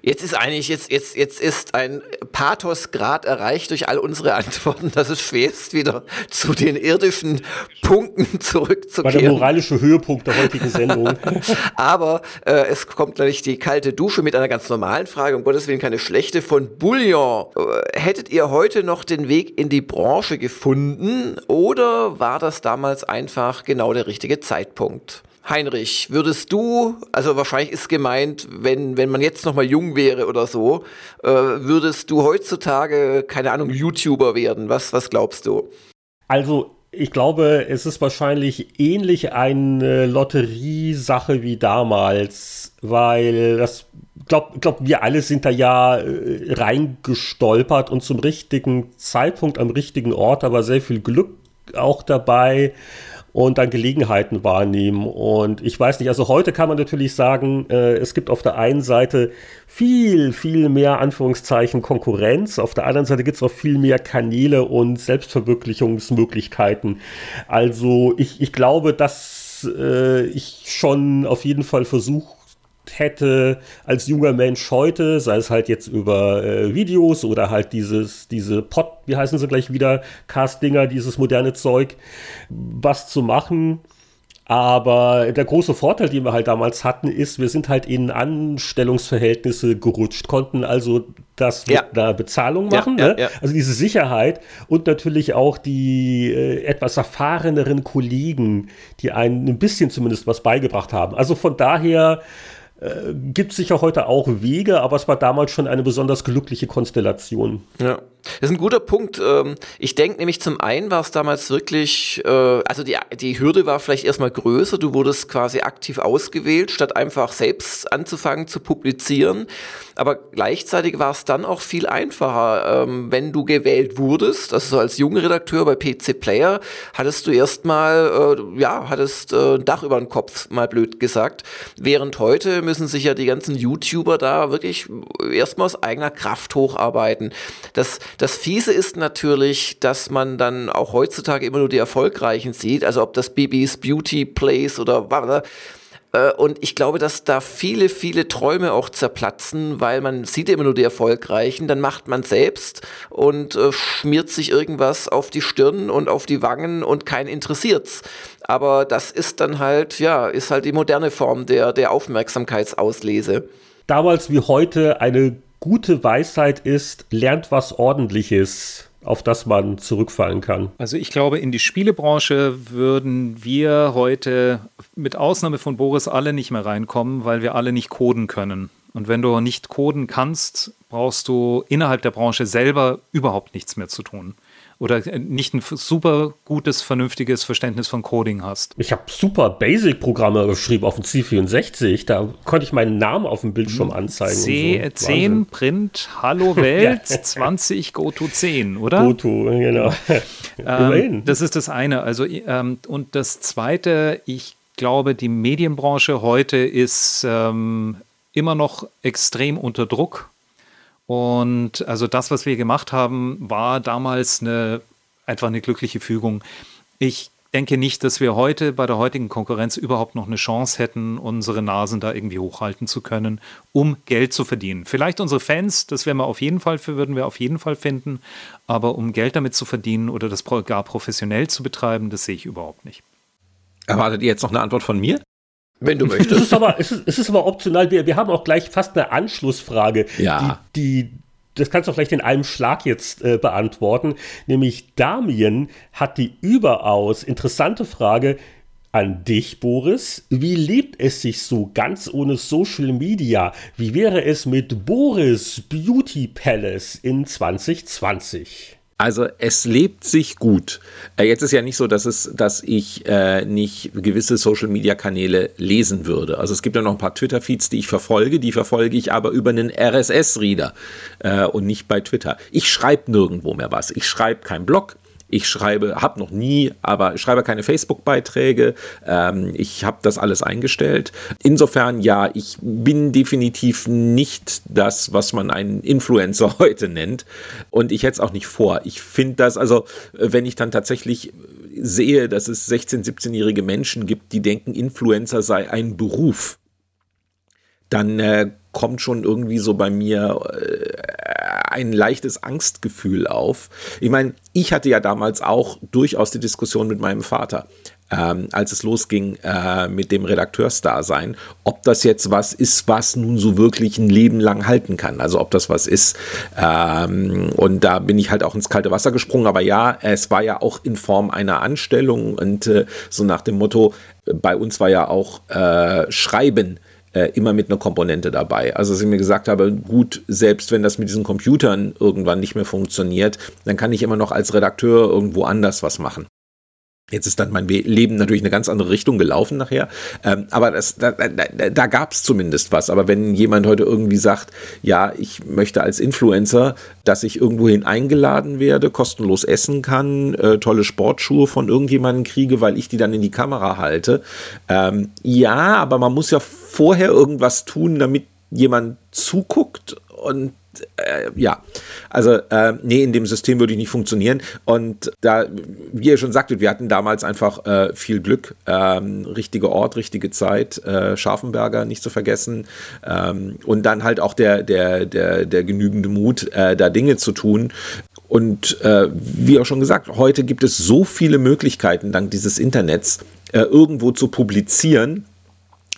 Jetzt ist eigentlich, jetzt, jetzt, jetzt ist ein Pathosgrad erreicht durch all unsere Antworten, dass es schwer ist, wieder zu den irdischen Punkten zurückzukehren. War der moralische Höhepunkt der heutigen Sendung. Aber äh, es kommt natürlich die kalte Dusche mit einer ganz normalen Frage, um Gottes Willen keine schlechte, von Bouillon. Äh, hättet ihr heute noch den Weg in die Branche gefunden oder war das damals einfach genau der richtige Zeitpunkt? Heinrich, würdest du, also wahrscheinlich ist gemeint, wenn, wenn man jetzt noch mal jung wäre oder so, äh, würdest du heutzutage, keine Ahnung, YouTuber werden? Was, was glaubst du? Also, ich glaube, es ist wahrscheinlich ähnlich eine Lotteriesache wie damals, weil das, glaub, glaub, wir alle sind da ja äh, reingestolpert und zum richtigen Zeitpunkt am richtigen Ort, aber sehr viel Glück auch dabei und dann Gelegenheiten wahrnehmen. Und ich weiß nicht, also heute kann man natürlich sagen, äh, es gibt auf der einen Seite viel, viel mehr Anführungszeichen Konkurrenz, auf der anderen Seite gibt es auch viel mehr Kanäle und Selbstverwirklichungsmöglichkeiten. Also ich, ich glaube, dass äh, ich schon auf jeden Fall versuche, hätte als junger Mensch heute, sei es halt jetzt über äh, Videos oder halt dieses, diese Pod, wie heißen sie gleich wieder, Cast-Dinger, dieses moderne Zeug, was zu machen. Aber der große Vorteil, den wir halt damals hatten, ist, wir sind halt in Anstellungsverhältnisse gerutscht, konnten also das ja. mit einer Bezahlung machen, ja, ne? ja, also diese Sicherheit und natürlich auch die äh, etwas erfahreneren Kollegen, die einen ein bisschen zumindest was beigebracht haben. Also von daher äh, gibt sicher heute auch Wege, aber es war damals schon eine besonders glückliche Konstellation. Ja. Das ist ein guter Punkt. Ähm, ich denke nämlich zum einen war es damals wirklich, äh, also die, die Hürde war vielleicht erstmal größer. Du wurdest quasi aktiv ausgewählt, statt einfach selbst anzufangen zu publizieren. Aber gleichzeitig war es dann auch viel einfacher, ähm, wenn du gewählt wurdest. Also so als junger Redakteur bei PC Player hattest du erstmal, äh, ja, hattest äh, ein Dach über den Kopf, mal blöd gesagt. Während heute müssen sich ja die ganzen YouTuber da wirklich erstmal aus eigener Kraft hocharbeiten. Das das Fiese ist natürlich, dass man dann auch heutzutage immer nur die Erfolgreichen sieht, also ob das Bibis Beauty Place oder was. Äh, und ich glaube, dass da viele, viele Träume auch zerplatzen, weil man sieht immer nur die Erfolgreichen, dann macht man selbst und äh, schmiert sich irgendwas auf die Stirn und auf die Wangen und kein interessiert's. Aber das ist dann halt, ja, ist halt die moderne Form der, der Aufmerksamkeitsauslese. Damals wie heute eine gute Weisheit ist, lernt was ordentliches, auf das man zurückfallen kann. Also ich glaube, in die Spielebranche würden wir heute mit Ausnahme von Boris alle nicht mehr reinkommen, weil wir alle nicht coden können. Und wenn du nicht coden kannst, brauchst du innerhalb der Branche selber überhaupt nichts mehr zu tun oder nicht ein super gutes, vernünftiges Verständnis von Coding hast. Ich habe super Basic-Programme geschrieben auf dem C64. Da konnte ich meinen Namen auf dem Bildschirm hm. anzeigen. C, so. 10 Print Hallo Welt 20 GoTo 10, oder? GoTo, genau. ähm, das ist das eine. Also, ähm, und das zweite, ich glaube, die Medienbranche heute ist ähm, immer noch extrem unter Druck und also das, was wir gemacht haben, war damals eine, einfach eine glückliche Fügung. Ich denke nicht, dass wir heute bei der heutigen Konkurrenz überhaupt noch eine Chance hätten, unsere Nasen da irgendwie hochhalten zu können, um Geld zu verdienen. Vielleicht unsere Fans, das wären wir auf jeden Fall für, würden wir auf jeden Fall finden, aber um Geld damit zu verdienen oder das gar professionell zu betreiben, das sehe ich überhaupt nicht. Erwartet ihr jetzt noch eine Antwort von mir? Wenn du möchtest. Es ist aber, es ist, es ist aber optional. Wir, wir haben auch gleich fast eine Anschlussfrage, ja. die, die das kannst du vielleicht in einem Schlag jetzt äh, beantworten. Nämlich Damien hat die überaus interessante Frage an dich, Boris. Wie lebt es sich so ganz ohne Social Media? Wie wäre es mit Boris Beauty Palace in 2020? Also es lebt sich gut. Äh, jetzt ist ja nicht so, dass es, dass ich äh, nicht gewisse Social-Media-Kanäle lesen würde. Also es gibt ja noch ein paar Twitter-Feeds, die ich verfolge. Die verfolge ich aber über einen RSS-Reader äh, und nicht bei Twitter. Ich schreibe nirgendwo mehr was. Ich schreibe keinen Blog. Ich schreibe, habe noch nie, aber schreibe keine Facebook-Beiträge. Ähm, ich habe das alles eingestellt. Insofern, ja, ich bin definitiv nicht das, was man einen Influencer heute nennt. Und ich hätte es auch nicht vor. Ich finde das, also, wenn ich dann tatsächlich sehe, dass es 16-, 17-jährige Menschen gibt, die denken, Influencer sei ein Beruf, dann äh, kommt schon irgendwie so bei mir äh, ein leichtes Angstgefühl auf. Ich meine, ich hatte ja damals auch durchaus die Diskussion mit meinem Vater. Ähm, als es losging äh, mit dem Redakteursdasein, ob das jetzt was ist, was nun so wirklich ein Leben lang halten kann. Also ob das was ist. Ähm, und da bin ich halt auch ins kalte Wasser gesprungen. Aber ja, es war ja auch in Form einer Anstellung und äh, so nach dem Motto, bei uns war ja auch äh, Schreiben äh, immer mit einer Komponente dabei. Also, dass ich mir gesagt habe, gut, selbst wenn das mit diesen Computern irgendwann nicht mehr funktioniert, dann kann ich immer noch als Redakteur irgendwo anders was machen. Jetzt ist dann mein Leben natürlich eine ganz andere Richtung gelaufen nachher. Ähm, aber das, da, da, da gab es zumindest was. Aber wenn jemand heute irgendwie sagt, ja, ich möchte als Influencer, dass ich irgendwohin eingeladen werde, kostenlos essen kann, äh, tolle Sportschuhe von irgendjemandem kriege, weil ich die dann in die Kamera halte. Ähm, ja, aber man muss ja vorher irgendwas tun, damit jemand zuguckt und äh, ja, also äh, nee, in dem System würde ich nicht funktionieren. Und da, wie ihr schon sagtet, wir hatten damals einfach äh, viel Glück. Ähm, richtiger Ort, richtige Zeit, äh, Scharfenberger nicht zu vergessen. Ähm, und dann halt auch der, der, der, der genügende Mut, äh, da Dinge zu tun. Und äh, wie auch schon gesagt, heute gibt es so viele Möglichkeiten dank dieses Internets, irgendwo zu publizieren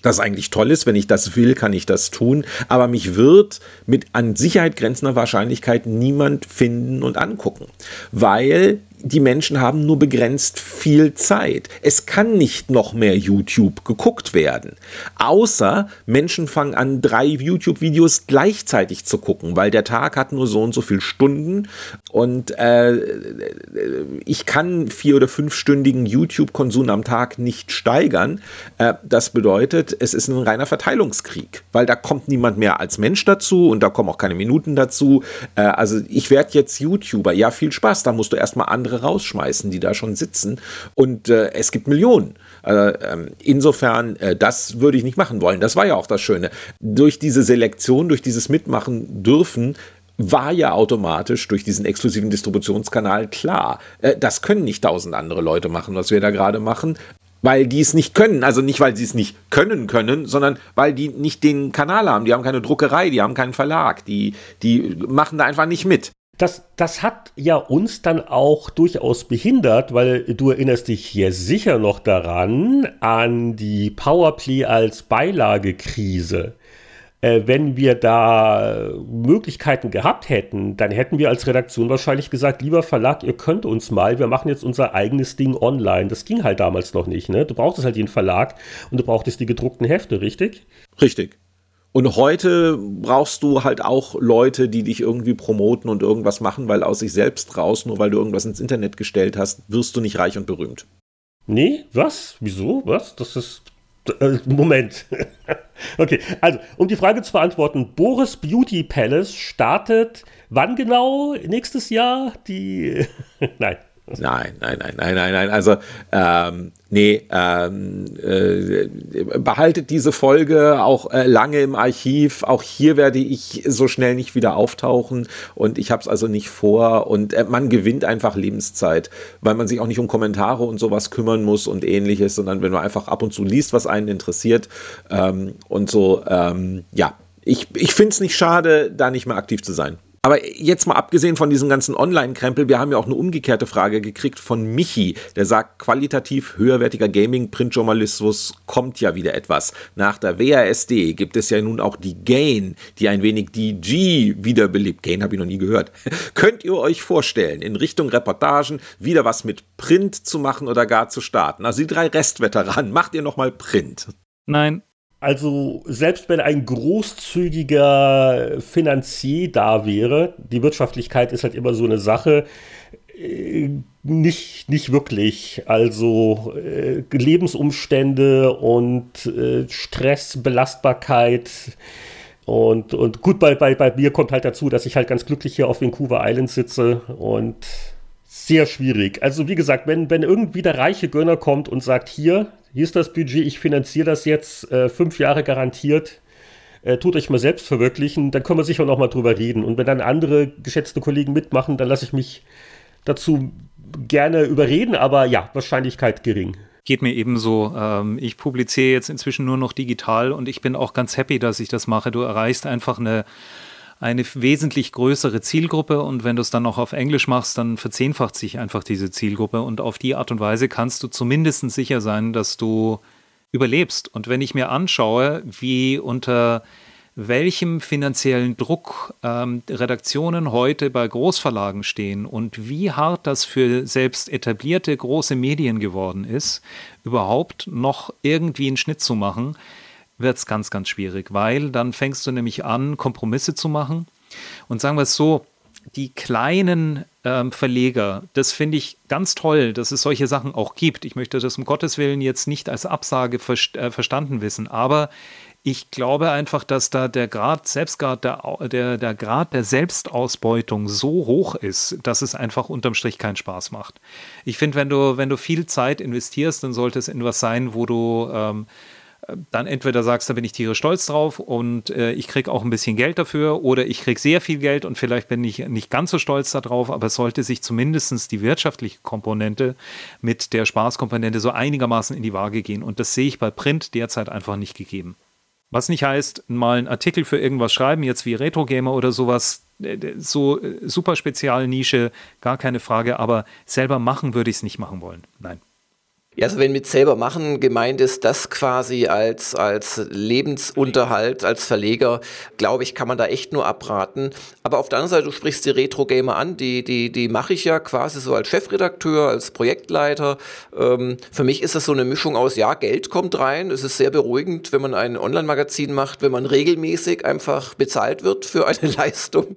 das eigentlich toll ist. Wenn ich das will, kann ich das tun. Aber mich wird mit an Sicherheit grenzender Wahrscheinlichkeit niemand finden und angucken, weil die Menschen haben nur begrenzt viel Zeit. Es kann nicht noch mehr YouTube geguckt werden. Außer Menschen fangen an, drei YouTube-Videos gleichzeitig zu gucken, weil der Tag hat nur so und so viele Stunden und äh, ich kann vier- oder fünfstündigen YouTube-Konsum am Tag nicht steigern. Äh, das bedeutet, es ist ein reiner Verteilungskrieg, weil da kommt niemand mehr als Mensch dazu und da kommen auch keine Minuten dazu. Äh, also ich werde jetzt YouTuber. Ja, viel Spaß. Da musst du erstmal andere andere rausschmeißen, die da schon sitzen. Und äh, es gibt Millionen. Äh, insofern, äh, das würde ich nicht machen wollen. Das war ja auch das Schöne. Durch diese Selektion, durch dieses Mitmachen dürfen, war ja automatisch durch diesen exklusiven Distributionskanal klar. Äh, das können nicht tausend andere Leute machen, was wir da gerade machen weil die es nicht können. Also nicht, weil sie es nicht können können, sondern weil die nicht den Kanal haben. Die haben keine Druckerei, die haben keinen Verlag, die, die machen da einfach nicht mit. Das, das hat ja uns dann auch durchaus behindert, weil du erinnerst dich hier sicher noch daran, an die Powerplay als Beilagekrise. Äh, wenn wir da Möglichkeiten gehabt hätten, dann hätten wir als Redaktion wahrscheinlich gesagt, lieber Verlag, ihr könnt uns mal, wir machen jetzt unser eigenes Ding online. Das ging halt damals noch nicht. Ne? Du brauchtest halt den Verlag und du brauchtest die gedruckten Hefte, richtig? Richtig. Und heute brauchst du halt auch Leute, die dich irgendwie promoten und irgendwas machen, weil aus sich selbst raus, nur weil du irgendwas ins Internet gestellt hast, wirst du nicht reich und berühmt. Nee, was? Wieso? Was? Das ist. Äh, Moment. okay, also, um die Frage zu beantworten, Boris Beauty Palace startet wann genau? Nächstes Jahr? Die. Nein. Nein, nein, nein, nein, nein, nein. Also, ähm, nee, ähm, äh, behaltet diese Folge auch äh, lange im Archiv. Auch hier werde ich so schnell nicht wieder auftauchen und ich habe es also nicht vor. Und äh, man gewinnt einfach Lebenszeit, weil man sich auch nicht um Kommentare und sowas kümmern muss und ähnliches, sondern wenn man einfach ab und zu liest, was einen interessiert ähm, und so, ähm, ja. Ich, ich finde es nicht schade, da nicht mehr aktiv zu sein. Aber jetzt mal abgesehen von diesem ganzen Online-Krempel, wir haben ja auch eine umgekehrte Frage gekriegt von Michi, der sagt, qualitativ höherwertiger Gaming-Printjournalismus kommt ja wieder etwas. Nach der WASD gibt es ja nun auch die Gain, die ein wenig die G wiederbelebt. Gain habe ich noch nie gehört. Könnt ihr euch vorstellen, in Richtung Reportagen wieder was mit Print zu machen oder gar zu starten? Also die drei Restveteranen, macht ihr nochmal Print? Nein, also selbst wenn ein großzügiger Finanzier da wäre, die Wirtschaftlichkeit ist halt immer so eine Sache, äh, nicht, nicht wirklich. Also äh, Lebensumstände und äh, Stress, Belastbarkeit. Und, und gut, bei, bei, bei mir kommt halt dazu, dass ich halt ganz glücklich hier auf Vancouver Island sitze und sehr schwierig. Also wie gesagt, wenn, wenn irgendwie der reiche Gönner kommt und sagt, hier, hier ist das Budget, ich finanziere das jetzt, äh, fünf Jahre garantiert, äh, tut euch mal selbst verwirklichen, dann können wir sicher noch mal drüber reden. Und wenn dann andere geschätzte Kollegen mitmachen, dann lasse ich mich dazu gerne überreden, aber ja, Wahrscheinlichkeit gering geht mir ebenso. Ähm, ich publiziere jetzt inzwischen nur noch digital und ich bin auch ganz happy, dass ich das mache. Du erreichst einfach eine eine wesentlich größere Zielgruppe und wenn du es dann noch auf Englisch machst, dann verzehnfacht sich einfach diese Zielgruppe und auf die Art und Weise kannst du zumindest sicher sein, dass du überlebst. Und wenn ich mir anschaue, wie unter welchem finanziellen Druck ähm, Redaktionen heute bei Großverlagen stehen und wie hart das für selbst etablierte große Medien geworden ist, überhaupt noch irgendwie einen Schnitt zu machen, wird es ganz, ganz schwierig, weil dann fängst du nämlich an, Kompromisse zu machen. Und sagen wir es so, die kleinen ähm, Verleger, das finde ich ganz toll, dass es solche Sachen auch gibt. Ich möchte das um Gottes Willen jetzt nicht als Absage ver äh, verstanden wissen, aber ich glaube einfach, dass da der Grad, Selbstgrad, der, der, der Grad der Selbstausbeutung so hoch ist, dass es einfach unterm Strich keinen Spaß macht. Ich finde, wenn du, wenn du viel Zeit investierst, dann sollte es in was sein, wo du ähm, dann entweder sagst, da bin ich tierisch stolz drauf und äh, ich kriege auch ein bisschen Geld dafür oder ich kriege sehr viel Geld und vielleicht bin ich nicht ganz so stolz darauf, aber es sollte sich zumindest die wirtschaftliche Komponente mit der Spaßkomponente so einigermaßen in die Waage gehen und das sehe ich bei Print derzeit einfach nicht gegeben. Was nicht heißt, mal einen Artikel für irgendwas schreiben, jetzt wie Retro Gamer oder sowas, äh, so äh, super Spezialnische, gar keine Frage, aber selber machen würde ich es nicht machen wollen. Nein. Ja, also wenn mit selber machen gemeint ist, das quasi als, als Lebensunterhalt, als Verleger, glaube ich, kann man da echt nur abraten. Aber auf der anderen Seite, du sprichst die Retro-Gamer an, die, die, die mache ich ja quasi so als Chefredakteur, als Projektleiter. Ähm, für mich ist das so eine Mischung aus, ja, Geld kommt rein. Es ist sehr beruhigend, wenn man ein Online-Magazin macht, wenn man regelmäßig einfach bezahlt wird für eine Leistung.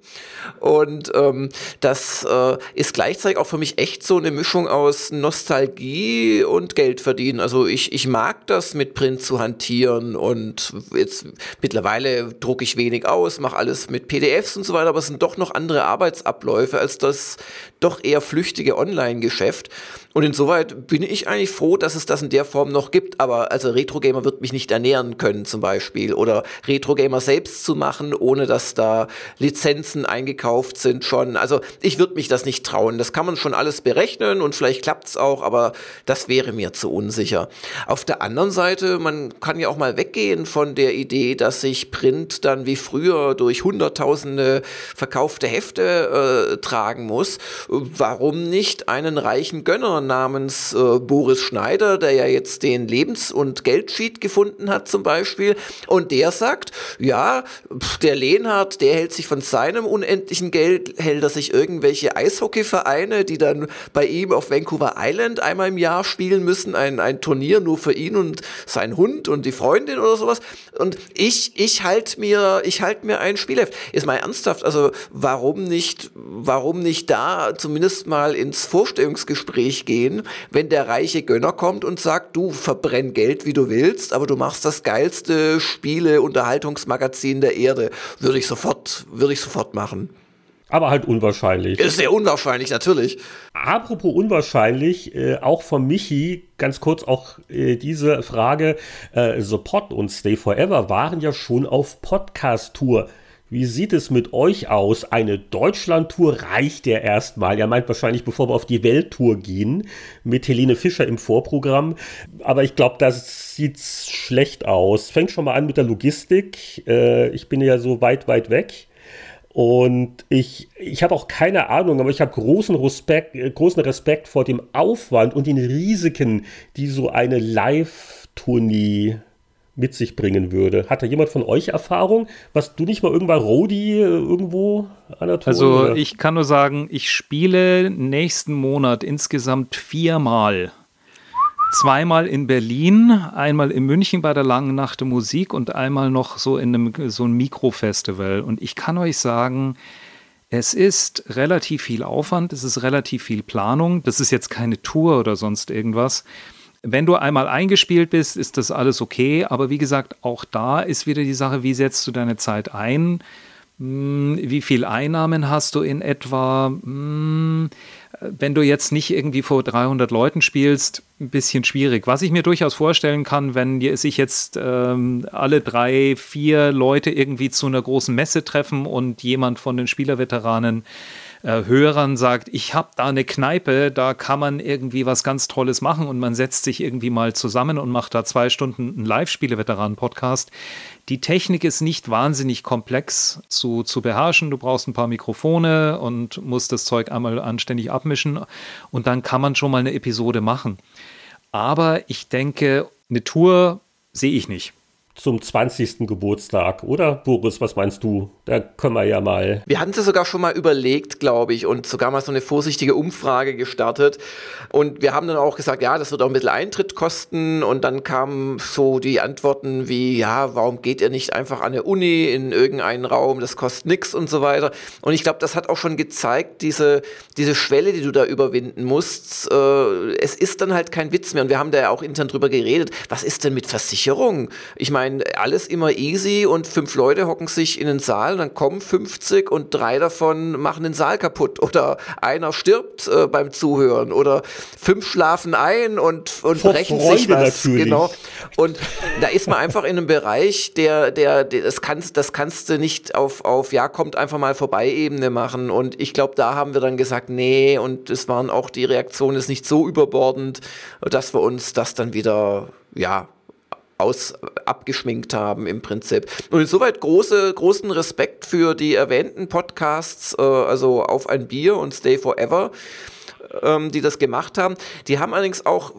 Und ähm, das äh, ist gleichzeitig auch für mich echt so eine Mischung aus Nostalgie und und Geld verdienen. Also ich, ich mag das mit Print zu hantieren und jetzt mittlerweile drucke ich wenig aus, mache alles mit PDFs und so weiter, aber es sind doch noch andere Arbeitsabläufe als das doch eher flüchtige Online-Geschäft. Und insoweit bin ich eigentlich froh, dass es das in der Form noch gibt. Aber also Retro-Gamer wird mich nicht ernähren können zum Beispiel. Oder Retro-Gamer selbst zu machen, ohne dass da Lizenzen eingekauft sind schon. Also ich würde mich das nicht trauen. Das kann man schon alles berechnen und vielleicht klappt es auch, aber das wäre mir zu unsicher. Auf der anderen Seite, man kann ja auch mal weggehen von der Idee, dass sich Print dann wie früher durch hunderttausende verkaufte Hefte äh, tragen muss. Warum nicht einen reichen Gönner namens äh, Boris Schneider, der ja jetzt den Lebens- und Geldsheet gefunden hat zum Beispiel. Und der sagt, ja, der Lehnhardt, der hält sich von seinem unendlichen Geld, hält er sich irgendwelche Eishockeyvereine, die dann bei ihm auf Vancouver Island einmal im Jahr spielen müssen, ein, ein Turnier nur für ihn und seinen Hund und die Freundin oder sowas. Und ich, ich halte mir, ich halte mir ein Spielheft. Ist mal ernsthaft, also warum nicht, warum nicht da zumindest mal ins Vorstellungsgespräch gehen? wenn der reiche Gönner kommt und sagt, du verbrenn Geld, wie du willst, aber du machst das geilste Spiele-Unterhaltungsmagazin der Erde. Würde ich sofort, würde ich sofort machen. Aber halt unwahrscheinlich. Ist sehr unwahrscheinlich, natürlich. Apropos unwahrscheinlich, äh, auch von Michi, ganz kurz auch äh, diese Frage, äh, The Pod und Stay Forever waren ja schon auf Podcast-Tour. Wie sieht es mit euch aus? Eine Deutschland-Tour reicht ja erstmal. Er meint wahrscheinlich, bevor wir auf die Welttour gehen, mit Helene Fischer im Vorprogramm. Aber ich glaube, das sieht schlecht aus. Fängt schon mal an mit der Logistik. Äh, ich bin ja so weit, weit weg. Und ich, ich habe auch keine Ahnung, aber ich habe großen Respekt, äh, großen Respekt vor dem Aufwand und den Risiken, die so eine Live-Tournee mit sich bringen würde. Hat da jemand von euch Erfahrung? Was du nicht mal irgendwann Rodi äh, irgendwo an der Tour? Also oder? ich kann nur sagen, ich spiele nächsten Monat insgesamt viermal zweimal in Berlin, einmal in München bei der Langen Nacht der Musik und einmal noch so in einem so ein Mikrofestival. Und ich kann euch sagen, es ist relativ viel Aufwand, es ist relativ viel Planung. Das ist jetzt keine Tour oder sonst irgendwas. Wenn du einmal eingespielt bist, ist das alles okay. Aber wie gesagt, auch da ist wieder die Sache, wie setzt du deine Zeit ein? Hm, wie viel Einnahmen hast du in etwa? Hm, wenn du jetzt nicht irgendwie vor 300 Leuten spielst, ein bisschen schwierig. Was ich mir durchaus vorstellen kann, wenn sich jetzt ähm, alle drei, vier Leute irgendwie zu einer großen Messe treffen und jemand von den Spielerveteranen äh, Hörern sagt, ich habe da eine Kneipe, da kann man irgendwie was ganz Tolles machen und man setzt sich irgendwie mal zusammen und macht da zwei Stunden einen Live-Spiele-Veteranen-Podcast. Die Technik ist nicht wahnsinnig komplex zu, zu beherrschen. Du brauchst ein paar Mikrofone und musst das Zeug einmal anständig abmischen und dann kann man schon mal eine Episode machen. Aber ich denke, eine Tour sehe ich nicht zum 20. Geburtstag, oder Boris, was meinst du? Da können wir ja mal. Wir hatten es sogar schon mal überlegt, glaube ich, und sogar mal so eine vorsichtige Umfrage gestartet. Und wir haben dann auch gesagt, ja, das wird auch ein bisschen Eintritt kosten. Und dann kamen so die Antworten wie, ja, warum geht ihr nicht einfach an der Uni in irgendeinen Raum, das kostet nichts und so weiter. Und ich glaube, das hat auch schon gezeigt, diese, diese Schwelle, die du da überwinden musst, äh, es ist dann halt kein Witz mehr. Und wir haben da ja auch intern drüber geredet, was ist denn mit Versicherung? Ich meine, meine, alles immer easy und fünf Leute hocken sich in den Saal, dann kommen 50 und drei davon machen den Saal kaputt oder einer stirbt äh, beim Zuhören oder fünf schlafen ein und, und brechen sich was. Natürlich. Genau. Und da ist man einfach in einem Bereich, der, der, der das kannst, das kannst du nicht auf, auf, ja, kommt einfach mal vorbei Ebene machen. Und ich glaube, da haben wir dann gesagt, nee, und es waren auch, die Reaktion ist nicht so überbordend, dass wir uns das dann wieder, ja, aus abgeschminkt haben im Prinzip. Und insoweit große, großen Respekt für die erwähnten Podcasts, äh, also auf ein Bier und Stay Forever ähm, die das gemacht haben. Die haben allerdings auch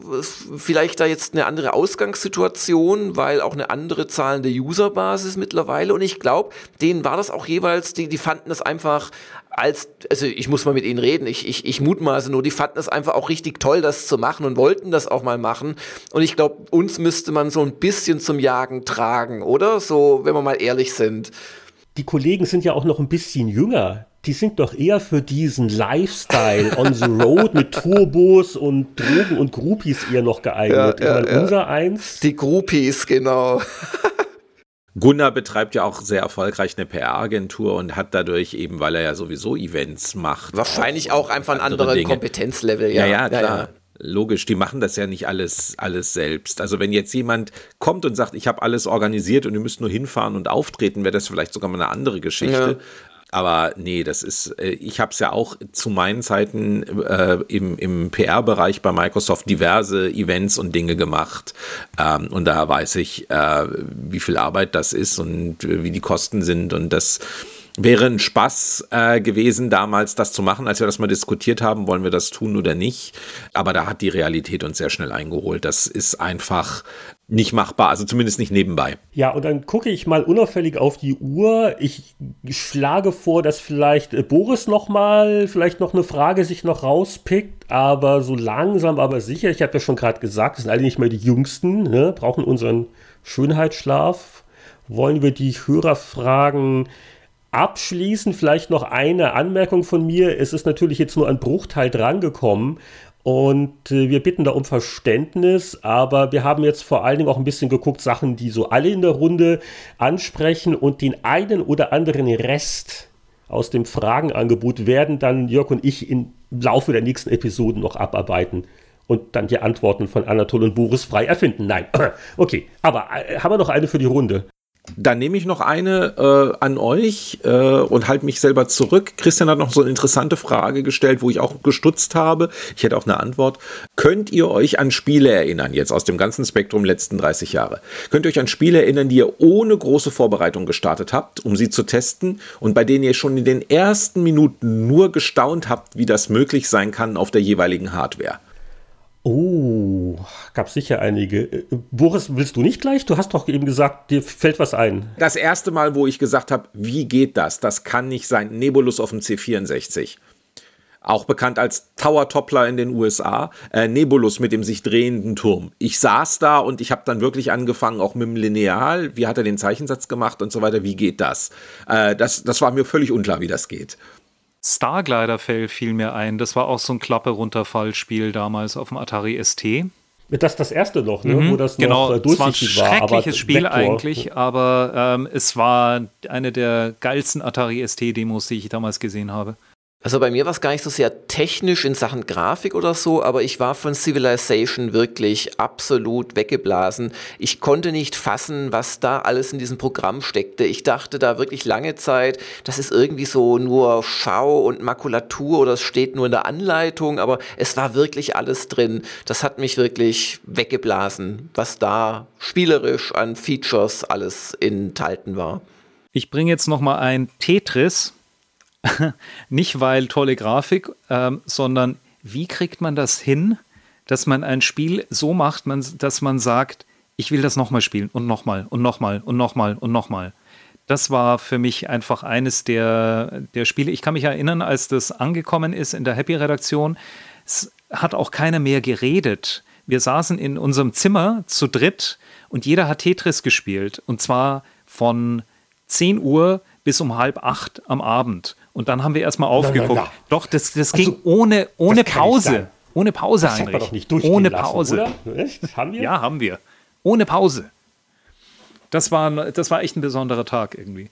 vielleicht da jetzt eine andere Ausgangssituation, weil auch eine andere zahlende Userbasis mittlerweile. Und ich glaube, denen war das auch jeweils, die, die fanden das einfach als, also ich muss mal mit ihnen reden, ich, ich, ich mutmaße nur, die fanden es einfach auch richtig toll, das zu machen und wollten das auch mal machen. Und ich glaube, uns müsste man so ein bisschen zum Jagen tragen, oder? So, wenn wir mal ehrlich sind. Die Kollegen sind ja auch noch ein bisschen jünger. Die sind doch eher für diesen Lifestyle on the road mit Turbos und Drogen und Groupies eher noch geeignet. Ja, ja, ja. Unser eins. Die Groupies, genau. Gunnar betreibt ja auch sehr erfolgreich eine PR-Agentur und hat dadurch eben, weil er ja sowieso Events macht. Wahrscheinlich auch, auch einfach ein anderes Kompetenzlevel, ja. Ja, ja, klar. Ja, Logisch, die machen das ja nicht alles, alles selbst. Also wenn jetzt jemand kommt und sagt, ich habe alles organisiert und ihr müsst nur hinfahren und auftreten, wäre das vielleicht sogar mal eine andere Geschichte. Aber nee, das ist, äh, ich habe es ja auch zu meinen Zeiten äh, im, im PR-Bereich bei Microsoft diverse Events und Dinge gemacht. Ähm, und da weiß ich, äh, wie viel Arbeit das ist und äh, wie die Kosten sind. Und das wäre ein Spaß äh, gewesen, damals das zu machen, als wir das mal diskutiert haben, wollen wir das tun oder nicht. Aber da hat die Realität uns sehr schnell eingeholt. Das ist einfach nicht machbar, also zumindest nicht nebenbei. Ja, und dann gucke ich mal unauffällig auf die Uhr. Ich schlage vor, dass vielleicht äh, Boris noch mal vielleicht noch eine Frage sich noch rauspickt, aber so langsam, aber sicher. Ich habe ja schon gerade gesagt, das sind alle nicht mehr die Jüngsten, ne? brauchen unseren Schönheitsschlaf. Wollen wir die Hörerfragen abschließen? Vielleicht noch eine Anmerkung von mir. Es ist natürlich jetzt nur ein Bruchteil drangekommen. Und äh, wir bitten da um Verständnis, aber wir haben jetzt vor allen Dingen auch ein bisschen geguckt, Sachen, die so alle in der Runde ansprechen und den einen oder anderen Rest aus dem Fragenangebot werden dann Jörg und ich im Laufe der nächsten Episoden noch abarbeiten und dann die Antworten von Anatol und Boris frei erfinden. Nein, okay, aber äh, haben wir noch eine für die Runde? Dann nehme ich noch eine äh, an euch äh, und halte mich selber zurück. Christian hat noch so eine interessante Frage gestellt, wo ich auch gestutzt habe. Ich hätte auch eine Antwort. Könnt ihr euch an Spiele erinnern, jetzt aus dem ganzen Spektrum letzten 30 Jahre? Könnt ihr euch an Spiele erinnern, die ihr ohne große Vorbereitung gestartet habt, um sie zu testen und bei denen ihr schon in den ersten Minuten nur gestaunt habt, wie das möglich sein kann auf der jeweiligen Hardware? Oh, gab sicher einige. Äh, Boris, willst du nicht gleich? Du hast doch eben gesagt, dir fällt was ein. Das erste Mal, wo ich gesagt habe, wie geht das? Das kann nicht sein. Nebulus auf dem C64. Auch bekannt als Tower Toppler in den USA. Äh, Nebulus mit dem sich drehenden Turm. Ich saß da und ich habe dann wirklich angefangen, auch mit dem Lineal. Wie hat er den Zeichensatz gemacht und so weiter? Wie geht das? Äh, das, das war mir völlig unklar, wie das geht. Starglider fiel mir ein. Das war auch so ein Klappe-Runterfall-Spiel damals auf dem Atari ST. Das ist das erste noch, ne? Mhm, wo das genau, noch durchsichtig war. Ein schreckliches war, Spiel Vektor. eigentlich, aber ähm, es war eine der geilsten Atari ST-Demos, die ich damals gesehen habe. Also bei mir war es gar nicht so sehr technisch in Sachen Grafik oder so, aber ich war von Civilization wirklich absolut weggeblasen. Ich konnte nicht fassen, was da alles in diesem Programm steckte. Ich dachte da wirklich lange Zeit, das ist irgendwie so nur Schau und Makulatur oder es steht nur in der Anleitung, aber es war wirklich alles drin. Das hat mich wirklich weggeblasen, was da spielerisch an Features alles enthalten war. Ich bringe jetzt noch mal ein Tetris nicht weil tolle Grafik, ähm, sondern wie kriegt man das hin, dass man ein Spiel so macht, man, dass man sagt, ich will das nochmal spielen und nochmal und nochmal und nochmal und nochmal. Das war für mich einfach eines der, der Spiele. Ich kann mich erinnern, als das angekommen ist in der Happy-Redaktion, es hat auch keiner mehr geredet. Wir saßen in unserem Zimmer zu dritt und jeder hat Tetris gespielt. Und zwar von 10 Uhr bis um halb acht am Abend. Und dann haben wir erstmal aufgeguckt. Na, na, na. Doch, das, das also, ging ohne, ohne Pause. Ohne Pause, das Heinrich. Doch nicht ohne Pause. Lassen, haben wir? Ja, haben wir. Ohne Pause. Das war, das war echt ein besonderer Tag irgendwie.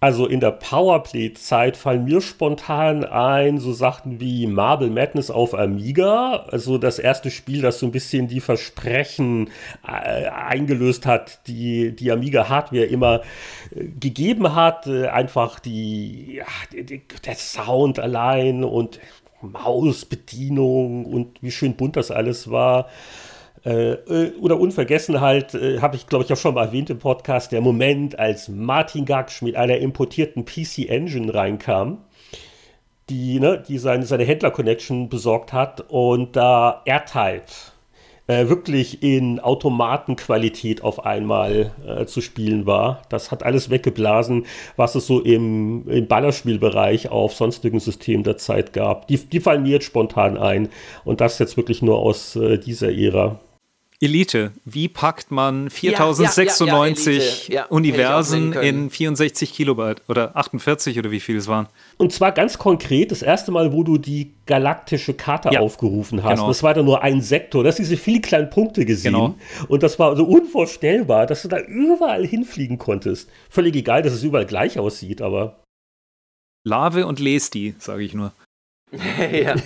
Also in der Powerplay-Zeit fallen mir spontan ein so Sachen wie Marble Madness auf Amiga, also das erste Spiel, das so ein bisschen die Versprechen äh, eingelöst hat, die die Amiga-Hardware immer äh, gegeben hat. Äh, einfach die, ja, die, der Sound allein und Mausbedienung und wie schön bunt das alles war. Äh, äh, oder unvergessen halt, äh, habe ich glaube ich auch schon mal erwähnt im Podcast, der Moment, als Martin Gaksch mit einer importierten PC Engine reinkam, die, ne, die seine, seine Händler-Connection besorgt hat und da R-Type äh, wirklich in Automatenqualität auf einmal äh, zu spielen war. Das hat alles weggeblasen, was es so im, im Ballerspielbereich auf sonstigen Systemen der Zeit gab. Die, die fallen mir jetzt spontan ein und das jetzt wirklich nur aus äh, dieser Ära. Elite. Wie packt man 4096 ja, ja, ja, Universen in 64 Kilobyte oder 48 oder wie viel es waren? Und zwar ganz konkret das erste Mal, wo du die galaktische Karte aufgerufen hast. Genau. Das war dann nur ein Sektor. Das diese vielen kleinen Punkte gesehen. Genau. Und das war so unvorstellbar, dass du da überall hinfliegen konntest. Völlig egal, dass es überall gleich aussieht, aber. Lave und Lesti, sage ich nur. ja.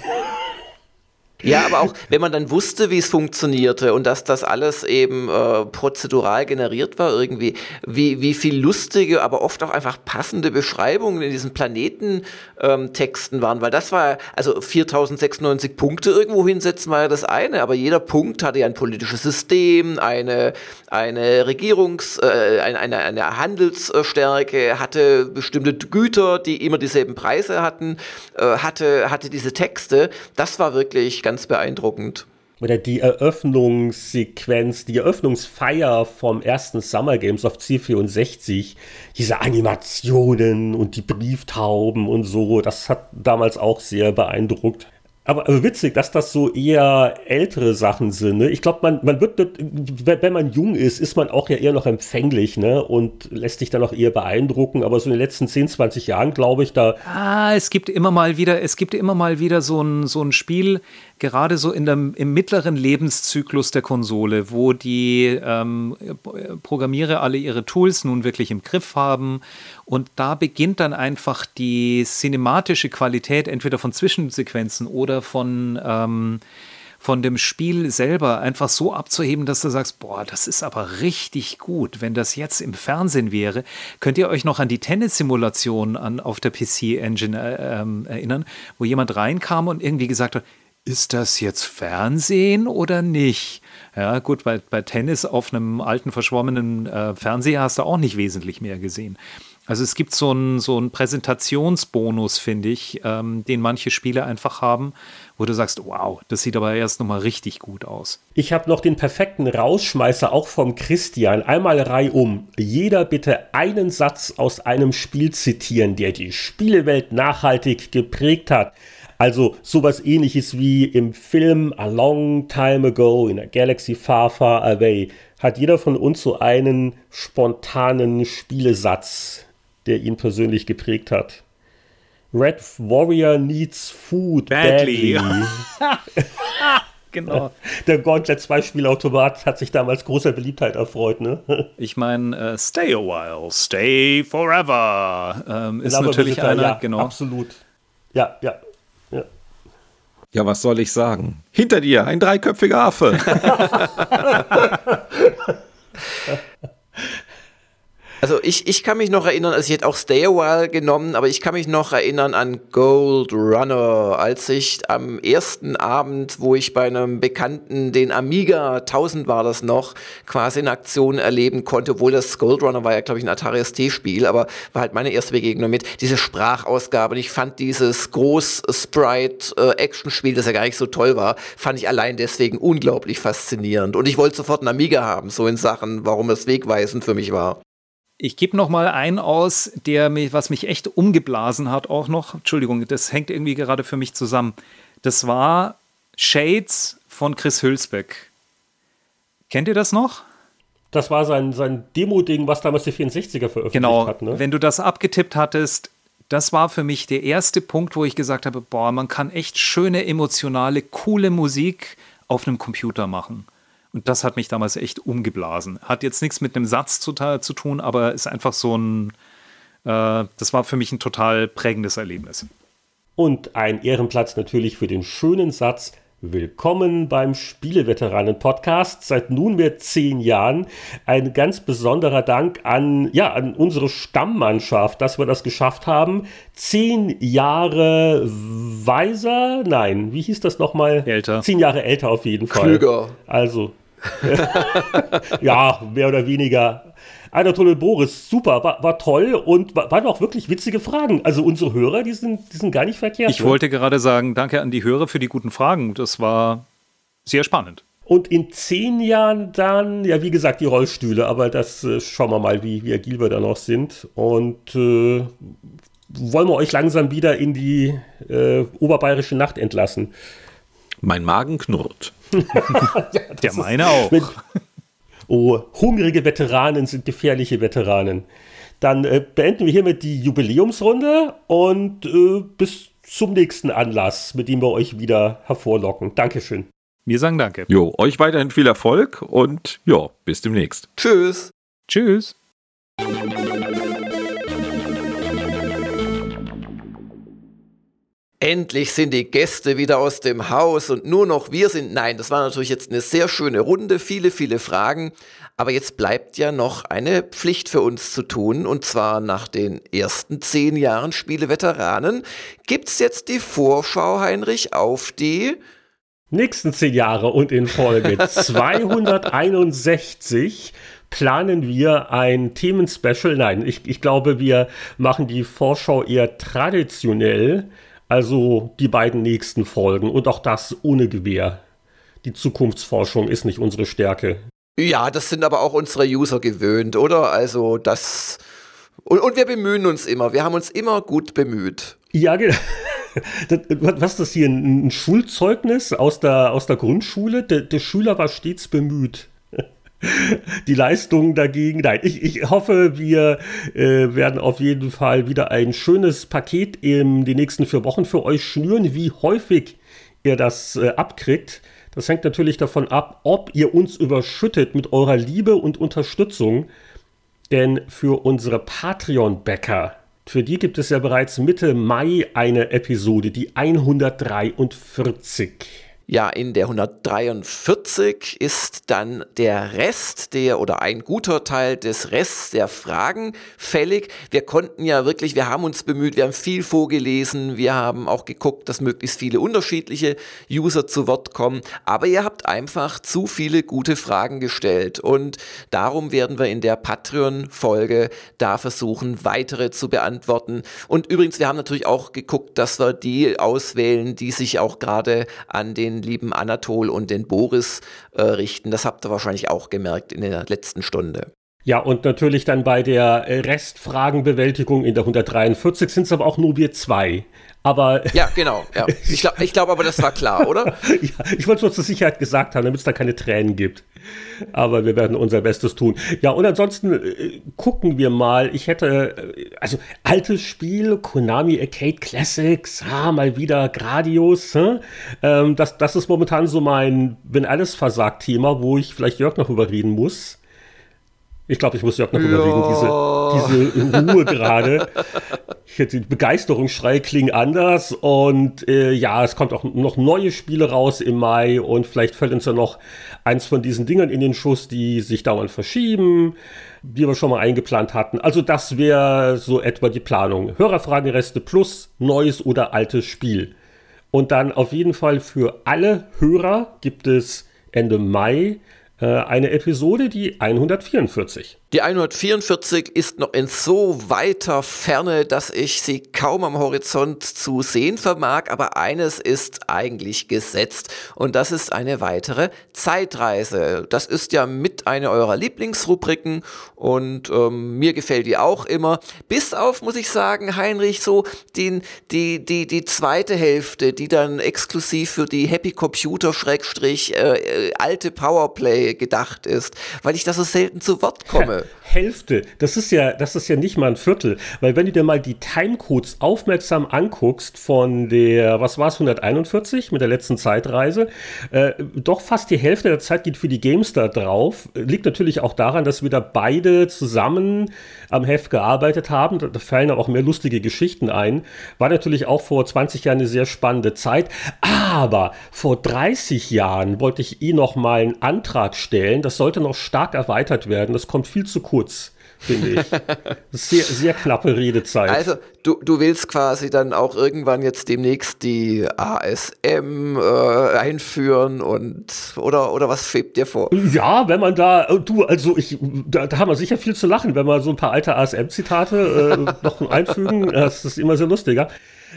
Ja, aber auch wenn man dann wusste, wie es funktionierte und dass das alles eben äh, prozedural generiert war irgendwie, wie, wie viel lustige, aber oft auch einfach passende Beschreibungen in diesen Planetentexten ähm, waren, weil das war, also 4096 Punkte irgendwo hinsetzen war ja das eine, aber jeder Punkt hatte ja ein politisches System, eine, eine Regierungs-, äh, eine, eine, eine Handelsstärke, hatte bestimmte Güter, die immer dieselben Preise hatten, äh, hatte, hatte diese Texte. Das war wirklich ganz ganz beeindruckend. Oder die Eröffnungssequenz, die Eröffnungsfeier vom ersten Summer Games auf C64, diese Animationen und die Brieftauben und so, das hat damals auch sehr beeindruckt. Aber, aber, witzig, dass das so eher ältere Sachen sind. Ne? Ich glaube, man, man wird, wenn man jung ist, ist man auch ja eher noch empfänglich ne? und lässt sich dann auch eher beeindrucken. Aber so in den letzten 10, 20 Jahren, glaube ich, da. Ah, es gibt immer mal wieder, es gibt immer mal wieder so ein, so ein Spiel, gerade so in dem, im mittleren Lebenszyklus der Konsole, wo die ähm, Programmierer alle ihre Tools nun wirklich im Griff haben. Und da beginnt dann einfach die cinematische Qualität entweder von Zwischensequenzen oder von, ähm, von dem Spiel selber einfach so abzuheben, dass du sagst, boah, das ist aber richtig gut. Wenn das jetzt im Fernsehen wäre, könnt ihr euch noch an die Tennis-Simulation auf der PC-Engine äh, ähm, erinnern, wo jemand reinkam und irgendwie gesagt hat, ist das jetzt Fernsehen oder nicht? Ja, gut, bei, bei Tennis auf einem alten, verschwommenen äh, Fernseher hast du auch nicht wesentlich mehr gesehen. Also es gibt so einen, so einen Präsentationsbonus, finde ich, ähm, den manche Spiele einfach haben, wo du sagst, wow, das sieht aber erst nochmal richtig gut aus. Ich habe noch den perfekten Rausschmeißer auch vom Christian. Einmal reihum. Jeder bitte einen Satz aus einem Spiel zitieren, der die Spielewelt nachhaltig geprägt hat. Also sowas ähnliches wie im Film A Long Time Ago in a Galaxy Far Far Away hat jeder von uns so einen spontanen Spielesatz, der ihn persönlich geprägt hat. Red Warrior needs food badly. badly. genau. Der Gauntlet 2 Spielautomat hat sich damals großer Beliebtheit erfreut, ne? Ich meine, uh, stay a while, stay forever ähm, ist natürlich einer, ja, genau. Absolut. Ja, ja. Ja. Ja, was soll ich sagen? Hinter dir ein dreiköpfiger Affe. Also ich, ich kann mich noch erinnern, also ich hätte auch Stay a While genommen, aber ich kann mich noch erinnern an Gold Runner, als ich am ersten Abend, wo ich bei einem Bekannten den Amiga 1000 war das noch, quasi in Aktion erleben konnte, obwohl das Gold Runner war ja, glaube ich, ein Atari ST-Spiel, aber war halt meine erste Begegnung mit diese Sprachausgabe. Und ich fand dieses Groß-Sprite-Action-Spiel, das ja gar nicht so toll war, fand ich allein deswegen unglaublich faszinierend. Und ich wollte sofort einen Amiga haben, so in Sachen, warum es wegweisend für mich war. Ich gebe noch mal einen aus, der mich, was mich echt umgeblasen hat, auch noch. Entschuldigung, das hängt irgendwie gerade für mich zusammen. Das war Shades von Chris Hülsbeck. Kennt ihr das noch? Das war sein, sein Demo-Ding, was damals die 64er veröffentlicht genau. hat. Genau. Wenn du das abgetippt hattest, das war für mich der erste Punkt, wo ich gesagt habe: Boah, man kann echt schöne, emotionale, coole Musik auf einem Computer machen. Und das hat mich damals echt umgeblasen. Hat jetzt nichts mit einem Satz zu, zu tun, aber ist einfach so ein, äh, das war für mich ein total prägendes Erlebnis. Und ein Ehrenplatz natürlich für den schönen Satz, Willkommen beim Spieleveteranen-Podcast. Seit nunmehr zehn Jahren ein ganz besonderer Dank an, ja, an unsere Stammmannschaft, dass wir das geschafft haben. Zehn Jahre weiser, nein, wie hieß das nochmal? Älter. Zehn Jahre älter auf jeden Fall. Klüger. Also, ja, mehr oder weniger. Anatole Boris, super, war, war toll und war, waren auch wirklich witzige Fragen. Also unsere Hörer, die sind, die sind gar nicht verkehrt. Ich ne? wollte gerade sagen, danke an die Hörer für die guten Fragen. Das war sehr spannend. Und in zehn Jahren dann, ja, wie gesagt, die Rollstühle, aber das äh, schauen wir mal, wie, wie agil wir da noch sind. Und äh, wollen wir euch langsam wieder in die äh, oberbayerische Nacht entlassen. Mein Magen knurrt. ja, Der meine auch. Mit, oh, hungrige Veteranen sind gefährliche Veteranen. Dann äh, beenden wir hiermit die Jubiläumsrunde und äh, bis zum nächsten Anlass, mit dem wir euch wieder hervorlocken. Dankeschön. Wir sagen Danke. Jo, euch weiterhin viel Erfolg und ja, bis demnächst. Tschüss. Tschüss. Endlich sind die Gäste wieder aus dem Haus und nur noch wir sind. Nein, das war natürlich jetzt eine sehr schöne Runde, viele, viele Fragen. Aber jetzt bleibt ja noch eine Pflicht für uns zu tun. Und zwar nach den ersten zehn Jahren Spieleveteranen gibt's jetzt die Vorschau, Heinrich, auf die nächsten zehn Jahre und in Folge 261 planen wir ein Themenspecial. Nein, ich, ich glaube, wir machen die Vorschau eher traditionell also die beiden nächsten Folgen und auch das ohne Gewehr. Die Zukunftsforschung ist nicht unsere Stärke. Ja, das sind aber auch unsere User gewöhnt, oder? Also das. Und, und wir bemühen uns immer. Wir haben uns immer gut bemüht. Ja, genau. Was ist das hier? Ein Schulzeugnis aus der, aus der Grundschule? Der, der Schüler war stets bemüht die Leistung dagegen. Nein, ich, ich hoffe, wir äh, werden auf jeden Fall wieder ein schönes Paket in den nächsten vier Wochen für euch schnüren. Wie häufig ihr das äh, abkriegt, das hängt natürlich davon ab, ob ihr uns überschüttet mit eurer Liebe und Unterstützung. Denn für unsere Patreon-Bäcker, für die gibt es ja bereits Mitte Mai eine Episode, die 143. Ja, in der 143 ist dann der Rest der oder ein guter Teil des Rests der Fragen fällig. Wir konnten ja wirklich, wir haben uns bemüht, wir haben viel vorgelesen, wir haben auch geguckt, dass möglichst viele unterschiedliche User zu Wort kommen, aber ihr habt einfach zu viele gute Fragen gestellt und darum werden wir in der Patreon-Folge da versuchen, weitere zu beantworten. Und übrigens, wir haben natürlich auch geguckt, dass wir die auswählen, die sich auch gerade an den lieben Anatol und den Boris äh, richten. Das habt ihr wahrscheinlich auch gemerkt in der letzten Stunde. Ja, und natürlich dann bei der äh, Restfragenbewältigung in der 143 sind es aber auch nur wir zwei. Aber ja, genau. Ja. Ich glaube ich glaub aber, das war klar, oder? ja, ich wollte es nur zur Sicherheit gesagt haben, damit es da keine Tränen gibt. Aber wir werden unser Bestes tun. Ja, und ansonsten äh, gucken wir mal. Ich hätte, äh, also altes Spiel, Konami Arcade Classics, ah, mal wieder Gradius. Ähm, das, das ist momentan so mein Wenn alles versagt Thema, wo ich vielleicht Jörg noch überreden muss. Ich glaube, ich muss Jörg noch ja. überreden, diese, diese Ruhe gerade. Die Begeisterungsschreie klingen anders und äh, ja, es kommt auch noch neue Spiele raus im Mai und vielleicht fällt uns ja noch eins von diesen Dingern in den Schuss, die sich dauernd verschieben, die wir schon mal eingeplant hatten. Also das wäre so etwa die Planung. Hörerfragenreste plus neues oder altes Spiel. Und dann auf jeden Fall für alle Hörer gibt es Ende Mai eine Episode, die 144. Die 144 ist noch in so weiter Ferne, dass ich sie kaum am Horizont zu sehen vermag, aber eines ist eigentlich gesetzt und das ist eine weitere Zeitreise. Das ist ja mit einer eurer Lieblingsrubriken und ähm, mir gefällt die auch immer. Bis auf, muss ich sagen, Heinrich, so den, die, die, die zweite Hälfte, die dann exklusiv für die Happy Computer Schrägstrich äh, äh alte Powerplay gedacht ist, weil ich da so selten zu Wort komme. Hälfte. Das ist ja, das ist ja nicht mal ein Viertel. Weil wenn du dir mal die Timecodes aufmerksam anguckst von der, was war es, 141 mit der letzten Zeitreise, äh, doch fast die Hälfte der Zeit geht für die Games da drauf. Liegt natürlich auch daran, dass wir da beide zusammen am Heft gearbeitet haben. Da, fallen auch mehr lustige Geschichten ein. War natürlich auch vor 20 Jahren eine sehr spannende Zeit. Aber vor 30 Jahren wollte ich eh noch mal einen Antrag stellen. Das sollte noch stark erweitert werden. Das kommt viel zu kurz finde ich. Sehr, sehr knappe Redezeit. Also, du, du willst quasi dann auch irgendwann jetzt demnächst die ASM äh, einführen und oder, oder was schwebt dir vor? Ja, wenn man da, äh, du, also ich, da, da haben wir sicher viel zu lachen, wenn wir so ein paar alte ASM-Zitate äh, noch einfügen. Das ist immer sehr lustiger.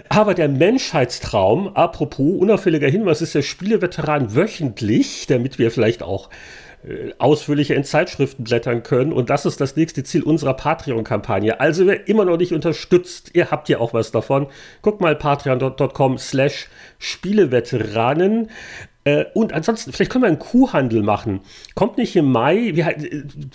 Aber der Menschheitstraum, apropos unauffälliger Hinweis, ist der Spieleveteran wöchentlich, damit wir vielleicht auch ausführlicher in Zeitschriften blättern können. Und das ist das nächste Ziel unserer Patreon-Kampagne. Also wer immer noch nicht unterstützt, ihr habt ja auch was davon. Guckt mal patreon.com slash Spieleveteranen. Äh, und ansonsten, vielleicht können wir einen Kuhhandel machen. Kommt nicht im Mai, wie,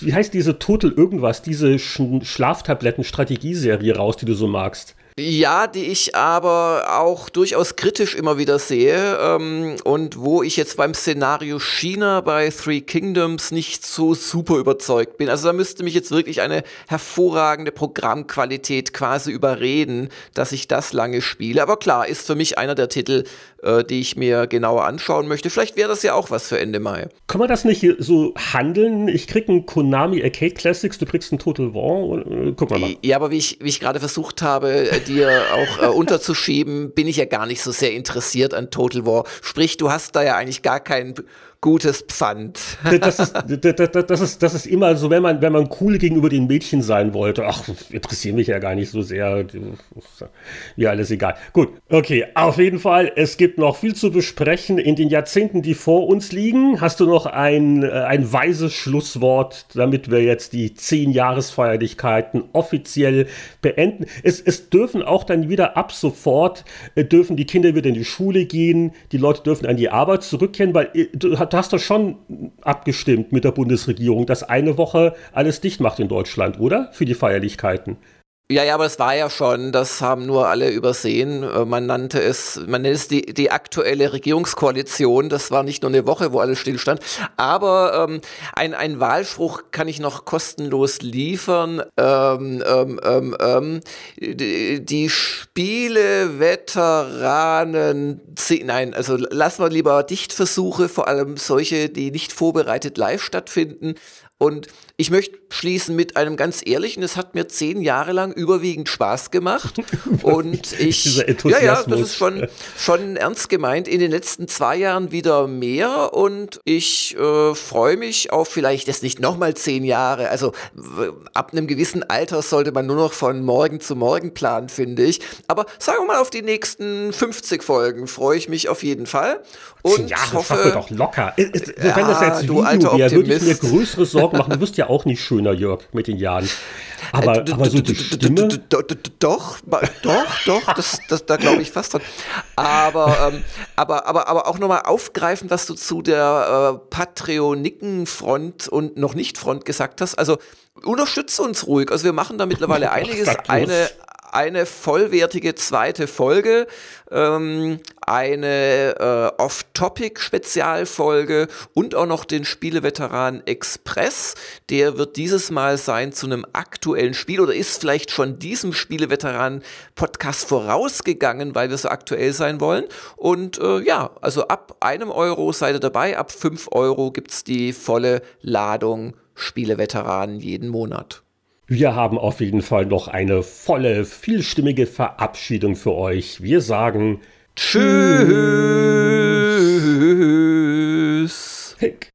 wie heißt diese Total irgendwas, diese Sch Schlaftabletten-Strategieserie raus, die du so magst? Ja, die ich aber auch durchaus kritisch immer wieder sehe ähm, und wo ich jetzt beim Szenario China bei Three Kingdoms nicht so super überzeugt bin. Also da müsste mich jetzt wirklich eine hervorragende Programmqualität quasi überreden, dass ich das lange spiele. Aber klar, ist für mich einer der Titel, äh, die ich mir genauer anschauen möchte. Vielleicht wäre das ja auch was für Ende Mai. Kann man das nicht so handeln? Ich krieg einen Konami Arcade Classics, du kriegst einen Total War. Äh, guck mal. mal. Ja, aber wie ich, wie ich gerade versucht habe, dir auch äh, unterzuschieben, bin ich ja gar nicht so sehr interessiert an Total War. Sprich, du hast da ja eigentlich gar keinen gutes Pfand. Das ist, das, ist, das ist immer so, wenn man, wenn man cool gegenüber den Mädchen sein wollte. Ach, interessiert mich ja gar nicht so sehr. Mir alles egal. Gut, okay. Auf jeden Fall, es gibt noch viel zu besprechen in den Jahrzehnten, die vor uns liegen. Hast du noch ein, äh, ein weises Schlusswort, damit wir jetzt die zehn Jahresfeierlichkeiten offiziell beenden? Es, es dürfen auch dann wieder ab sofort, äh, dürfen die Kinder wieder in die Schule gehen, die Leute dürfen an die Arbeit zurückkehren, weil äh, du hast hast du schon abgestimmt mit der Bundesregierung, dass eine Woche alles dicht macht in Deutschland, oder? Für die Feierlichkeiten. Ja, ja, aber es war ja schon, das haben nur alle übersehen. Äh, man nannte es, man nennt es die, die aktuelle Regierungskoalition. Das war nicht nur eine Woche, wo alles stillstand. Aber ähm, ein, ein Wahlspruch kann ich noch kostenlos liefern. Ähm, ähm, ähm, ähm die, die Spiele-Veteranen, nein, also lassen wir lieber Dichtversuche, vor allem solche, die nicht vorbereitet live stattfinden. Und ich möchte schließen mit einem ganz ehrlichen, es hat mir zehn Jahre lang überwiegend Spaß gemacht. Und ich, ja, ja, das ist schon, schon ernst gemeint. In den letzten zwei Jahren wieder mehr und ich äh, freue mich auf vielleicht jetzt nicht nochmal zehn Jahre. Also ab einem gewissen Alter sollte man nur noch von morgen zu morgen planen, finde ich. Aber sagen wir mal auf die nächsten 50 Folgen freue ich mich auf jeden Fall. Und ja, das hoffe, doch locker. Wenn das jetzt Video wäre, würde ich mir größere Sorgen machen. Du wirst ja auch nicht schöner, Jörg, mit den Jahren. Aber, aber so die Stimme? Doch, doch, doch, das, das, da glaube ich fast dran. Aber, ähm, aber, aber, aber auch nochmal aufgreifen, was du zu der äh, Patreoniken-Front und noch nicht Front gesagt hast. Also unterstütze uns ruhig. Also wir machen da mittlerweile einiges. Eine, eine vollwertige zweite Folge, ähm, eine äh, Off-Topic-Spezialfolge und auch noch den Spieleveteran Express. Der wird dieses Mal sein zu einem aktuellen Spiel oder ist vielleicht schon diesem Spieleveteran-Podcast vorausgegangen, weil wir so aktuell sein wollen. Und äh, ja, also ab einem Euro seid ihr dabei, ab fünf Euro gibt es die volle Ladung Spieleveteranen jeden Monat. Wir haben auf jeden Fall noch eine volle, vielstimmige Verabschiedung für euch. Wir sagen Tschüss. Hick.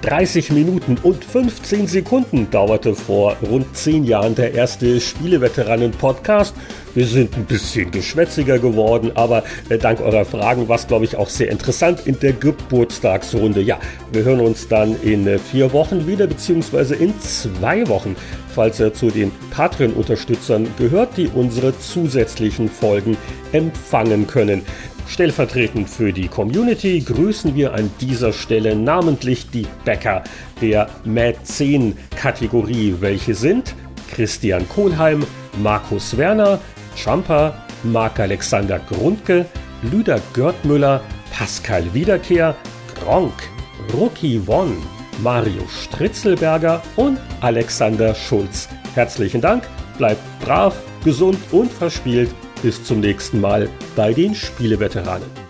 30 Minuten und 15 Sekunden dauerte vor rund 10 Jahren der erste Spieleveteranen-Podcast. Wir sind ein bisschen geschwätziger geworden, aber äh, dank eurer Fragen war es, glaube ich, auch sehr interessant in der Geburtstagsrunde. Ja, wir hören uns dann in äh, vier Wochen wieder, beziehungsweise in zwei Wochen, falls ihr zu den Patreon-Unterstützern gehört, die unsere zusätzlichen Folgen empfangen können. Stellvertretend für die Community grüßen wir an dieser Stelle namentlich die Bäcker der Mäzen-Kategorie, welche sind Christian Kohlheim, Markus Werner, Champer, Marc-Alexander Grundke, Lüder Görtmüller, Pascal Wiederkehr, Gronk, Ruki Won, Mario Stritzelberger und Alexander Schulz. Herzlichen Dank, bleibt brav, gesund und verspielt bis zum nächsten Mal bei den Spieleveteranen.